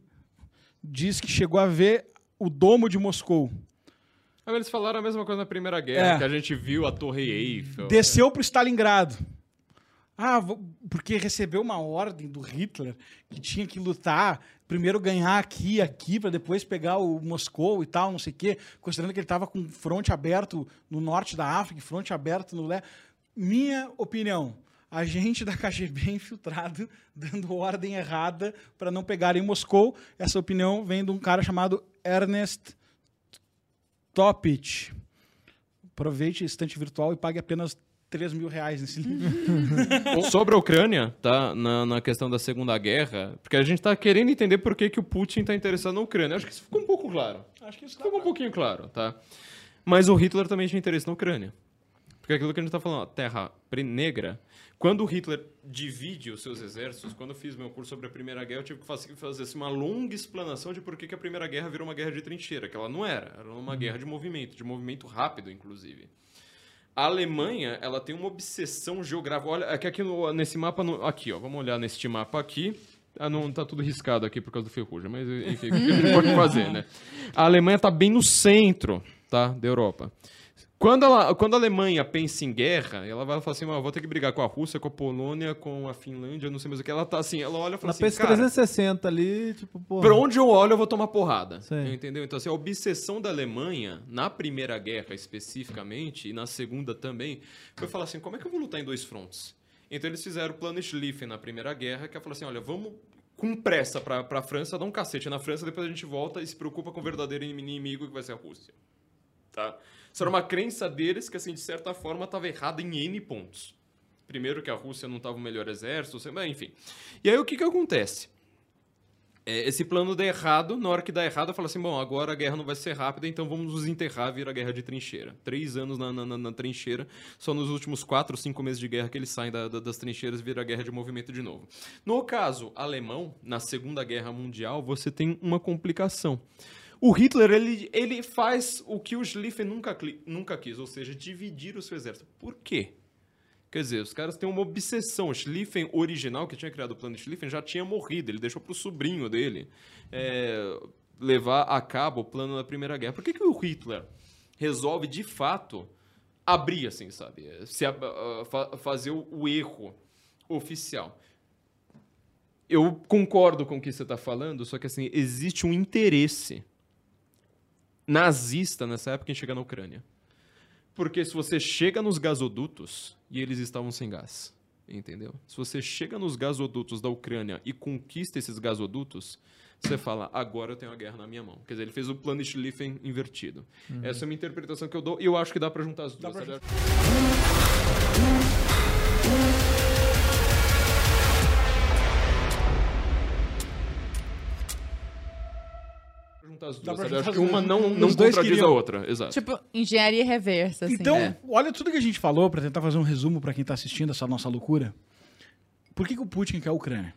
diz que chegou a ver o domo de Moscou. Ah, Eles falaram a mesma coisa na Primeira Guerra, É. que a gente viu a Torre Eiffel. Desceu para Stalingrado. Ah, porque recebeu uma ordem do Hitler que tinha que lutar, primeiro ganhar aqui, aqui, para depois pegar o Moscou e tal, não sei o quê, considerando que ele estava com fronte aberto no norte da África, fronte aberto no leste. Minha opinião, agente da KGB infiltrado, dando ordem errada para não pegarem Moscou. Essa opinião vem de um cara chamado Ernest Topic. Aproveite estante virtual e pague apenas 3 mil reais nesse livro. Sobre a Ucrânia, tá? Na, na questão da Segunda Guerra, porque a gente tá querendo entender por que, que o Putin tá interessado na Ucrânia. Acho que isso ficou um pouco claro. Acho que isso tá Ficou um pouquinho claro, tá? Mas o Hitler também tinha interesse na Ucrânia. Porque aquilo que a gente tá falando, ó, terra negra. Quando o Hitler divide os seus exércitos, quando eu fiz meu curso sobre a Primeira Guerra, eu tive que fazer, fazer assim, uma longa explanação de por que, que a Primeira Guerra virou uma guerra de trincheira, que ela não era. Era uma guerra de movimento, de movimento rápido, inclusive. A Alemanha, ela tem uma obsessão geográfica. Olha, aqui, aqui no- nesse mapa, no- aqui, ó, vamos olhar neste mapa aqui. Ah, não, tá tudo riscado aqui por causa do ferrugem, mas enfim, o que a gente pode fazer, né? A Alemanha tá bem no centro, tá, da Europa. Quando, ela, quando a Alemanha pensa em guerra, ela vai falar assim, "Ah, vou ter que brigar com a Rússia, com a Polônia, com a Finlândia, não sei mais o que. Ela tá assim, ela olha e fala Na assim, PS cara, 360 ali, tipo, pô. Pra onde eu olho, eu vou tomar porrada. Sim. Entendeu? Então, assim, a obsessão da Alemanha, na Primeira Guerra especificamente, e na Segunda também, foi falar assim: como é que eu vou lutar em dois frontes? Então, eles fizeram o plano Schlieffen na Primeira Guerra, que é falar assim: olha, vamos com pressa pra, pra França, dar um cacete na França, depois a gente volta e se preocupa com o verdadeiro inimigo que vai ser a Rússia. Tá? Isso era uma crença deles que, assim, de certa forma, estava errada em N pontos. Primeiro que a Rússia não estava o melhor exército, enfim. E aí o que que acontece? É, esse plano dá errado, na hora que dá errado, fala assim: bom, agora a guerra não vai ser rápida, então vamos nos enterrar, vira guerra de trincheira. Três anos na, na, na- trincheira, só nos últimos quatro, cinco meses de guerra que eles saem da- da- das trincheiras vira guerra de movimento de novo. No caso alemão, na Segunda Guerra Mundial, você tem uma complicação. O Hitler, ele, ele faz o que o Schlieffen nunca, nunca quis, ou seja, dividir o seu exército. Por quê? Quer dizer, os caras têm uma obsessão. O Schlieffen original, que tinha criado o plano Schlieffen, já tinha morrido. Ele deixou para o sobrinho dele é, levar a cabo o plano da Primeira Guerra. Por que, que o Hitler resolve, de fato, abrir, assim, sabe? É, Se, a- fa- fazer o erro oficial. Eu concordo com o que você está falando, só que, assim, existe um interesse nazista nessa época em chegar na Ucrânia. Porque se você chega nos gasodutos e eles estavam sem gás, entendeu? Se você chega nos gasodutos da Ucrânia e conquista esses gasodutos, você fala, agora eu tenho a guerra na minha mão. Quer dizer, ele fez o plano Schlieffen invertido. Essa é uma interpretação que eu dou e eu acho que dá pra juntar as duas. sabe? Juntar as duas, sabe? Acho que as uma não, não contradiz a queriam. outra. Exato. Tipo, engenharia reversa, assim. Então, É. olha tudo que a gente falou para tentar fazer um resumo para quem está assistindo essa nossa loucura. Por que, que o Putin quer a Ucrânia?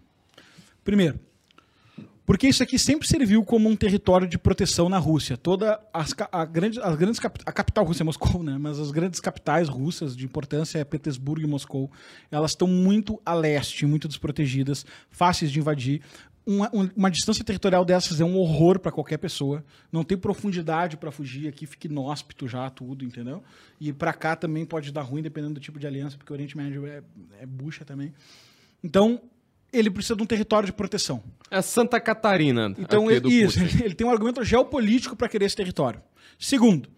Primeiro, porque isso aqui sempre serviu como um território de proteção na Rússia. Toda as, a, grande, as grandes a capital russa é Moscou, né? Mas as grandes capitais russas de importância é Petersburgo e Moscou. Elas estão muito a leste, muito desprotegidas, fáceis de invadir. Uma, um- uma distância territorial dessas é um horror para qualquer pessoa. Não tem profundidade para fugir aqui, fica inóspito já tudo, entendeu? E para cá também pode dar ruim dependendo do tipo de aliança, porque o Oriente Médio é, é bucha também. Então, ele precisa de um território de proteção. É Santa Catarina. Então, ele, isso, ele tem um argumento geopolítico para querer esse território. Segundo,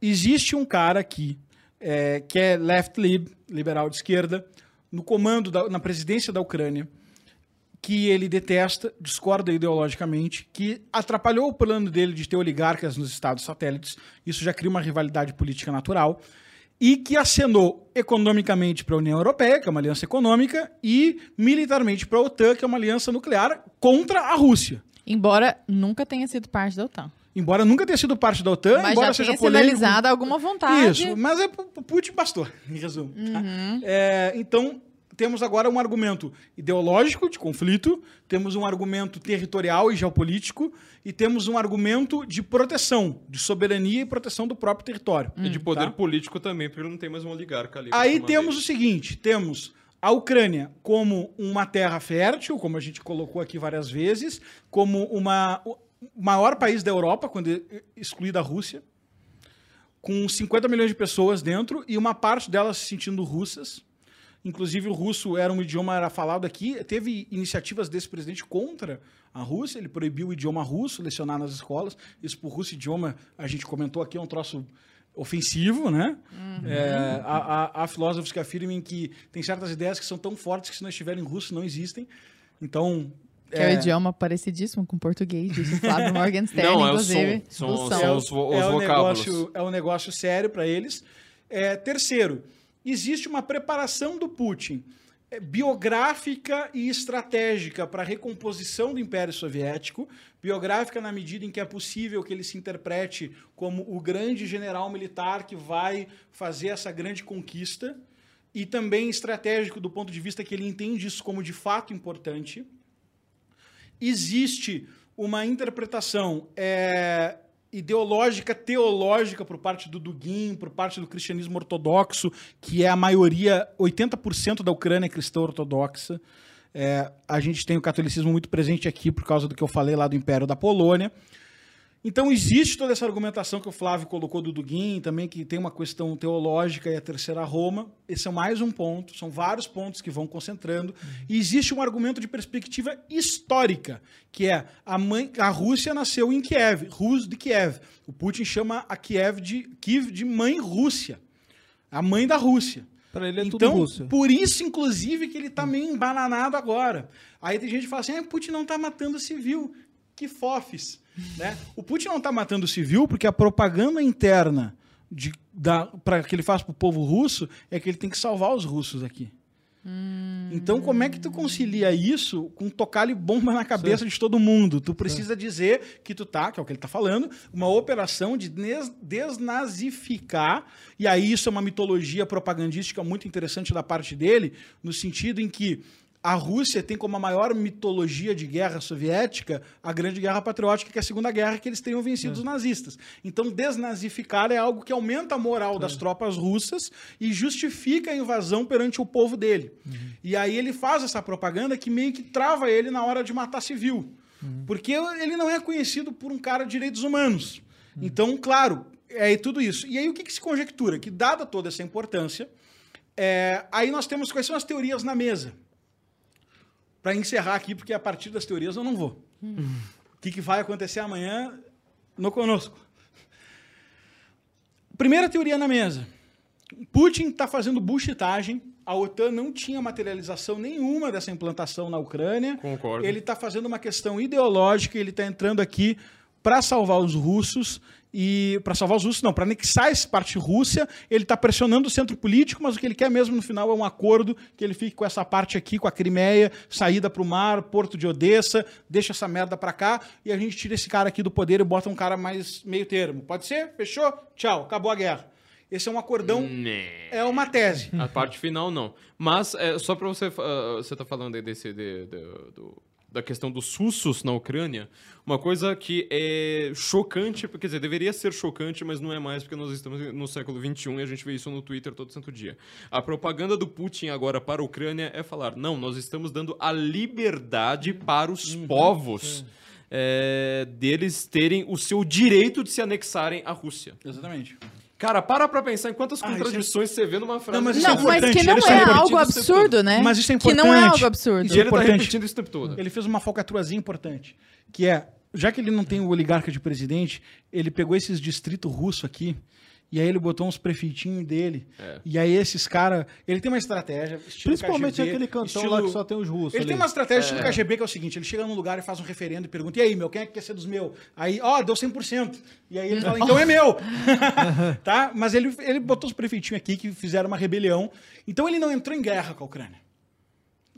existe um cara aqui é, que é left lib, liberal de esquerda, no comando, da, na presidência da Ucrânia, que ele detesta, discorda ideologicamente, que atrapalhou o plano dele de ter oligarcas nos estados satélites. Isso já cria uma rivalidade política natural. E que acenou economicamente para a União Europeia, que é uma aliança econômica, e militarmente para a OTAN, que é uma aliança nuclear contra a Rússia. Embora nunca tenha sido parte da OTAN. Embora nunca tenha sido parte da OTAN, Mas embora já seja polêmico. sinalizado alguma vontade. Isso, mas é Putin bastou, em resumo. tá? Uhum. É, então, temos agora um argumento ideológico de conflito, temos um argumento territorial e geopolítico, e temos um argumento de proteção, de soberania e proteção do próprio território. E de poder tá? político também, porque não tem mais um oligarca ali. Aí temos dele. o seguinte: temos a Ucrânia como uma terra fértil, como a gente colocou aqui várias vezes, como uma, o maior país da Europa, quando excluída a Rússia, com 50 milhões de pessoas dentro e uma parte delas se sentindo russas. Inclusive, o russo era um idioma era falado aqui. Teve iniciativas desse presidente contra a Rússia. Ele proibiu o idioma russo, lecionar nas escolas. Isso por russo idioma, a gente comentou aqui, é um troço ofensivo, né? Uhum. É, há, há- há filósofos que afirmam que tem certas ideias que são tão fortes que se não estiverem em russo não existem. Então. Que é, o idioma parecidíssimo com português, disse o Flávio Morgenstern, Não, é o inclusive. som. do São- som. são os os é um vocábulos. negócio, é um negócio sério para eles. É, terceiro, existe uma preparação do Putin é, biográfica e estratégica para a recomposição do Império Soviético. Biográfica na medida em que é possível que ele se interprete como o grande general militar que vai fazer essa grande conquista. E também estratégico do ponto de vista que ele entende isso como de fato importante existe uma interpretação é, ideológica, teológica por parte do Dugin, por parte do cristianismo ortodoxo, que é a maioria, 80% da Ucrânia é cristã ortodoxa. É, a gente tem o catolicismo muito presente aqui por causa do que eu falei lá do Império da Polônia. Então existe toda essa argumentação que o Flávio colocou do Dugin, também que tem uma questão teológica e a terceira Roma. Esse é mais um ponto, são vários pontos que vão concentrando. E existe um argumento de perspectiva histórica, que é a, mãe, a Rússia nasceu em Kiev, Rus de Kiev. O Putin chama a Kiev de, Kiev de mãe Rússia, a mãe da Rússia. Pra ele é tudo então, Rússia. por isso, inclusive, que ele tá meio embananado agora. Aí tem gente que fala assim, ah, Putin não tá matando civil. Que fofes. Né? O Putin não tá matando civil porque a propaganda interna de, da, pra, que ele faz pro povo russo é que ele tem que salvar os russos aqui. Então, como é que tu concilia isso com tocar-lhe bomba na cabeça de todo mundo? Tu precisa dizer que tu tá, que é o que ele tá falando, uma operação de des- desnazificar, e aí isso é uma mitologia propagandística muito interessante da parte dele, no sentido em que a Rússia tem como a maior mitologia de guerra soviética a Grande Guerra Patriótica, que é a Segunda Guerra, que eles tenham vencido os nazistas. Então, desnazificar é algo que aumenta a moral das tropas russas e justifica a invasão perante o povo dele. E aí ele faz essa propaganda que meio que trava ele na hora de matar civil. Porque ele não é conhecido por um cara de direitos humanos. Então, claro, é tudo isso. E aí o que, que se conjectura? Que, dada toda essa importância, é, aí nós temos quais são as teorias na mesa para encerrar aqui, porque a partir das teorias eu não vou. O que, que vai acontecer amanhã no conosco? Primeira teoria na mesa. Putin está fazendo buchitagem. A OTAN não tinha materialização nenhuma dessa implantação na Ucrânia. Concordo. Ele está fazendo uma questão ideológica. Ele está entrando aqui para salvar os russos e para salvar os russos não, para anexar essa parte Rússia, ele está pressionando o centro político, mas o que ele quer mesmo no final é um acordo que ele fique com essa parte aqui, com a Crimeia, saída para o mar, porto de Odessa, deixa essa merda para cá e a gente tira esse cara aqui do poder e bota um cara mais meio termo. Pode ser? Fechou? Tchau, acabou a guerra. Esse é um acordão, Né. é uma tese. A parte final, não. Mas, é, só pra você... ah, você tá falando aí desse... de- de- do- da questão dos russos na Ucrânia, uma coisa que é chocante, quer dizer, deveria ser chocante, mas não é mais, porque nós estamos no século XXI e a gente vê isso no Twitter todo santo dia. A propaganda do Putin agora para a Ucrânia é falar, não, nós estamos dando a liberdade para os povos é, deles terem o seu direito de se anexarem à Rússia. Exatamente. Cara, para pra pensar em quantas Ah, é- contradições você vê numa frase. Não, mas isso é Não, mas que importante, não eles é são algo absurdo, né? Mas isso é Que não é importante. algo absurdo. E ele tá importante. repetindo isso o tempo todo. Ele fez uma falcatruazinha importante, que é, já que ele não tem o oligarca de presidente, ele pegou esses distritos russos aqui, e aí ele botou uns prefeitinhos dele, É. e aí esses caras, ele tem uma estratégia, Principalmente KGB, aquele cantão estilo- lá que só tem os russos. Ele ali. tem uma estratégia estilo KGB que é o seguinte, ele chega num lugar e faz um referendo e pergunta, e aí, meu, quem é que quer ser dos meus? Aí, ó, deu 100%. E aí ele fala, então é meu. tá? Mas ele, ele botou os prefeitinhos aqui que fizeram uma rebelião. Então ele não entrou em guerra com a Ucrânia.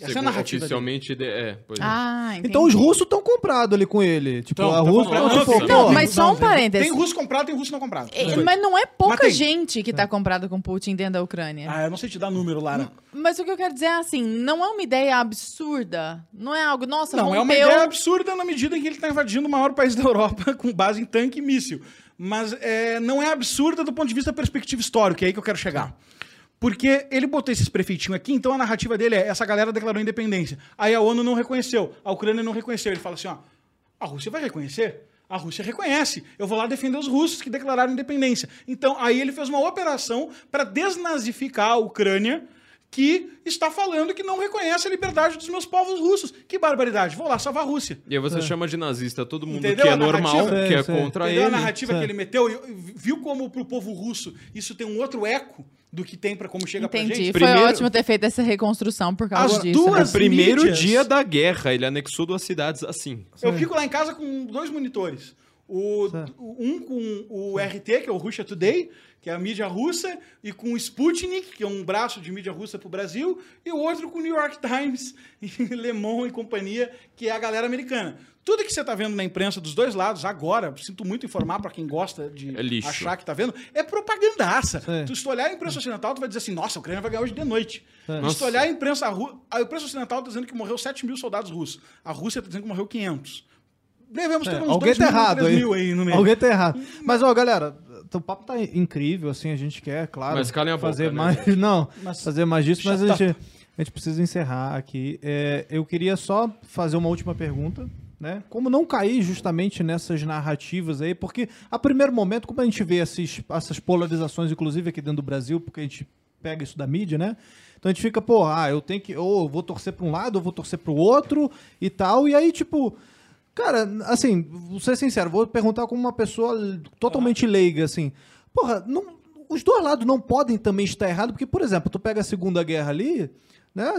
Essa é a narrativa dele. Oficialmente, de- é, pois é. Ah, entendi. Então os russos estão comprados ali com ele. Tipo, Tão, a Rússia. comprado. tipo, Não, Não, mas só um Tem parênteses. russo comprado, tem russo não comprado. É, Mas não é pouca tem. gente que tá comprado com Putin dentro da Ucrânia. Ah, eu não sei te dar número, Lara. Mas o que eu quero dizer é assim, não é uma ideia absurda. Não é algo, nossa, Não, é uma ideia absurda na medida em que ele está invadindo o maior país da Europa com base em tanque e míssil. Mas é, não é absurda do ponto de vista da perspectiva histórica, é aí que eu quero chegar. Porque ele botou esses prefeitinhos aqui, então a narrativa dele é: essa galera declarou independência. Aí a ONU não reconheceu, a Ucrânia não reconheceu. Ele fala assim: ó, a Rússia vai reconhecer? A Rússia reconhece. Eu vou lá defender os russos que declararam independência. Então, aí ele fez uma operação para desnazificar a Ucrânia, que está falando que não reconhece a liberdade dos meus povos russos. Que barbaridade. Vou lá salvar a Rússia. E aí você chama de nazista todo mundo Entendeu que é normal, narrativa? que é Sei, sei. contra Entendeu ele. a narrativa Sim. que ele meteu? Viu como pro povo russo isso tem um outro eco do que tem para como chega pra Entendi. gente? Foi Primeiro- ótimo ter feito essa reconstrução por causa As disso. duas- né? Primeiro mídias. dia da guerra, ele anexou duas cidades assim. Eu fico lá em casa com dois monitores. O, um com o RT, que é o Russia Today, que é a mídia russa, e com o Sputnik, que é um braço de mídia russa para o Brasil, e o outro com o New York Times, e Le Monde e companhia, que é a galera americana. Tudo que você está vendo na imprensa dos dois lados agora, sinto muito informar para quem gosta de É achar que está vendo, é propagandaça. Sim. Tu, se tu olhar a imprensa ocidental, tu vai dizer assim, nossa, a Ucrânia vai ganhar hoje de noite. Sim. Se tu olhar a imprensa, a imprensa ocidental está dizendo que morreu 7 mil soldados russos. A Rússia está dizendo que morreu 500. Devemos ter É, uns alguém 2 tá mil, errado 3 aí. mil aí no meio. Alguém tá errado. Mas, ó, galera, o papo tá incrível, assim, a gente quer, claro, Mas calem a boca, fazer né? mais. Não, Mas- fazer mais disso, mas a Shut gente, a gente precisa encerrar aqui. É, eu queria só fazer uma última pergunta. Né? Como não cair justamente nessas narrativas aí, porque a primeiro momento, como a gente vê esses, essas polarizações, inclusive aqui dentro do Brasil, porque a gente pega isso da mídia, né? Então a gente fica, pô, ah, eu tenho que, ou eu vou torcer para um lado, ou eu vou torcer para o outro e tal, e aí, tipo, Cara, assim, vou ser sincero, vou perguntar como uma pessoa totalmente leiga, assim. Porra, não- os dois lados não podem também estar errados, porque, por exemplo, tu pega a Segunda Guerra ali, né?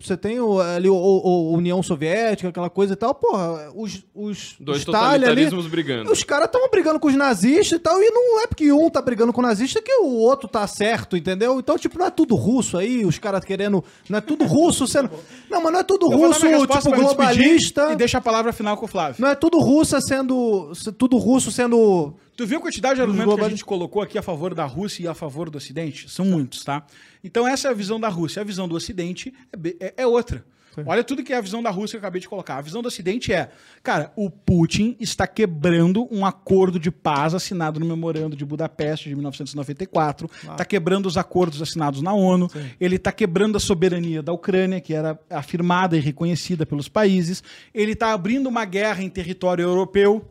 Você tem o, ali o, o- União Soviética, aquela coisa e tal, porra, os, os Dois ali, totalitarismos brigando. os caras estão brigando com os nazistas e tal, e não é porque um tá brigando com o nazista que o outro tá certo, entendeu? Então, tipo, não é tudo russo aí, os caras querendo. Não é tudo russo sendo. Não, mas não é tudo Eu russo, tipo, globalista. E deixa a palavra final com o Flávio. Não é tudo russa sendo. se- Tudo russo sendo. Tu viu a quantidade de argumentos que a gente colocou aqui a favor da Rússia e a favor do Ocidente? São muitos, tá? Então essa é a visão da Rússia. A visão do Ocidente é, é- é outra. Olha tudo que é a visão da Rússia que eu acabei de colocar. A visão do Ocidente é, cara, o Putin está quebrando um acordo de paz assinado no Memorando de Budapeste de 1994, está quebrando os acordos assinados na ONU, ele está quebrando a soberania da Ucrânia, que era afirmada e reconhecida pelos países, ele está abrindo uma guerra em território europeu,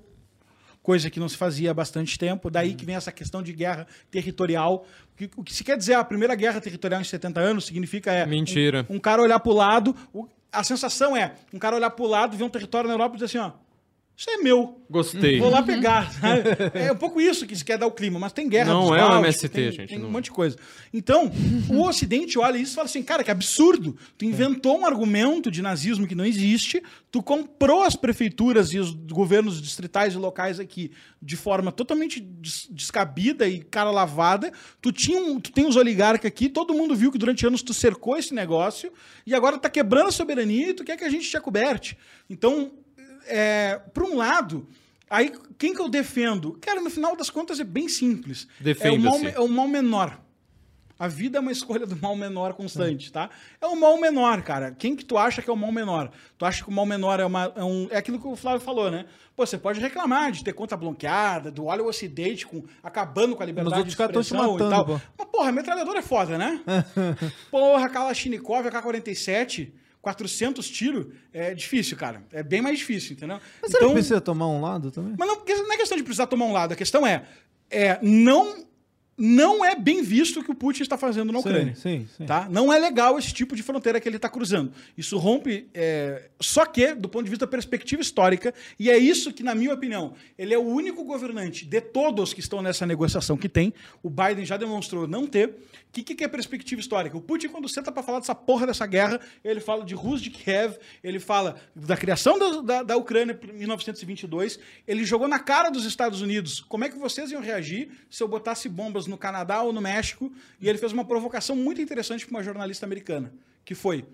coisa que não se fazia há bastante tempo. Daí que vem essa questão de guerra territorial. O que, o se quer dizer a primeira guerra territorial em 70 anos significa é Mentira. Um, um cara olhar lado, o- a sensação é um cara olhar pro lado, ver um território na Europa e dizer assim, ó, isso é meu. Gostei. Vou lá pegar. sabe? É um pouco isso que se quer dar o clima, mas tem guerra. Não dos é o MST, tem, gente, Tem não. um monte de coisa. Então, o Ocidente olha isso e fala assim, cara, que absurdo. Tu inventou um argumento de nazismo que não existe, tu comprou as prefeituras e os governos distritais e locais aqui de forma totalmente des- descabida e cara lavada. Tu, tinha um- tu tem os oligarcas aqui, todo mundo viu que durante anos tu cercou esse negócio e agora tá quebrando a soberania e tu quer que a gente te acoberte. Então, é, por um lado, aí quem que eu defendo? Cara, no final das contas é bem simples. É o mal, é o mal menor. A vida é uma escolha do mal menor constante, tá? É o mal menor, cara. Quem que tu acha que é o mal menor? Tu acha que o mal menor é, uma, é, um, é aquilo que o Flávio falou, né? Pô, você pode reclamar de ter conta bloqueada, do olha o ocidente com, acabando com a liberdade outros de tão te expressão e matando, tal. pô. Mas, porra, a metralhadora é foda, né? porra, Kalashnikov, AK-47, 400 tiros, é difícil, cara. É bem mais difícil, entendeu? Mas você não precisa tomar um lado também? Mas não, não é questão de precisar tomar um lado. A questão é, é não, não é bem visto o que o Putin está fazendo na Ucrânia. Sim, sim, sim. Tá? Não é legal esse tipo de fronteira que ele está cruzando. Isso rompe. é, Só que, do ponto de vista da perspectiva histórica, e é isso que, na minha opinião, ele é o único governante de todos que estão nessa negociação que tem. O Biden já demonstrou não ter. O que, que é perspectiva histórica? O Putin, quando senta para falar dessa porra dessa guerra, ele fala de Rus de Kiev, ele fala da criação da, da, da Ucrânia em 1922. Ele jogou na cara dos Estados Unidos como é que vocês iam reagir se eu botasse bombas no Canadá ou no México. E ele fez uma provocação muito interessante para uma jornalista americana, que foi.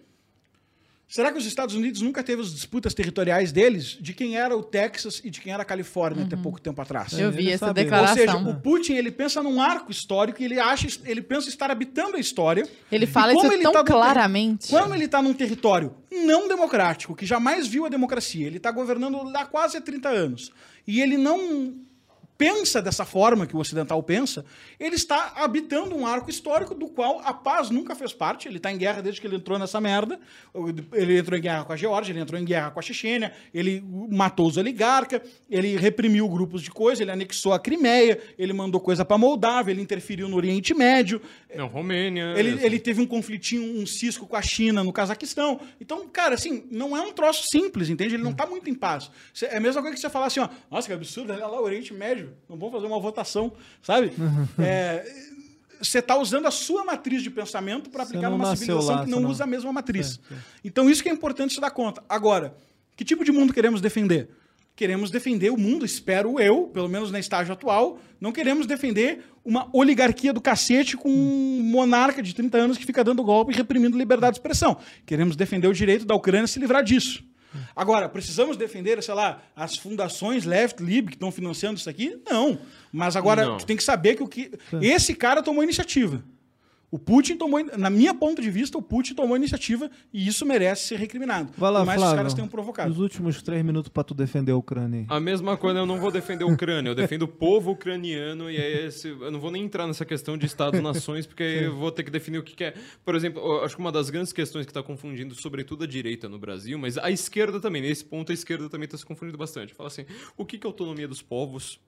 Será que os Estados Unidos nunca teve as disputas territoriais deles de quem era o Texas e de quem era a Califórnia até pouco tempo atrás? Eu vi essa sabe. Ou declaração. seja, o Putin ele pensa num arco histórico e ele acha, ele pensa estar habitando a história. Ele fala como isso ele tão tá claramente. Quando ele está num território não democrático, que jamais viu a democracia, ele está governando lá quase há 30 anos, e ele não pensa dessa forma que o ocidental pensa, ele está habitando um arco histórico do qual a paz nunca fez parte. Ele está em guerra desde que ele entrou nessa merda. Ele entrou em guerra com a Geórgia, ele entrou em guerra com a Chechênia, ele matou os oligarcas, ele reprimiu grupos de coisa, ele anexou a Crimeia, ele mandou coisa para Moldávia, ele interferiu no Oriente Médio. Não, Romênia. Ele, ele teve um conflitinho, um cisco com a China no Cazaquistão. Então, cara, assim, não é um troço simples, entende? Ele não está muito em paz. É a mesma coisa que você falar assim, ó, nossa, que absurdo, olha lá o Oriente Médio, não vamos fazer uma votação, sabe? É, você está usando a sua matriz de pensamento para aplicar numa civilização lá, que não não- usa a mesma matriz. Então, isso que é importante se dar conta. Agora, que tipo de mundo queremos defender? Queremos defender o mundo, espero eu, pelo menos na estágio atual, não queremos defender uma oligarquia do cacete com um monarca de 30 anos que fica dando golpe e reprimindo liberdade de expressão. Queremos defender o direito da Ucrânia a se livrar disso. Agora, precisamos defender, sei lá, as fundações left, lib, que estão financiando isso aqui? Não. Mas agora, Não. tu tem que saber que o que. Esse cara tomou iniciativa. O Putin tomou, na minha ponto de vista, o Putin tomou iniciativa e isso merece ser recriminado. Vai lá, Por mais que Flávio. os caras tenham provocado. Os últimos três minutos pra tu defender a Ucrânia aí. A mesma coisa, eu não vou defender a Ucrânia, eu defendo o povo ucraniano e aí esse- eu não vou nem entrar nessa questão de Estados-nações, porque eu vou ter que definir o que, que é. Por exemplo, eu acho que uma das grandes questões que está confundindo, sobretudo a direita no Brasil, mas a esquerda também, nesse ponto a esquerda também está se confundindo bastante. Fala assim, o que, que é autonomia dos povos?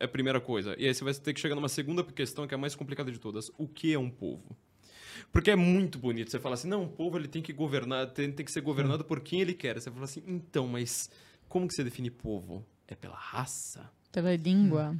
É a primeira coisa. E aí você vai ter que chegar numa segunda questão, que é a mais complicada de todas. O que é um povo? Porque é muito bonito. Você fala assim, não, o povo ele tem que governar, tem, tem que ser governado por quem ele quer. Você fala assim, então, mas como que você define povo? É pela raça? Pela língua.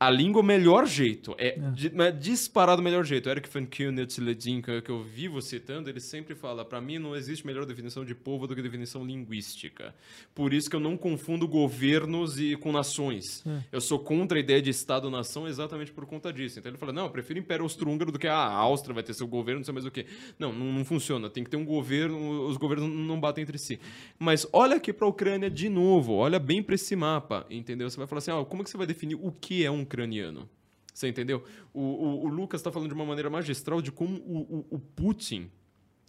A língua é o melhor jeito. É, mas disparado o melhor jeito. Eric Van Kuehne que que eu vivo citando, ele sempre fala: para mim não existe melhor definição de povo do que definição linguística. Por isso que eu não confundo governos e com nações. Eu sou contra a ideia de Estado-nação exatamente por conta disso. Então ele fala: não, eu prefiro Império Austro-Húngaro do que ah, a Áustria vai ter seu governo, não sei mais o quê. Não, não, não funciona. Tem que ter um governo, os governos não batem entre si. Mas olha aqui para a Ucrânia de novo, olha bem para esse mapa, entendeu? Você vai falar assim: ó, como que você vai definir o que é um ucraniano? Você entendeu? O, o, o Lucas está falando de uma maneira magistral de como o, o, o Putin.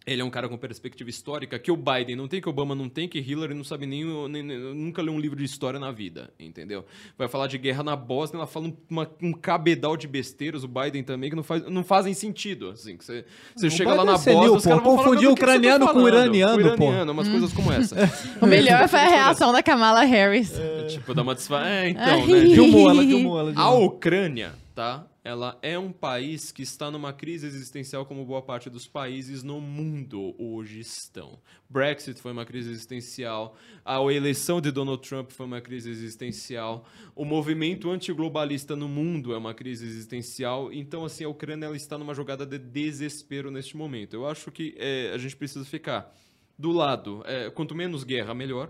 Ele é um cara com perspectiva histórica que o Biden não tem, que o Obama não tem, que Hillary não sabe nem, o- nem- nem- nunca leu um livro de história na vida, entendeu? Vai falar de guerra na Bósnia, ela fala um, uma- um cabedal de besteiras, o Biden também, que não, faz, não fazem sentido, assim. que Você, você O chega Biden lá na é senil, Bósnia, os pô. caras vão falar, Confundiu "Mas do que que você tá ucraniano com falando?" iraniano, Com pô. iraniano, umas coisas como essa. O melhor foi a reação da Kamala Harris. tipo, dá uma desfa... É, então, Ai. né? Dilmou ela, dilmou ela. A. Ucrânia, tá? Ela é um país que está numa crise existencial como boa parte dos países no mundo hoje estão. Brexit foi uma crise existencial, a eleição de Donald Trump foi uma crise existencial, o movimento antiglobalista no mundo é uma crise existencial, então assim, a Ucrânia ela está numa jogada de desespero neste momento. Eu acho que é, a gente precisa ficar do lado, é, quanto menos guerra, melhor.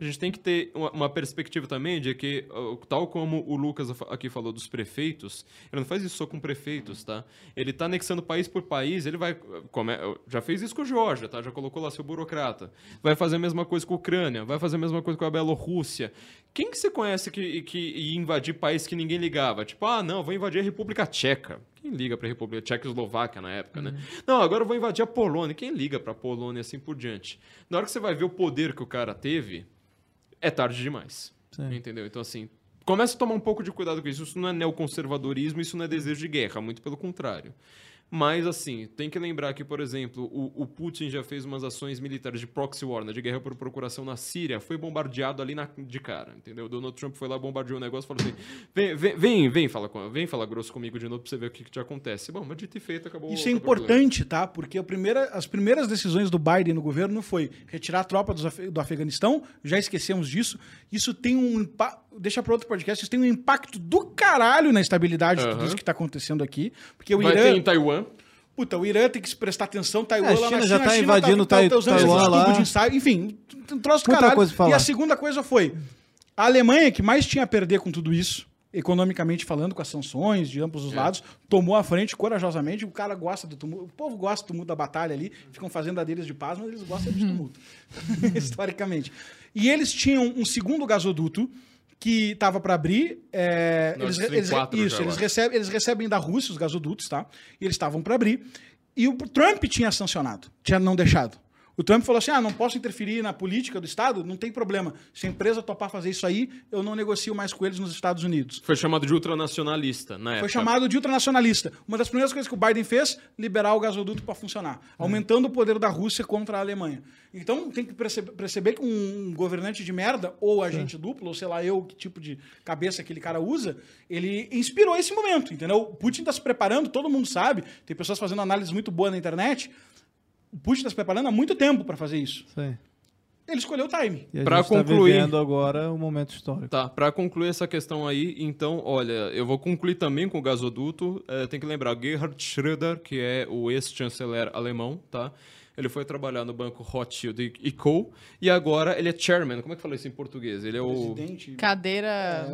A gente tem que ter uma, uma perspectiva também de que, tal como o Lucas aqui falou dos prefeitos, ele não faz isso só com prefeitos, tá? Ele tá anexando país por país, ele vai. come- já fez isso com a Geórgia, tá? Já colocou lá seu burocrata. Vai fazer a mesma coisa com a Ucrânia, vai fazer a mesma coisa com a Bielorrússia. Quem que você conhece que, que ia invadir país que ninguém ligava? Tipo, ah, não, vou invadir a República Tcheca. Quem liga pra República Tchecoslováquia na época, né? Não, agora eu vou invadir a Polônia. Quem liga pra Polônia e assim por diante? Na hora que você vai ver o poder que o cara teve, é tarde demais. Sim. Entendeu? Então, assim, comece a tomar um pouco de cuidado com isso. Isso não é neoconservadorismo, isso não é desejo de guerra, muito pelo contrário. Mas, assim, tem que lembrar que, por exemplo, o, o Putin já fez umas ações militares de proxy war, né, de guerra por procuração na Síria, foi bombardeado ali na, de cara, entendeu? O Donald Trump foi lá, bombardeou o negócio, falou assim, vem, vem, vem, vem, fala, vem falar grosso comigo de novo pra você ver o que, que te acontece. Bom, mas dito e feito, acabou Isso é importante, tá? Porque a primeira- as primeiras decisões do Biden no governo foi retirar a tropa dos Af- do Afeganistão, já esquecemos disso. Isso tem um impacto. Deixa para outro podcast, isso tem um impacto do caralho na estabilidade de tudo isso que tá acontecendo aqui. Porque o Vai Irã. ter em Taiwan. Puta, o Irã tem que se prestar atenção, Taiwan É, a lá na China já tá a China invadindo tá, tá, usando Taiwan lá. tubos de ensaio, enfim, um troço do caralho. coisa falar. E a segunda coisa foi, a Alemanha, que mais tinha a perder com tudo isso, economicamente falando, com as sanções de ambos os É. lados, tomou a frente corajosamente, o cara gosta do tumulto, o povo gosta do tumulto da batalha ali, ficam fazendo a deles de paz, mas eles gostam de tumulto, historicamente. E eles tinham um segundo gasoduto, que estava para abrir. é, Nord eles, eles- 4 isso, eles recebem, eles recebem da Rússia os gasodutos, tá? E eles estavam para abrir. E o Trump tinha sancionado, tinha não deixado. O Trump falou assim: ah, não posso interferir na política do Estado? Não tem problema. Se a empresa topar fazer isso aí, eu não negocio mais com eles nos Estados Unidos. Foi chamado de ultranacionalista na época. Foi chamado de ultranacionalista. Uma das primeiras coisas que o Biden fez, liberar o gasoduto para funcionar, aumentando o poder da Rússia contra a Alemanha. Então tem que perceber, que um governante de merda, ou agente duplo, ou sei lá eu que tipo de cabeça aquele cara usa, ele inspirou esse momento, entendeu? O Putin está se preparando, todo mundo sabe, tem pessoas fazendo análises muito boas na internet. O Putin está se preparando há muito tempo para fazer isso. Sim. Ele escolheu o time. A Pra gente tá concluir- vivendo agora um momento histórico. Tá, pra concluir essa questão aí, então, olha, eu vou concluir também com o gasoduto. É, tem que lembrar, Gerhard Schröder, que é o ex-chanceler alemão, tá? Ele foi trabalhar no banco Rothschild e- Co. E agora ele é chairman. Como é que fala isso em português? Ele é o... Presidente. Cadeira.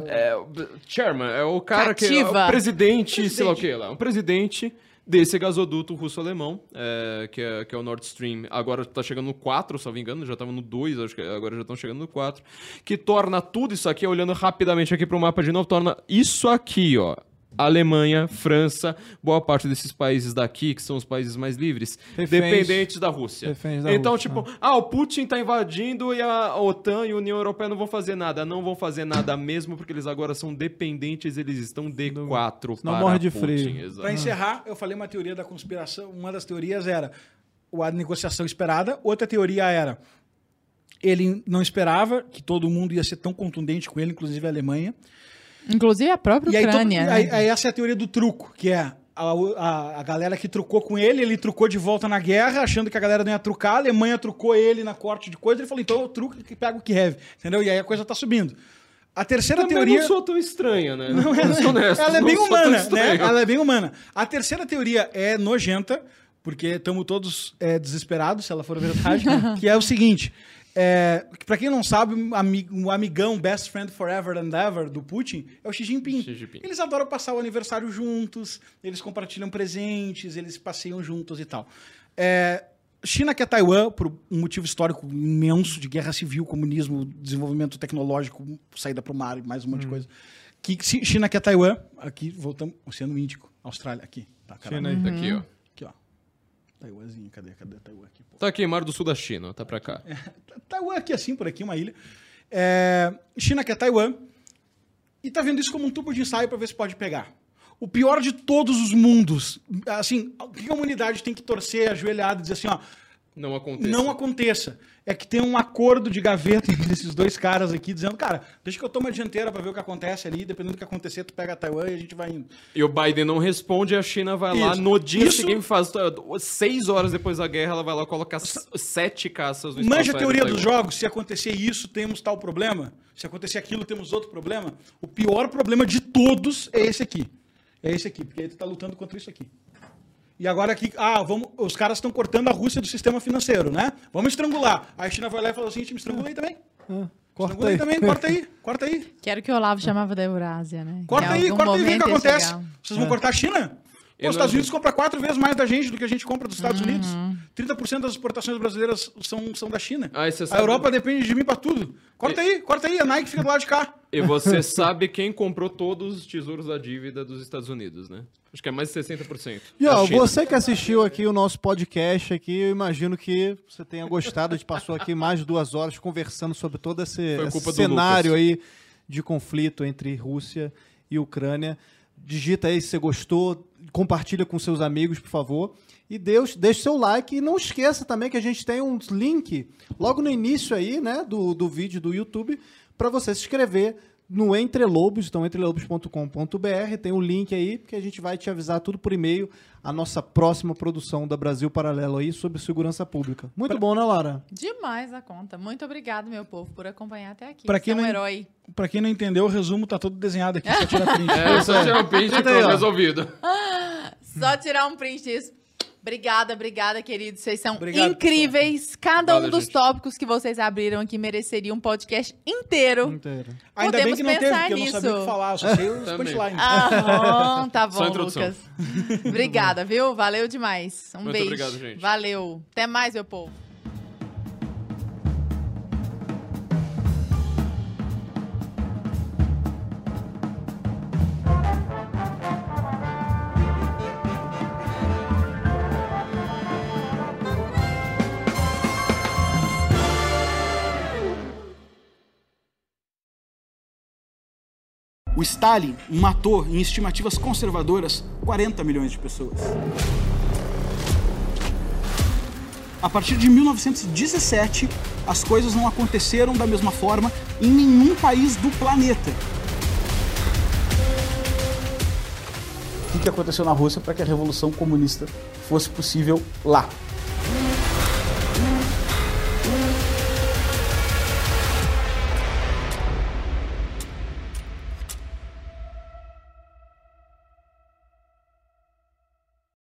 É, o chairman, é o cara que é Cativa. o presidente, Presidente. sei lá o que lá, um presidente desse gasoduto russo-alemão, é, que, é, que é o Nord Stream. Agora tá chegando no 4, se não me engano, já estava no 2, acho que agora já estão chegando no 4, que torna tudo isso aqui, olhando rapidamente aqui pro mapa de novo, torna isso aqui, ó, Alemanha, França, boa parte desses países daqui, que são os países mais livres, Reféns. dependentes da Rússia. Reféns da então, Rússia, tipo, ah, o Putin tá invadindo e a OTAN e a União Europeia não vão fazer nada. Não vão fazer nada mesmo, porque eles agora são dependentes, eles estão D4 Senão para morre de Putin. frio. Exato. Para encerrar, eu falei uma teoria da conspiração. Uma das teorias era a negociação esperada. Outra teoria era ele não esperava que todo mundo ia ser tão contundente com ele, inclusive a Alemanha. Inclusive a própria E aí, todo- Ucrânia. né? aí- aí essa é a teoria do truco, que é a, a, a galera que trucou com ele, ele trucou de volta na guerra, achando que a galera não ia trucar, a Alemanha trucou ele na corte de coisa, ele falou, então eu truco que pego o Kiev, entendeu? E aí a coisa tá subindo. A terceira Também teoria... não sou tão estranha, né? Não, Vamos ser honestos, ela é bem humana, né? Ela é bem humana. A terceira teoria é nojenta, porque estamos todos é, desesperados, se ela for verdade, que é o seguinte. É, para quem não sabe, um um amigão, best friend forever and ever do Putin é o Xi Jinping. Xi Jinping. Eles adoram passar o aniversário juntos, eles compartilham presentes, eles passeiam juntos e tal. É, China quer Taiwan por um motivo histórico imenso de guerra civil, comunismo, desenvolvimento tecnológico, saída para o mar e mais um monte de coisa. Que China quer Taiwan, aqui voltamos, Oceano Índico, Austrália, aqui. Tá. China aí. Aqui, ó. Aqui, ó. Taiwanzinho, cadê? Cadê Taiwan aqui? Pô. Tá aqui, Mar do Sul da China, tá pra cá. Taiwan aqui assim, por aqui, uma ilha. É, China quer Taiwan e tá vendo isso como um tubo de ensaio para ver se pode pegar. O pior de todos os mundos, assim, o que a humanidade tem que torcer, ajoelhada e dizer assim, ó, Não acontece. não aconteça. É que tem um acordo de gaveta entre esses dois caras aqui, dizendo, cara, deixa que eu tomo a dianteira para ver o que acontece ali, dependendo do que acontecer, tu pega Taiwan e a gente vai indo. E o Biden não responde, a China vai lá Isso. no dia Isso- seguinte, faz uh, seis horas depois da guerra, ela vai lá coloca s- sete caças no Manja a teoria dos jogos, se acontecer isso, temos tal problema. Se acontecer aquilo, temos outro problema. O pior problema de todos é esse aqui. É esse aqui, porque aí tu tá lutando contra isso aqui. E agora aqui, ah, vamos, os caras estão cortando a Rússia do sistema financeiro, né? Vamos estrangular. Aí a China vai lá e fala assim, me estrangula aí também. Ah, corta aí aí. também, corta aí, corta aí. Que era o que o Olavo chamava da Eurásia, né? Corta aí, corta aí, vê o que acontece. chegar. Vocês vão cortar a China? Pô, os Estados Unidos compra quatro vezes mais da gente do que a gente compra dos Estados Uhum. Unidos. 30% das exportações brasileiras são, são da China. Ah, e a Europa depende de mim pra tudo. Corta aí, corta aí, a Nike fica do lado de cá. E você sabe quem comprou todos os tesouros da dívida dos Estados Unidos, né? Acho que é mais de 60%. E ó, você que assistiu aqui o nosso podcast aqui, eu imagino que você tenha gostado. A gente passou aqui mais de duas horas conversando sobre todo esse, esse cenário aí de conflito entre Rússia e Ucrânia. Digita aí se você gostou, compartilha com seus amigos, por favor. E Deus, deixe seu like e não esqueça também que a gente tem um link logo no início aí, né, do, do vídeo do YouTube, para você se inscrever no Entre Lobos, então entrelobos.com.br, tem um link aí que a gente vai te avisar tudo por e-mail a nossa próxima produção da Brasil Paralelo aí sobre segurança pública. Muito bom, né, Lara? Demais a conta. Muito obrigado, meu povo, por acompanhar até aqui. Pra Você quem é um não- herói. Pra quem não entendeu, o resumo tá todo desenhado aqui, só tira print. É, só tirar um print e ó. resolvido. Só tirar um print disso. Obrigada, obrigada, queridos. Vocês são Obrigado, incríveis. Cada Valeu, um dos gente. tópicos que vocês abriram aqui mereceria um podcast inteiro. Inteiro. Ainda bem Podemos que não teve, pensar porque eu não sabia o nisso. que falar, só sei os punchlines. Ah, tá Só bom. Lucas. Obrigada, viu? Valeu demais. Um Muito beijo. obrigado, gente. Valeu. Até mais, meu povo. Stalin matou, em estimativas conservadoras, 40 milhões de pessoas. A partir de 1917, as coisas não aconteceram da mesma forma em nenhum país do planeta. O que aconteceu na Rússia para que a revolução comunista fosse possível lá?